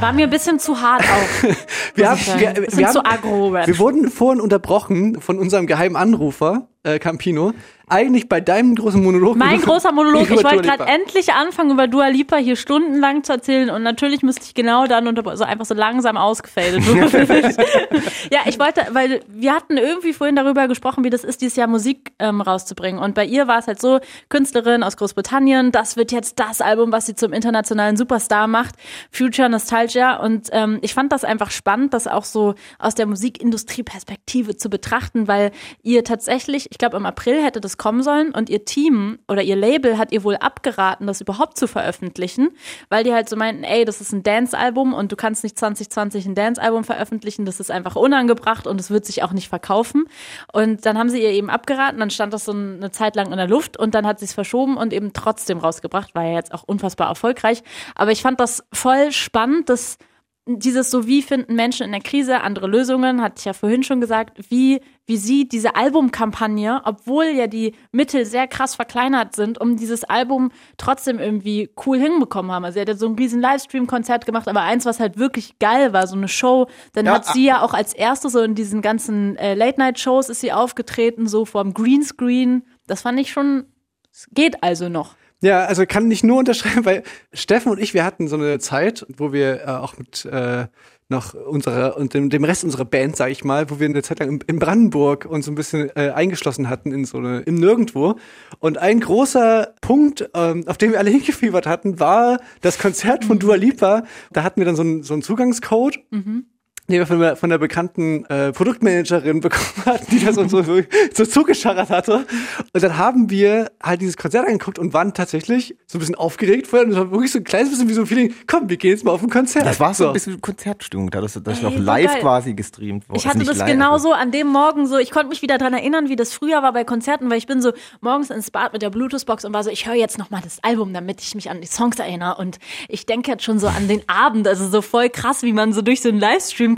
War mir ein bisschen zu hart auch. [laughs] Wir, haben, wir, wir, zu haben, agro-Rap. wir wurden vorhin unterbrochen von unserem geheimen Anrufer, äh, Campino. Eigentlich bei deinem großen Monolog. Mein großer Monolog. [laughs] Ich wollte gerade endlich anfangen, über Dua Lipa hier stundenlang zu erzählen und natürlich müsste ich genau dann unter so einfach so langsam ausgefadet. [laughs] [laughs] ja, ich wollte, weil wir hatten irgendwie vorhin darüber gesprochen, wie das ist, dieses Jahr Musik ähm, rauszubringen. Und bei ihr war es halt so, Künstlerin aus Großbritannien, das wird jetzt das Album, was sie zum internationalen Superstar macht, Future Nostalgia. Und ähm, ich fand das einfach spannend, das auch so aus der Musikindustrie-Perspektive zu betrachten, weil ihr tatsächlich, ich glaube im April hätte das kommen sollen und ihr Team oder ihr Label hat ihr wohl abgeraten, das überhaupt zu veröffentlichen, weil die halt so meinten, ey, das ist ein Dance-Album und du kannst nicht 2020 ein Dance-Album veröffentlichen, das ist einfach unangebracht und es wird sich auch nicht verkaufen. Und dann haben sie ihr eben abgeraten, dann stand das so eine Zeit lang in der Luft und dann hat sie es verschoben und eben trotzdem rausgebracht, war ja jetzt auch unfassbar erfolgreich. Aber ich fand das voll spannend, dass dieses so, wie finden Menschen in der Krise andere Lösungen, hatte ich ja vorhin schon gesagt, wie, wie sie diese Albumkampagne, obwohl ja die Mittel sehr krass verkleinert sind, um dieses Album trotzdem irgendwie cool hinbekommen haben. Also sie hat ja so ein riesen Livestream-Konzert gemacht, aber eins, was halt wirklich geil war, so eine Show, dann Ja, hat sie ja auch als erste so in diesen ganzen äh, Late-Night-Shows ist sie aufgetreten, so vorm Greenscreen. Das fand ich schon, es geht also noch. Ja, also kann nicht nur unterschreiben, weil Steffen und ich, wir hatten so eine Zeit, wo wir äh, auch mit äh, noch unserer und dem, dem Rest unserer Band, sag ich mal, wo wir eine Zeit lang in, Brandenburg uns ein bisschen äh, eingeschlossen hatten in so eine im Nirgendwo. Und ein großer Punkt, ähm, auf den wir alle [laughs] hingefiebert hatten, war das Konzert von Dua Lipa. Da hatten wir dann so einen so einen Zugangscode. Mhm. Den wir von der, von der bekannten äh, Produktmanagerin bekommen [laughs] hatten, die das uns so, so zugescharrt hatte. Und dann haben wir halt dieses Konzert angeguckt und waren tatsächlich so ein bisschen aufgeregt vorher. Und es war wirklich so ein kleines bisschen wie so ein Feeling, komm, wir gehen jetzt mal auf ein Konzert. Das war so ein bisschen Konzertstimmung, da das, das Ey, noch live geil. quasi gestreamt wurde. Ich hatte das live, genauso an dem Morgen so, ich konnte mich wieder dran erinnern, wie das früher war bei Konzerten, weil ich bin so morgens ins Bad mit der Bluetooth-Box und war so, ich höre jetzt noch mal das Album, damit ich mich an die Songs erinnere und ich denke jetzt schon so an den Abend, also so voll krass, wie man so durch so ein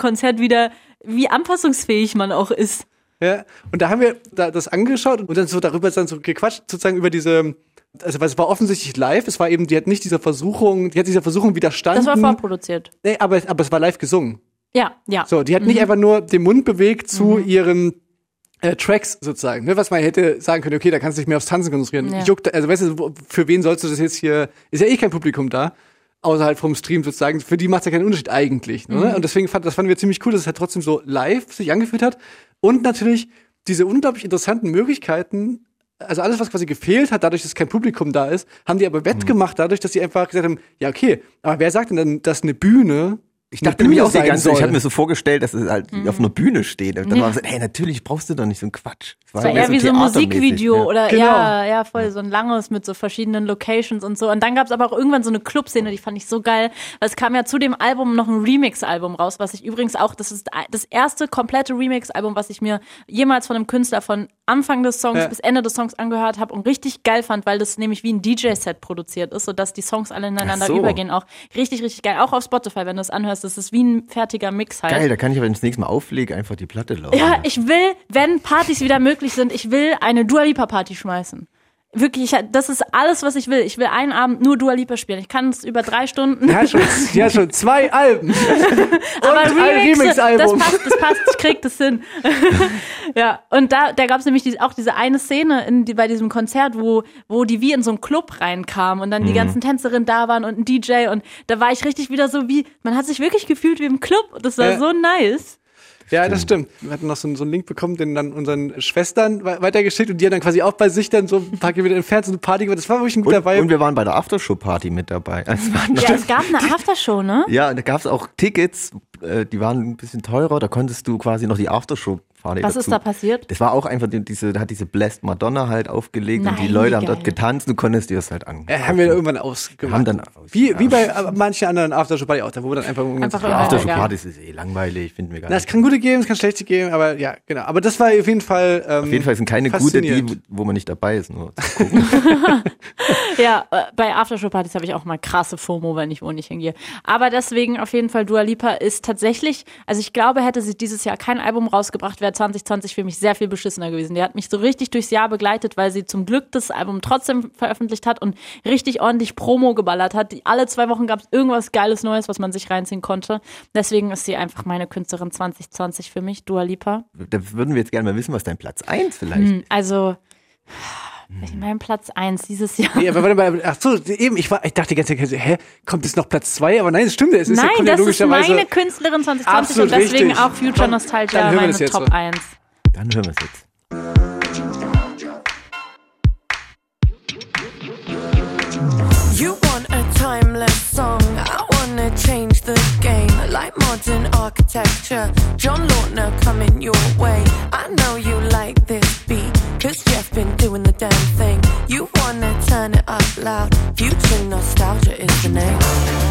Livestream-Konzert wieder, wie anpassungsfähig man auch ist. Ja, und da haben wir da das angeschaut und dann so darüber dann so gequatscht, sozusagen über diese, also weil es war offensichtlich live, es war eben, die hat nicht dieser Versuchung, die hat dieser Versuchung widerstanden. Das war vorproduziert. Nee, aber, aber es war live gesungen. Ja, ja. So, die hat nicht einfach nur den Mund bewegt zu ihren äh, Tracks sozusagen, ne, was man hätte sagen können, okay, da kannst du dich mehr aufs Tanzen konzentrieren. Ja. Juckt, also weißt du, für wen sollst du das jetzt hier, ist ja eh kein Publikum da, außerhalb vom Stream sozusagen, für die macht es ja keinen Unterschied eigentlich. Ne? Mhm. Und deswegen fand, das fanden wir ziemlich cool, dass es halt trotzdem so live sich angefühlt hat. Und natürlich diese unglaublich interessanten Möglichkeiten, also alles, was quasi gefehlt hat, dadurch, dass kein Publikum da ist, haben die aber wettgemacht, dadurch, dass sie einfach gesagt haben, ja, okay, aber wer sagt denn dann, dass eine Bühne Ich dachte nämlich auch die ganze Zeit, ich habe mir so vorgestellt, dass es halt auf einer Bühne steht. Und dann Ja. war es, hey, natürlich brauchst du doch nicht so einen Quatsch. Es Das war mehr eher wie so ein Musikvideo ja. oder Genau. ja, ja, voll so ein langes mit so verschiedenen Locations und so. Und dann gab es aber auch irgendwann so eine Clubszene, die fand ich so geil. Weil es kam ja zu dem Album noch ein Remix-Album raus, was ich übrigens auch, das ist das erste komplette Remix-Album, was ich mir jemals von einem Künstler von Anfang des Songs Ja. bis Ende des Songs angehört habe und richtig geil fand, weil das nämlich wie ein DJ-Set produziert ist, sodass die Songs alle ineinander so. übergehen. Auch richtig, richtig geil. Auch auf Spotify, wenn du es anhörst, das ist wie ein fertiger Mix halt. Geil, da kann ich aber, das nächste Mal auflege, einfach die Platte laufen. Ja, ich will, wenn Partys wieder möglich sind, ich will eine Dua Lipa Party schmeißen. Wirklich, ich, das ist alles, was ich will. Ich will einen Abend nur Dua Lipa spielen. Ich kann es über drei Stunden. Ja, schon, ja, schon zwei [laughs] Alben. Aber und ein Remixe, Remix-Album. Das passt, das passt, ich krieg das hin. [laughs] ja, und da, da gab es nämlich die, auch diese eine Szene in, die, bei diesem Konzert, wo, wo die wie in so einen Club reinkamen und dann die Mhm. ganzen Tänzerinnen da waren und ein DJ und da war ich richtig wieder so wie, man hat sich wirklich gefühlt wie im Club. und Das war Ja. so nice. Ja, das stimmt. Wir hatten noch so, einen- so einen Link bekommen, den dann unseren Schwestern we- weitergeschickt und die haben dann quasi auch bei sich dann so ein paar Kilometer entfernt so eine Party gemacht. Das war wirklich ein guter Und, Vibe. und wir waren bei der Aftershow-Party mit dabei. [laughs] Also Ja, es gab eine Aftershow, ne? Ja, da gab es auch Tickets, äh, die waren ein bisschen teurer, da konntest du quasi noch die Aftershow-Party Was dazu. ist da passiert? Das war auch einfach die- diese, da hat diese Blessed Madonna halt aufgelegt und die Nein, Leute haben dort getanzt, du konntest dir das halt an. Ja, haben wir irgendwann ausgemacht. Haben dann wie, wie bei äh, manchen anderen Aftershow-Party auch, da wo wir dann einfach, Einfach so- irgendwann- Aftershow-Partys ist eh langweilig, finden wir gar Na, es nicht. kann gute geben, es kann schlechte geben, aber ja, genau. Aber das war auf jeden Fall. Ähm, Auf jeden Fall sind keine gute, die, wo man nicht dabei ist. Nur. [laughs] [laughs] Ja, äh, bei Aftershow-Partys habe ich auch mal krasse FOMO, wenn ich wo nicht hingehe. Aber deswegen auf jeden Fall Dua Lipa ist tatsächlich, also ich glaube, hätte sie dieses Jahr kein Album rausgebracht, wäre 2020 für mich sehr viel beschissener gewesen. Die hat mich so richtig durchs Jahr begleitet, weil sie zum Glück das Album trotzdem veröffentlicht hat und richtig ordentlich Promo geballert hat. Die, alle zwei Wochen gab es irgendwas Geiles Neues, was man sich reinziehen konnte. Deswegen ist sie einfach meine Künstlerin 2020 für mich, Dua Lipa. Da würden wir jetzt gerne mal wissen, was dein Platz 1 vielleicht Hm, also, mein Platz eins dieses Jahr. Nee, aber warte mal, ach so, eben, ich, war, ich dachte die ganze Zeit, hä, kommt jetzt noch Platz zwei? Aber nein, das stimmt, es ist ja, Nein, ja das ist meine Künstlerin 2020 Absolut und deswegen richtig. auch Future Nostalgia dann hören wir meine Top so. 1. Dann hören wir es jetzt. You want a timeless song, I wanna change the game. Like modern architecture, John Lautner coming your way. I know you like this cause Jeff been doing the damn thing. You wanna turn it up loud, future nostalgia is the name.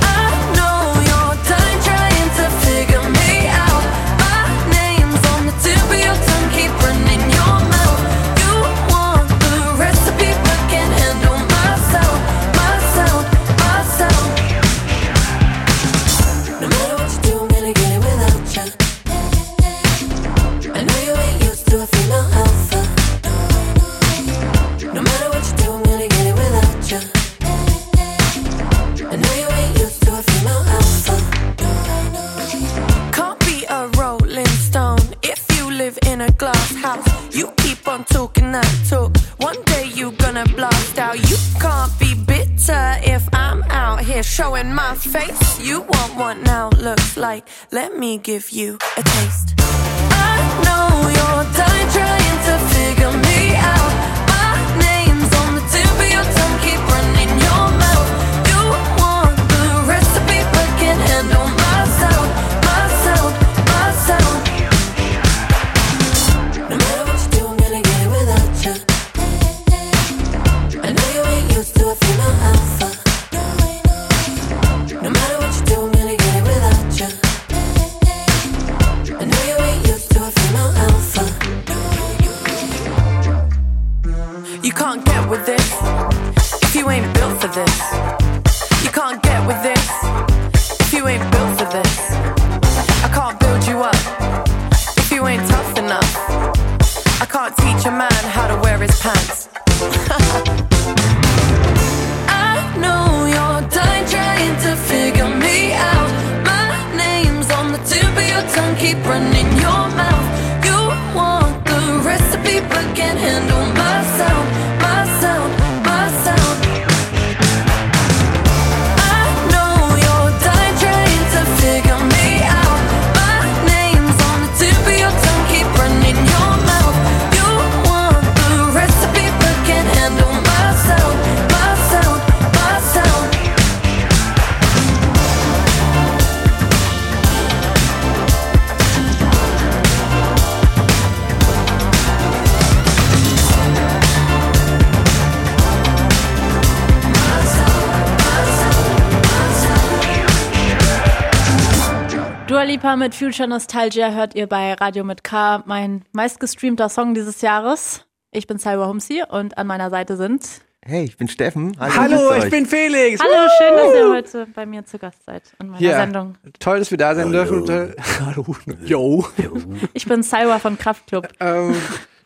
You keep on talking that talk. One day you gonna blast out. You can't be bitter if I'm out here showing my face. You want what now looks like. Let me give you a taste. I know you're done trying to figure Lipa mit Future Nostalgia hört ihr bei Radio mit K, mein meistgestreamter Song dieses Jahres. Ich bin Cyber Humsi und an meiner Seite sind. Hey, ich bin Steffen. Hallo, grüßt ich euch. bin Felix. Hallo, schön, dass ihr heute bei mir zu Gast seid in meiner Ja, Sendung. toll, dass wir da sein dürfen. [laughs] Hallo. Yo. Ich bin Cyber von Kraftklub. Ähm,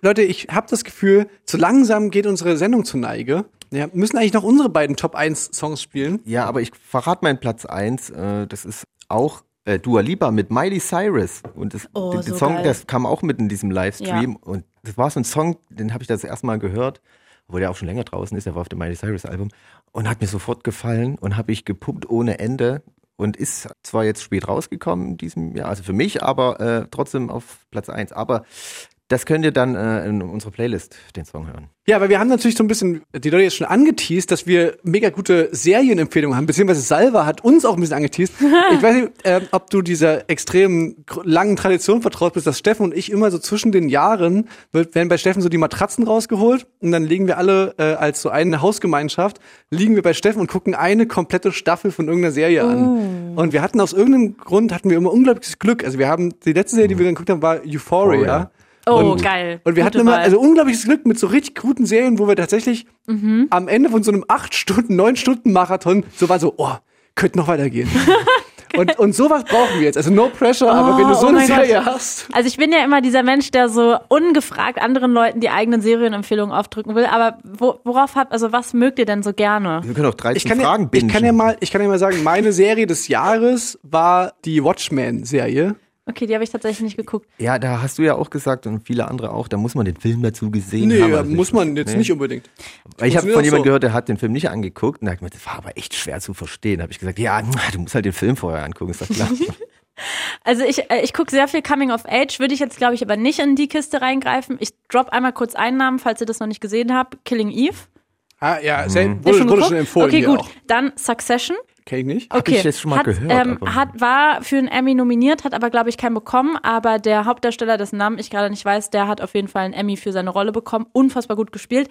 Leute, ich habe das Gefühl, so langsam geht unsere Sendung zur Neige. Ja, müssen eigentlich noch unsere beiden Top 1 Songs spielen. Ja, aber ich verrate meinen Platz 1. Äh, das ist auch äh, Dua Lipa mit Miley Cyrus. Und das, Oh, der, der so Song, geil. das kam auch mit in diesem Livestream. Ja. Und das war so ein Song, den habe ich das erste Mal gehört, obwohl der auch schon länger draußen ist. Der war auf dem Miley Cyrus Album. Und hat mir sofort gefallen und habe ich gepumpt ohne Ende. Und ist zwar jetzt spät rausgekommen in diesem Jahr, also für mich, aber äh, trotzdem auf Platz 1. Aber das könnt ihr dann äh, in unserer Playlist, den Song hören. Ja, weil wir haben natürlich so ein bisschen die Leute jetzt schon angeteased, dass wir mega gute Serienempfehlungen haben, beziehungsweise Salva hat uns auch ein bisschen angeteased. [laughs] ich weiß nicht, äh, ob du dieser extrem gr- langen Tradition vertraut bist, dass Steffen und ich immer so zwischen den Jahren, wird, werden bei Steffen so die Matratzen rausgeholt und dann legen wir alle äh, als so eine Hausgemeinschaft, liegen wir bei Steffen und gucken eine komplette Staffel von irgendeiner Serie an. Und wir hatten aus irgendeinem Grund, hatten wir immer unglaubliches Glück. Also wir haben, die letzte Serie, die wir geguckt haben, war Euphoria. Euphoria. Oh, Und- geil. Und wir Gute hatten immer Wahl. also unglaubliches Glück mit so richtig guten Serien, wo wir tatsächlich Mhm. am Ende von so einem 8 Stunden, 9 Stunden Marathon so war so, oh, könnte noch weitergehen. [laughs] und, und sowas brauchen wir jetzt. Also no pressure, aber wenn du so Oh eine mein Serie Gott. hast. Also ich bin ja immer dieser Mensch, der so ungefragt anderen Leuten die eigenen Serienempfehlungen aufdrücken will. Aber wo, worauf habt, also was mögt ihr denn so gerne? Wir können auch 13 Ich kann, Fragen ja, ich kann ja mal, ich kann ja mal sagen, meine Serie des Jahres war die Watchmen-Serie. Okay, die habe ich tatsächlich nicht geguckt. Ja, da hast du ja auch gesagt und viele andere auch, da muss man den Film dazu gesehen Nee, haben. Also muss man jetzt nee. nicht unbedingt. Weil ich habe von jemandem so. gehört, der hat den Film nicht angeguckt und da hat mir, das war aber echt schwer zu verstehen. Da habe ich gesagt, ja, [laughs] du musst halt den Film vorher angucken. Ist doch klar. [laughs] Also ich, äh, ich gucke sehr viel Coming of Age, würde ich jetzt, glaube ich, aber nicht in die Kiste reingreifen. Ich drop einmal kurz einen Namen, falls ihr das noch nicht gesehen habt. Killing Eve. Ah, ja, sehr, Mhm. wurde, wurde schon empfohlen Okay, gut. auch. Dann Succession. Kenn ich nicht. Hab ich jetzt schon mal hat, gehört, Ähm, hat, war für einen Emmy nominiert, hat aber, glaube ich, keinen bekommen. Aber der Hauptdarsteller, dessen Namen ich gerade nicht weiß, der hat auf jeden Fall einen Emmy für seine Rolle bekommen. Unfassbar gut gespielt.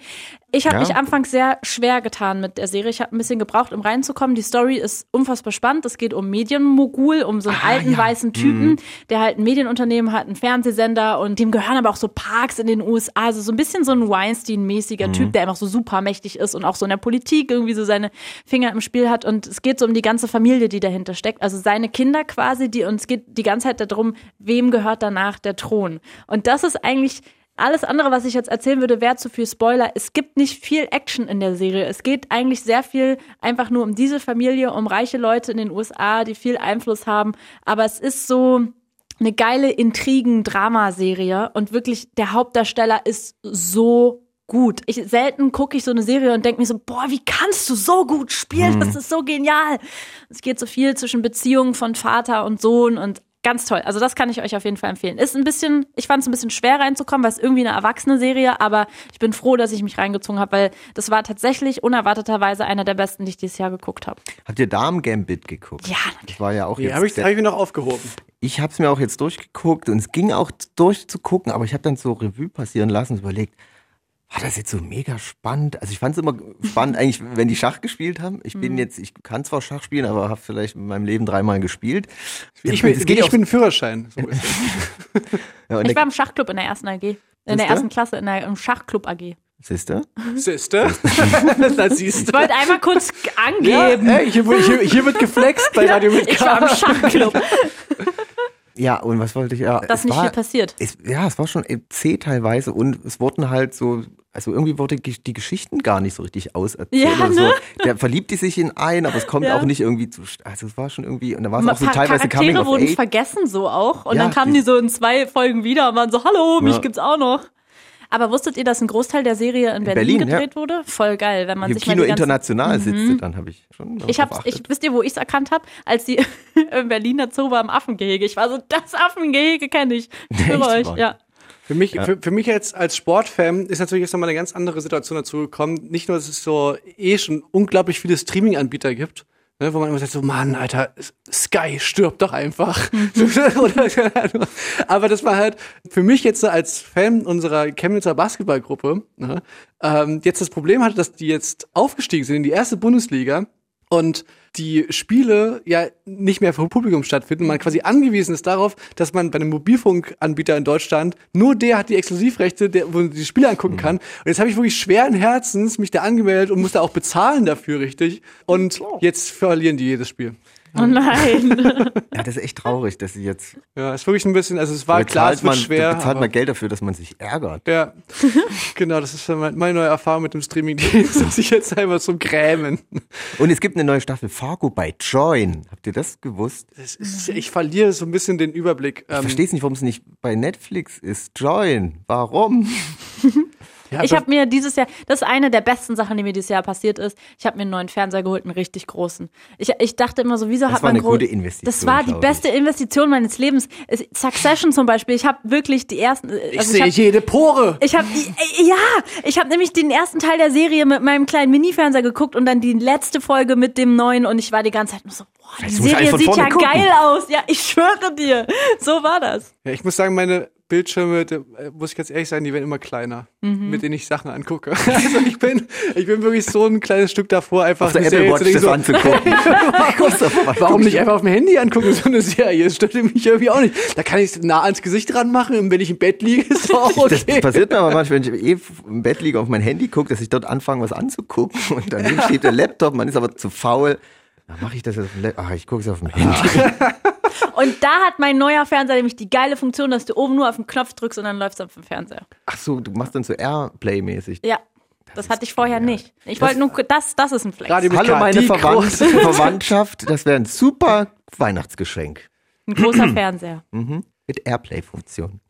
Ich habe Ja. mich anfangs sehr schwer getan mit der Serie. Ich habe ein bisschen gebraucht, um reinzukommen. Die Story ist unfassbar spannend. Es geht um Medienmogul, um so einen Ah, alten weißen Typen, der halt ein Medienunternehmen hat, einen Fernsehsender und dem gehören aber auch so Parks in den USA. Also so ein bisschen so ein Weinstein-mäßiger Typ, der einfach so super mächtig ist und auch so in der Politik irgendwie so seine Finger im Spiel hat. Und es geht so um die ganze Familie, die dahinter steckt. Also seine Kinder quasi, die, und es geht die ganze Zeit darum, wem gehört danach der Thron. Und das ist eigentlich alles andere, was ich jetzt erzählen würde, wäre zu viel Spoiler. Es gibt nicht viel Action in der Serie. Es geht eigentlich sehr viel einfach nur um diese Familie, um reiche Leute in den USA, die viel Einfluss haben. Aber es ist so eine geile Intrigen-Dramaserie und wirklich der Hauptdarsteller ist so gut. Ich selten gucke ich so eine Serie und denke mir so, boah, wie kannst du so gut spielen? Das ist so genial. Es geht so viel zwischen Beziehungen von Vater und Sohn und ganz toll. Also das kann ich euch auf jeden Fall empfehlen. Ist ein bisschen, ich fand es ein bisschen schwer reinzukommen, weil es irgendwie eine erwachsene Serie, aber ich bin froh, dass ich mich reingezogen habe, weil das war tatsächlich unerwarteterweise einer der besten, die ich dieses Jahr geguckt habe. Habt ihr Damen Gambit geguckt? Ja, Das war ja auch jetzt. habe ich, hab ich mir noch aufgehoben. ich habe es mir auch jetzt durchgeguckt und es ging auch durchzugucken, aber ich habe dann so Revue passieren lassen und überlegt, war das jetzt so mega spannend? Also ich fand es immer spannend [laughs] eigentlich, wenn die Schach gespielt haben. Ich Mhm. bin jetzt, ich kann zwar Schach spielen, aber habe vielleicht in meinem Leben dreimal gespielt. Ich, bin, Es geht ich bin Führerschein. So [laughs] ja, und Ich der- war im Schachclub in der ersten AG. In der Siehste? ersten Klasse, in der, im Schachclub AG. Siehste? es. Siehste? da [laughs] siehst Ich du. wollte einmal kurz Ja, angeben. ey, hier, hier, hier wird geflext bei Radio mit ich war im Schachclub. Ja, und was wollte ich? Ja, Das es nicht war, viel passiert. Es, ja, es war schon zäh teilweise und es wurden halt so, also irgendwie wurde die Geschichten gar nicht so richtig auserzählt. Ja, oder so. ne? Der verliebt die sich in einen, aber es kommt Ja. auch nicht irgendwie zu, also es war schon irgendwie, und da war es auch so teilweise Coming Charaktere of wurden vergessen so auch. Und Ja, dann kamen die- die so in zwei Folgen wieder und waren so, hallo, mich gibt's auch noch. Aber wusstet ihr, dass ein Großteil der Serie in Berlin, Berlin, ja. gedreht wurde? Voll geil, wenn man Im sich mal Kino die ganzen international Mhm. sitzt, dann habe ich schon Ich hab's, ich, wisst ihr, wo ich's erkannt habe? Als die [laughs] im Berliner Zoo war im Affengehege. Ich war so, das Affengehege kenne ich. Ich Echt? euch, ja. Für mich, für, für mich jetzt als Sportfan ist natürlich jetzt nochmal eine ganz andere Situation dazu gekommen. Nicht nur, dass es so eh schon unglaublich viele Streaming-Anbieter gibt, ne, wo man immer sagt so, Mann, Alter, Sky stirbt doch einfach. [laughs] Aber das war halt für mich jetzt als Fan unserer Chemnitzer Basketballgruppe, ne, ähm, jetzt das Problem hatte, dass die jetzt aufgestiegen sind in die erste Bundesliga und die Spiele ja nicht mehr vor Publikum stattfinden, man quasi angewiesen ist darauf, dass man bei einem Mobilfunkanbieter in Deutschland nur der hat die Exklusivrechte, der, wo man die Spiele angucken kann. Und jetzt habe ich wirklich schweren Herzens mich da angemeldet und musste auch bezahlen dafür richtig. Und jetzt verlieren die jedes Spiel. Oh nein. [laughs] Ja, das ist echt traurig, dass sie jetzt. Ja, ist wirklich ein bisschen, also es war klar, es man, wird schwer. bezahlt aber- man Geld dafür, dass man sich ärgert. Ja, genau, das ist mein- meine neue Erfahrung mit dem Streaming-Dienst, [laughs] dass ich jetzt einfach zum Grämen. Und es gibt eine neue Staffel Fargo bei Join. Habt ihr das gewusst? Das ist, ich verliere so ein bisschen den Überblick. Ich verstehe es nicht, warum es nicht bei Netflix ist. Join. Warum? [laughs] Ja, ich habe mir dieses Jahr, das ist eine der besten Sachen, die mir dieses Jahr passiert ist. Ich habe mir einen neuen Fernseher geholt, einen richtig großen. Ich, ich dachte immer so, wieso Das hat war man eine gro- gute Investition, Das war die glaub ich. beste Investition meines Lebens. Es- Succession zum Beispiel. Ich habe wirklich die ersten. äh, ich also sehe jede Pore. Ich habe ja, ich habe nämlich den ersten Teil der Serie mit meinem kleinen Mini-Fernseher geguckt und dann die letzte Folge mit dem neuen und ich war die ganze Zeit nur so, boah, die ich Serie sieht ja gucken. geil aus. Ja, ich schwöre dir, so war das. Ja, ich muss sagen, meine Bildschirme, da, äh, muss ich ganz ehrlich sein, die werden immer kleiner, Mhm. mit denen ich Sachen angucke. [laughs] Also ich bin, ich bin wirklich so ein kleines Stück davor, einfach Auf der eine Apple Serie Watch zu das anzugucken. [laughs] Warum nicht einfach auf dem Handy angucken, so eine Serie? Das stört mich irgendwie auch nicht. Da kann ich es nah ans Gesicht dran machen und wenn ich im Bett liege, ist auch Das okay. passiert mir aber manchmal, wenn ich eh im Bett liege, auf mein Handy gucke, dass ich dort anfange, was anzugucken und daneben steht der Laptop, man ist aber zu faul. Dann mache ich das jetzt auf dem Laptop. Ach, ich gucke es auf dem Handy. [laughs] Und da hat mein neuer Fernseher nämlich die geile Funktion, dass du oben nur auf den Knopf drückst und dann läuft es auf dem Fernseher. Ach so, du machst dann so Airplay-mäßig. Ja. Das, hatte ich vorher nicht. Ich wollte nur, das, das ist ein Flex. Radio Hallo meine Verwand [laughs] Verwandtschaft, das wäre ein super Weihnachtsgeschenk. Ein großer Fernseher. Mhm. Mit Airplay-Funktion. [laughs]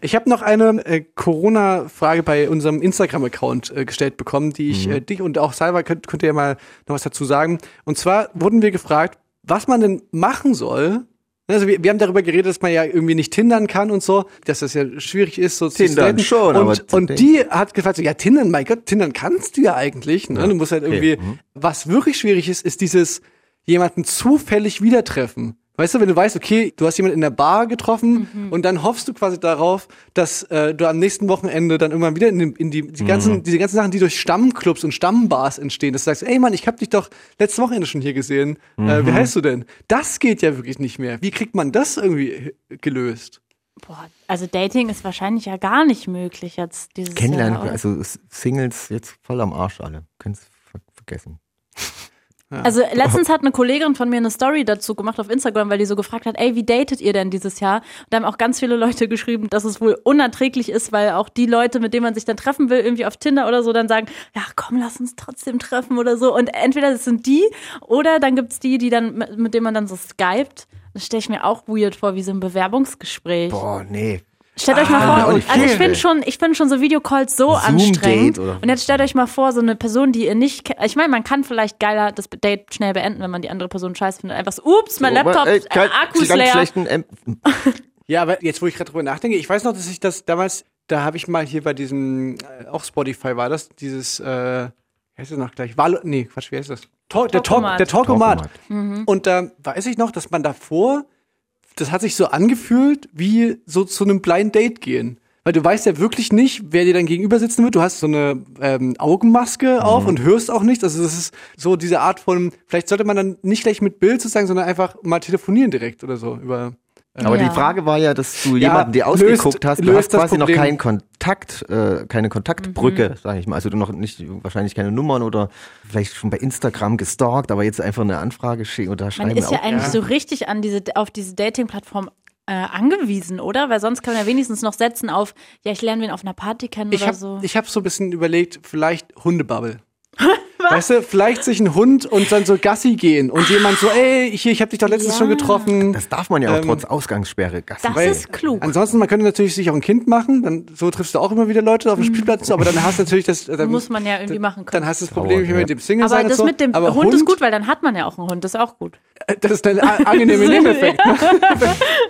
Ich habe noch eine äh, Corona-Frage bei unserem Instagram-Account äh, gestellt bekommen, die ich Mhm. äh, dich und auch Salva könnt, könnt ihr ja mal noch was dazu sagen. Und zwar wurden wir gefragt, was man denn machen soll. Also wir, wir haben darüber geredet, dass man ja irgendwie nicht tindern kann und so, dass das ja schwierig ist, so Tindern zu schon, und, und die hat gefragt, so, ja tindern, mein Gott, tindern kannst du ja eigentlich. Ne? Ja, Du musst halt okay. irgendwie, Mhm. was wirklich schwierig ist, ist dieses jemanden zufällig wieder treffen. Weißt du, wenn du weißt, okay, du hast jemanden in der Bar getroffen Mhm. und dann hoffst du quasi darauf, dass äh, du am nächsten Wochenende dann irgendwann wieder in, die- in die, die ganzen, Mhm. diese ganzen Sachen, die durch Stammclubs und Stammbars entstehen, dass du sagst, ey Mann, ich hab dich doch letztes Wochenende schon hier gesehen. Äh, wie Mhm. heißt du denn? Das geht ja wirklich nicht mehr. Wie kriegt man das irgendwie äh, gelöst? Boah, also Dating ist wahrscheinlich ja gar nicht möglich jetzt dieses Kennenlernen, Jahr. also Singles jetzt voll am Arsch alle. Könnt's ver vergessen. Also letztens hat eine Kollegin von mir eine Story dazu gemacht auf Instagram, weil die so gefragt hat, ey, wie datet ihr denn dieses Jahr? Und da haben auch ganz viele Leute geschrieben, dass es wohl unerträglich ist, weil auch die Leute, mit denen man sich dann treffen will, irgendwie auf Tinder oder so, dann sagen, ja komm, lass uns trotzdem treffen oder so. Und entweder das sind die oder dann gibt's die, die dann, mit mit denen man dann so skypt. Das stelle ich mir auch weird vor, wie so ein Bewerbungsgespräch. Boah, nee. Stellt euch mal Ah, vor, also ich finde schon, ich finde schon so Videocalls so Zoom-Date anstrengend. oder- Und jetzt stellt euch mal vor, so eine Person, die ihr nicht kennt. Ich meine, man kann vielleicht geiler das Date schnell beenden, wenn man die andere Person scheiße findet. Einfach so, ups, mein So, Laptop, ey, äh, kein- Akku ist leer. [laughs] Ja, aber jetzt, wo ich gerade drüber nachdenke, ich weiß noch, dass ich das damals, da habe ich mal hier bei diesem, äh, auch Spotify war das, dieses, äh, wie heißt das noch gleich? Valo, nee, Quatsch, wie heißt das? Talk, der Talk, Talkomat. der Talkomat. Talkomat. Mhm. Und da weiß ich noch, dass man davor, das hat sich so angefühlt, wie so zu einem Blind Date gehen. Weil du weißt ja wirklich nicht, wer dir dann gegenüber sitzen wird. Du hast so eine ähm, Augenmaske auf und hörst auch nichts. Also das ist so diese Art von, vielleicht sollte man dann nicht gleich mit Bild sozusagen, sondern einfach mal telefonieren direkt oder so über. Aber Ja. die Frage war ja, dass du Ja, jemanden dir löst- ausgeguckt hast, du löst hast quasi noch keinen Kontakt, äh, keine Kontaktbrücke, Mhm. sage ich mal. Also du noch nicht, wahrscheinlich keine Nummern oder vielleicht schon bei Instagram gestalkt, aber jetzt einfach eine Anfrage schicken oder schreiben. Man ist ja auch- eigentlich so richtig an diese, auf diese Dating-Plattform äh, angewiesen, oder? Weil sonst kann man ja wenigstens noch setzen auf, ja, ich lerne wen auf einer Party kennen Ich oder habe so. ich hab so ein bisschen überlegt, vielleicht Hundebubble. [laughs] Weißt du, vielleicht sich ein Hund und dann so Gassi gehen und jemand so, ey, hier, ich habe dich doch letztens Ja. schon getroffen. Das darf man ja auch Ähm, trotz Ausgangssperre. Gassi. das weil- ist klug. Ansonsten, man könnte natürlich sich auch ein Kind machen, dann so triffst du auch immer wieder Leute auf dem Spielplatz, und so, aber dann hast du natürlich das, [laughs] dann, Muss man ja irgendwie machen können. dann hast du das Problem hier ja. mit dem Single Aber sein und das so. mit dem aber Hund, ist gut, weil dann hat man ja auch einen Hund. Das ist auch gut. Das ist ein angenehmer [laughs] Nebeneffekt. ne?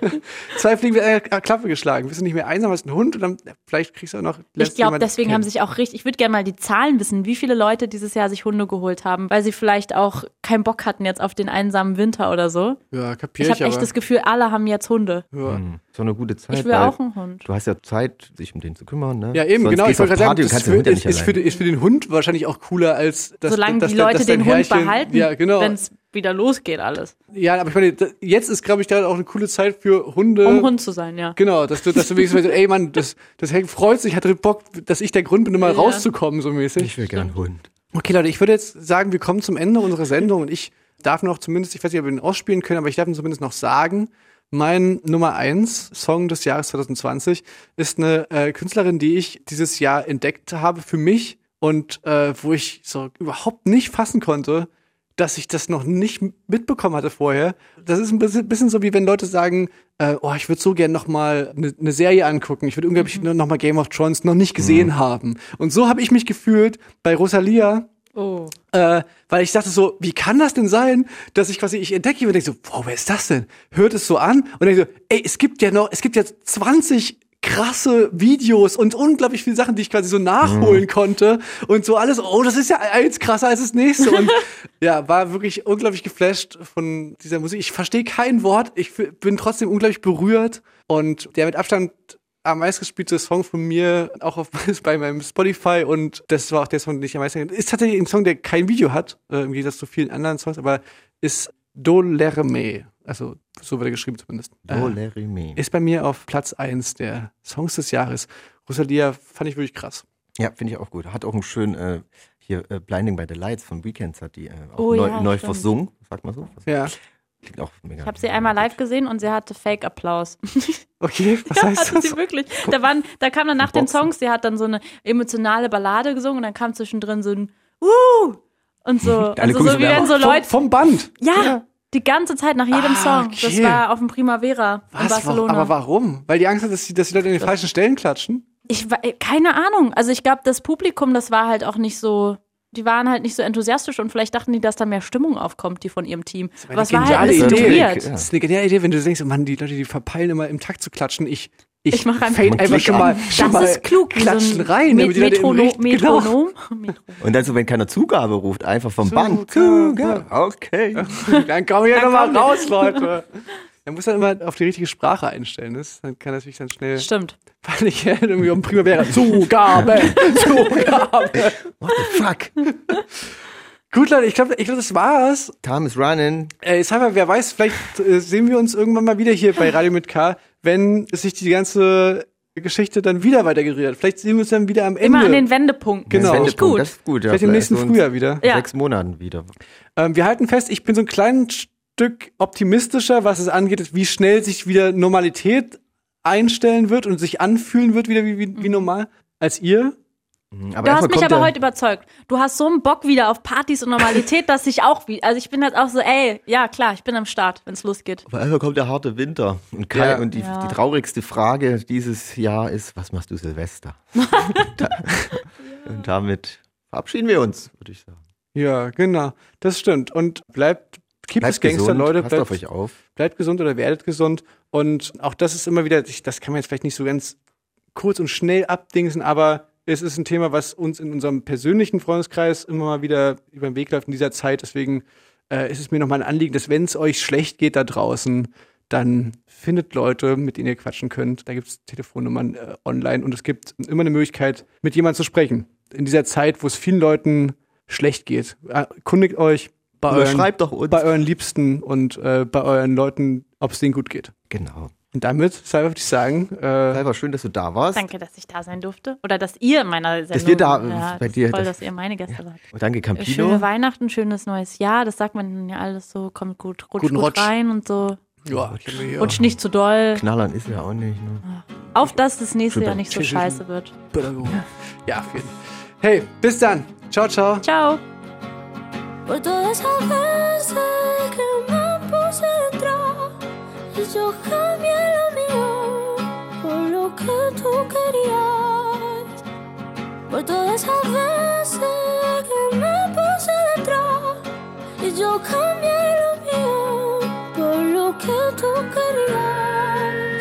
[laughs] Zwei Fliegen mit einer Klappe geschlagen. Bist du nicht mehr einsam, hast einen Hund und dann vielleicht kriegst du auch noch. Ich glaube, deswegen haben sich auch richtig, ich würde gerne mal die Zahlen wissen, wie viele Leute dieses Jahr sich Hunde geholt haben, weil sie vielleicht auch keinen Bock hatten jetzt auf den einsamen Winter oder so. Ja, kapier Ich ich, habe echt das Gefühl, alle haben jetzt Hunde. ja. Hm, So eine gute Zeit. Ich will auch einen Hund. Du hast ja Zeit, sich um den zu kümmern, ne? Ja, eben, Sonst genau. Ich wollte gerade sagen, das für, den Hund ja ist, ist, für, ist für den Hund wahrscheinlich auch cooler als dass, Solange dass, die Leute dass den Hund behalten, Ja, genau. wenn es wieder losgeht alles. Ja, aber ich meine, jetzt ist, glaube ich, da auch eine coole Zeit für Hunde. Um Hund zu sein, ja. Genau, dass du, dass du wenigstens weißt, ey Mann, das, das Hank freut sich, hat Bock, dass ich der Grund bin, immer Ja. rauszukommen, so mäßig. Ich will gerne einen Hund. Okay, Leute, ich würde jetzt sagen, wir kommen zum Ende unserer Sendung und ich darf noch zumindest, ich weiß nicht, ob wir ihn ausspielen können, aber ich darf ihn zumindest noch sagen. Mein Nummer eins Song des Jahres 2020 ist eine äh, Künstlerin, die ich dieses Jahr entdeckt habe für mich und äh, wo ich so überhaupt nicht fassen konnte, dass ich das noch nicht mitbekommen hatte vorher. Das ist ein bisschen, bisschen so, wie wenn Leute sagen, äh, oh, ich würde so gern noch mal eine ne Serie angucken. Ich würde unglaublich noch mal Game of Thrones noch nicht gesehen haben. Und so habe ich mich gefühlt bei Rosalia. Oh. Äh, weil ich dachte so, wie kann das denn sein, dass ich quasi, ich entdecke und denke so, wow, wer ist das denn? Hört es so an und denke so, ey, es gibt ja noch, es gibt ja 20 krasse Videos und unglaublich viele Sachen, die ich quasi so nachholen konnte und so alles, oh, das ist ja eins krasser als das nächste. Und [laughs] ja, war wirklich unglaublich geflasht von dieser Musik. Ich verstehe kein Wort, ich bin trotzdem unglaublich berührt. Und der mit Abstand am meistgespielte Song von mir, auch auf, [laughs] bei meinem Spotify. Und das war auch der Song, den ich am meisten, ist tatsächlich ein Song, der kein Video hat, äh, im Gegensatz zu vielen anderen Songs, aber ist Dolerme. Also so wird er geschrieben zumindest. Dolerme. Ist bei mir auf Platz eins der Songs des Jahres. Rosalia fand ich wirklich krass. Ja, finde ich auch gut. Hat auch einen schönen, äh, hier äh, Blinding by the Lights von Weekends hat die äh, auch Oh neu, ja, neu versungen, sagt man so. Ja. Klingt auch mega. Ich habe sie einmal live gesehen und sie hatte Fake-Applaus. [laughs] Okay, was [laughs] ja, heißt hatte das? sie wirklich. Da, waren, da kam dann nach den. Songs, sie hat dann so eine emotionale Ballade gesungen und dann kam zwischendrin so ein Uh! Und so. Also so wie wenn so vom, Leute. vom Band. Ja, die ganze Zeit nach jedem Ah, Song. Das okay. war auf dem Primavera in Was? Barcelona. Aber warum? Weil die Angst hat, dass die, dass die Leute in den falschen Stellen klatschen? Ich keine Ahnung. Also ich glaube, das Publikum, das war halt auch nicht so, die waren halt nicht so enthusiastisch und vielleicht dachten die, dass da mehr Stimmung aufkommt, die von ihrem Team. Aber es war halt ein bisschen Idee. Das ist eine geniale Idee, wenn du denkst, oh Mann, die Leute, die verpeilen immer im Takt zu klatschen. Ich, ich, Ich mach einfach- einfach schon mal, an. schon Das mal ist klug, wie so ein klatschen rein. Met- Metronom- Richt- genau. Metronom. Und dann so, wenn keiner Zugabe ruft, einfach vom Band. Zugabe. Okay. [laughs] Dann komm hier Dann nochmal raus, Leute. [laughs] Man muss dann immer auf die richtige Sprache einstellen. Das dann kann natürlich dann schnell. Stimmt. Weil ich [laughs] irgendwie um Primavera. Zugabe! Zugabe! What the fuck? Gut, Leute, ich glaube, ich glaub, das war's. Time is running. Äh, jetzt haben wir, wer weiß, vielleicht äh, sehen wir uns irgendwann mal wieder hier bei Radio mit K, wenn sich die ganze Geschichte dann wieder weitergerührt. Vielleicht sehen wir uns dann wieder am Ende. Immer an den Wendepunkten. Genau. Das finde ich gut. Das ist gut. Ja, Vielleicht im nächsten Frühjahr wieder. Ja. Sechs Monaten wieder. Ähm, wir halten fest, ich bin so ein kleines Stück optimistischer, was es angeht, wie schnell sich wieder Normalität einstellen wird und sich anfühlen wird wieder wie, wie, wie normal, als ihr. Aber Du hast mich aber heute überzeugt. Du hast so einen Bock wieder auf Partys und Normalität, [laughs] dass ich auch wie, also ich bin jetzt auch so, ey, ja klar, ich bin am Start, wenn es losgeht. Aber erstmal kommt der harte Winter. Und, Kai, Ja. und die, Ja. die traurigste Frage dieses Jahr ist, was machst du Silvester? [laughs] da, und damit verabschieden wir uns, würde ich sagen. Ja, genau. Das stimmt. Und bleibt, keep Bleibt es Gangster, gesund, Leute. passt Bleibt, auf euch auf. bleibt gesund oder werdet gesund. Und auch das ist immer wieder, ich, das kann man jetzt vielleicht nicht so ganz kurz und schnell abdingsen, aber es ist ein Thema, was uns in unserem persönlichen Freundeskreis immer mal wieder über den Weg läuft in dieser Zeit. Deswegen äh, ist es mir nochmal ein Anliegen, dass wenn es euch schlecht geht da draußen, dann findet Leute, mit denen ihr quatschen könnt. Da gibt es Telefonnummern äh, online und es gibt immer eine Möglichkeit, mit jemandem zu sprechen. In dieser Zeit, wo es vielen Leuten schlecht geht. Erkundigt euch bei euren, bei euren Liebsten und äh, bei euren Leuten, ob es denen gut geht. Genau. Und damit, Salva, würde ich sagen, äh, Salva, schön, dass du da warst. Danke, dass ich da sein durfte. Oder dass ihr in meiner Sendung. wir da, ja, bei das dir, Ist toll, das- dass ihr meine Gäste wart. Und danke, Campino. Schöne Weihnachten, schönes neues Jahr. Das sagt man ja alles so. Kommt gut, rutscht Guten gut Rutsch. rein und so. ja, hier Rutscht nicht zu doll. Knallern ist ja auch nicht. Ne? Auf dass das nächste Jahr nicht so scheiße wird. Pädagoge. Ja, auf jeden Fall. Hey, bis dann. Ciao, ciao. Ciao. Por todas esas veces que me puse detrás y yo cambié lo mío por lo que tú querías. Por todas esas veces que me puse detrás y yo cambié lo mío por lo que tú querías.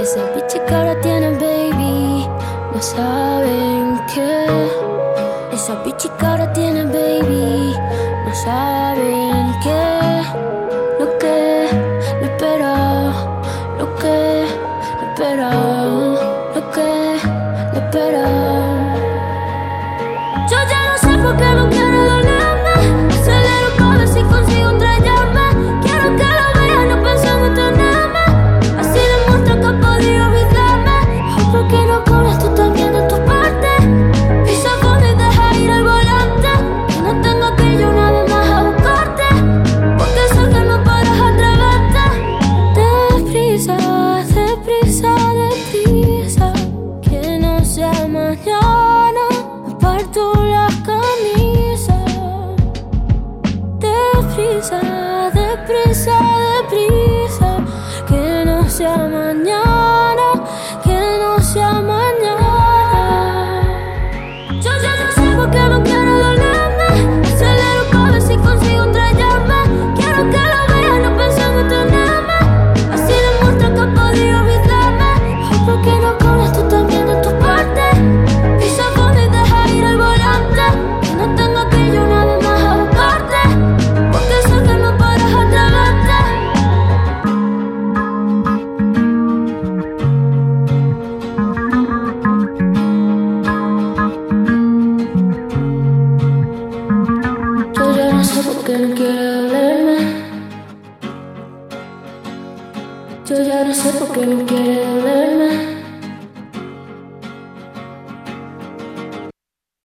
Esa bicha que ahora tiene baby, no saben qué. Esa bicha que ahora tiene baby, no saben me espera,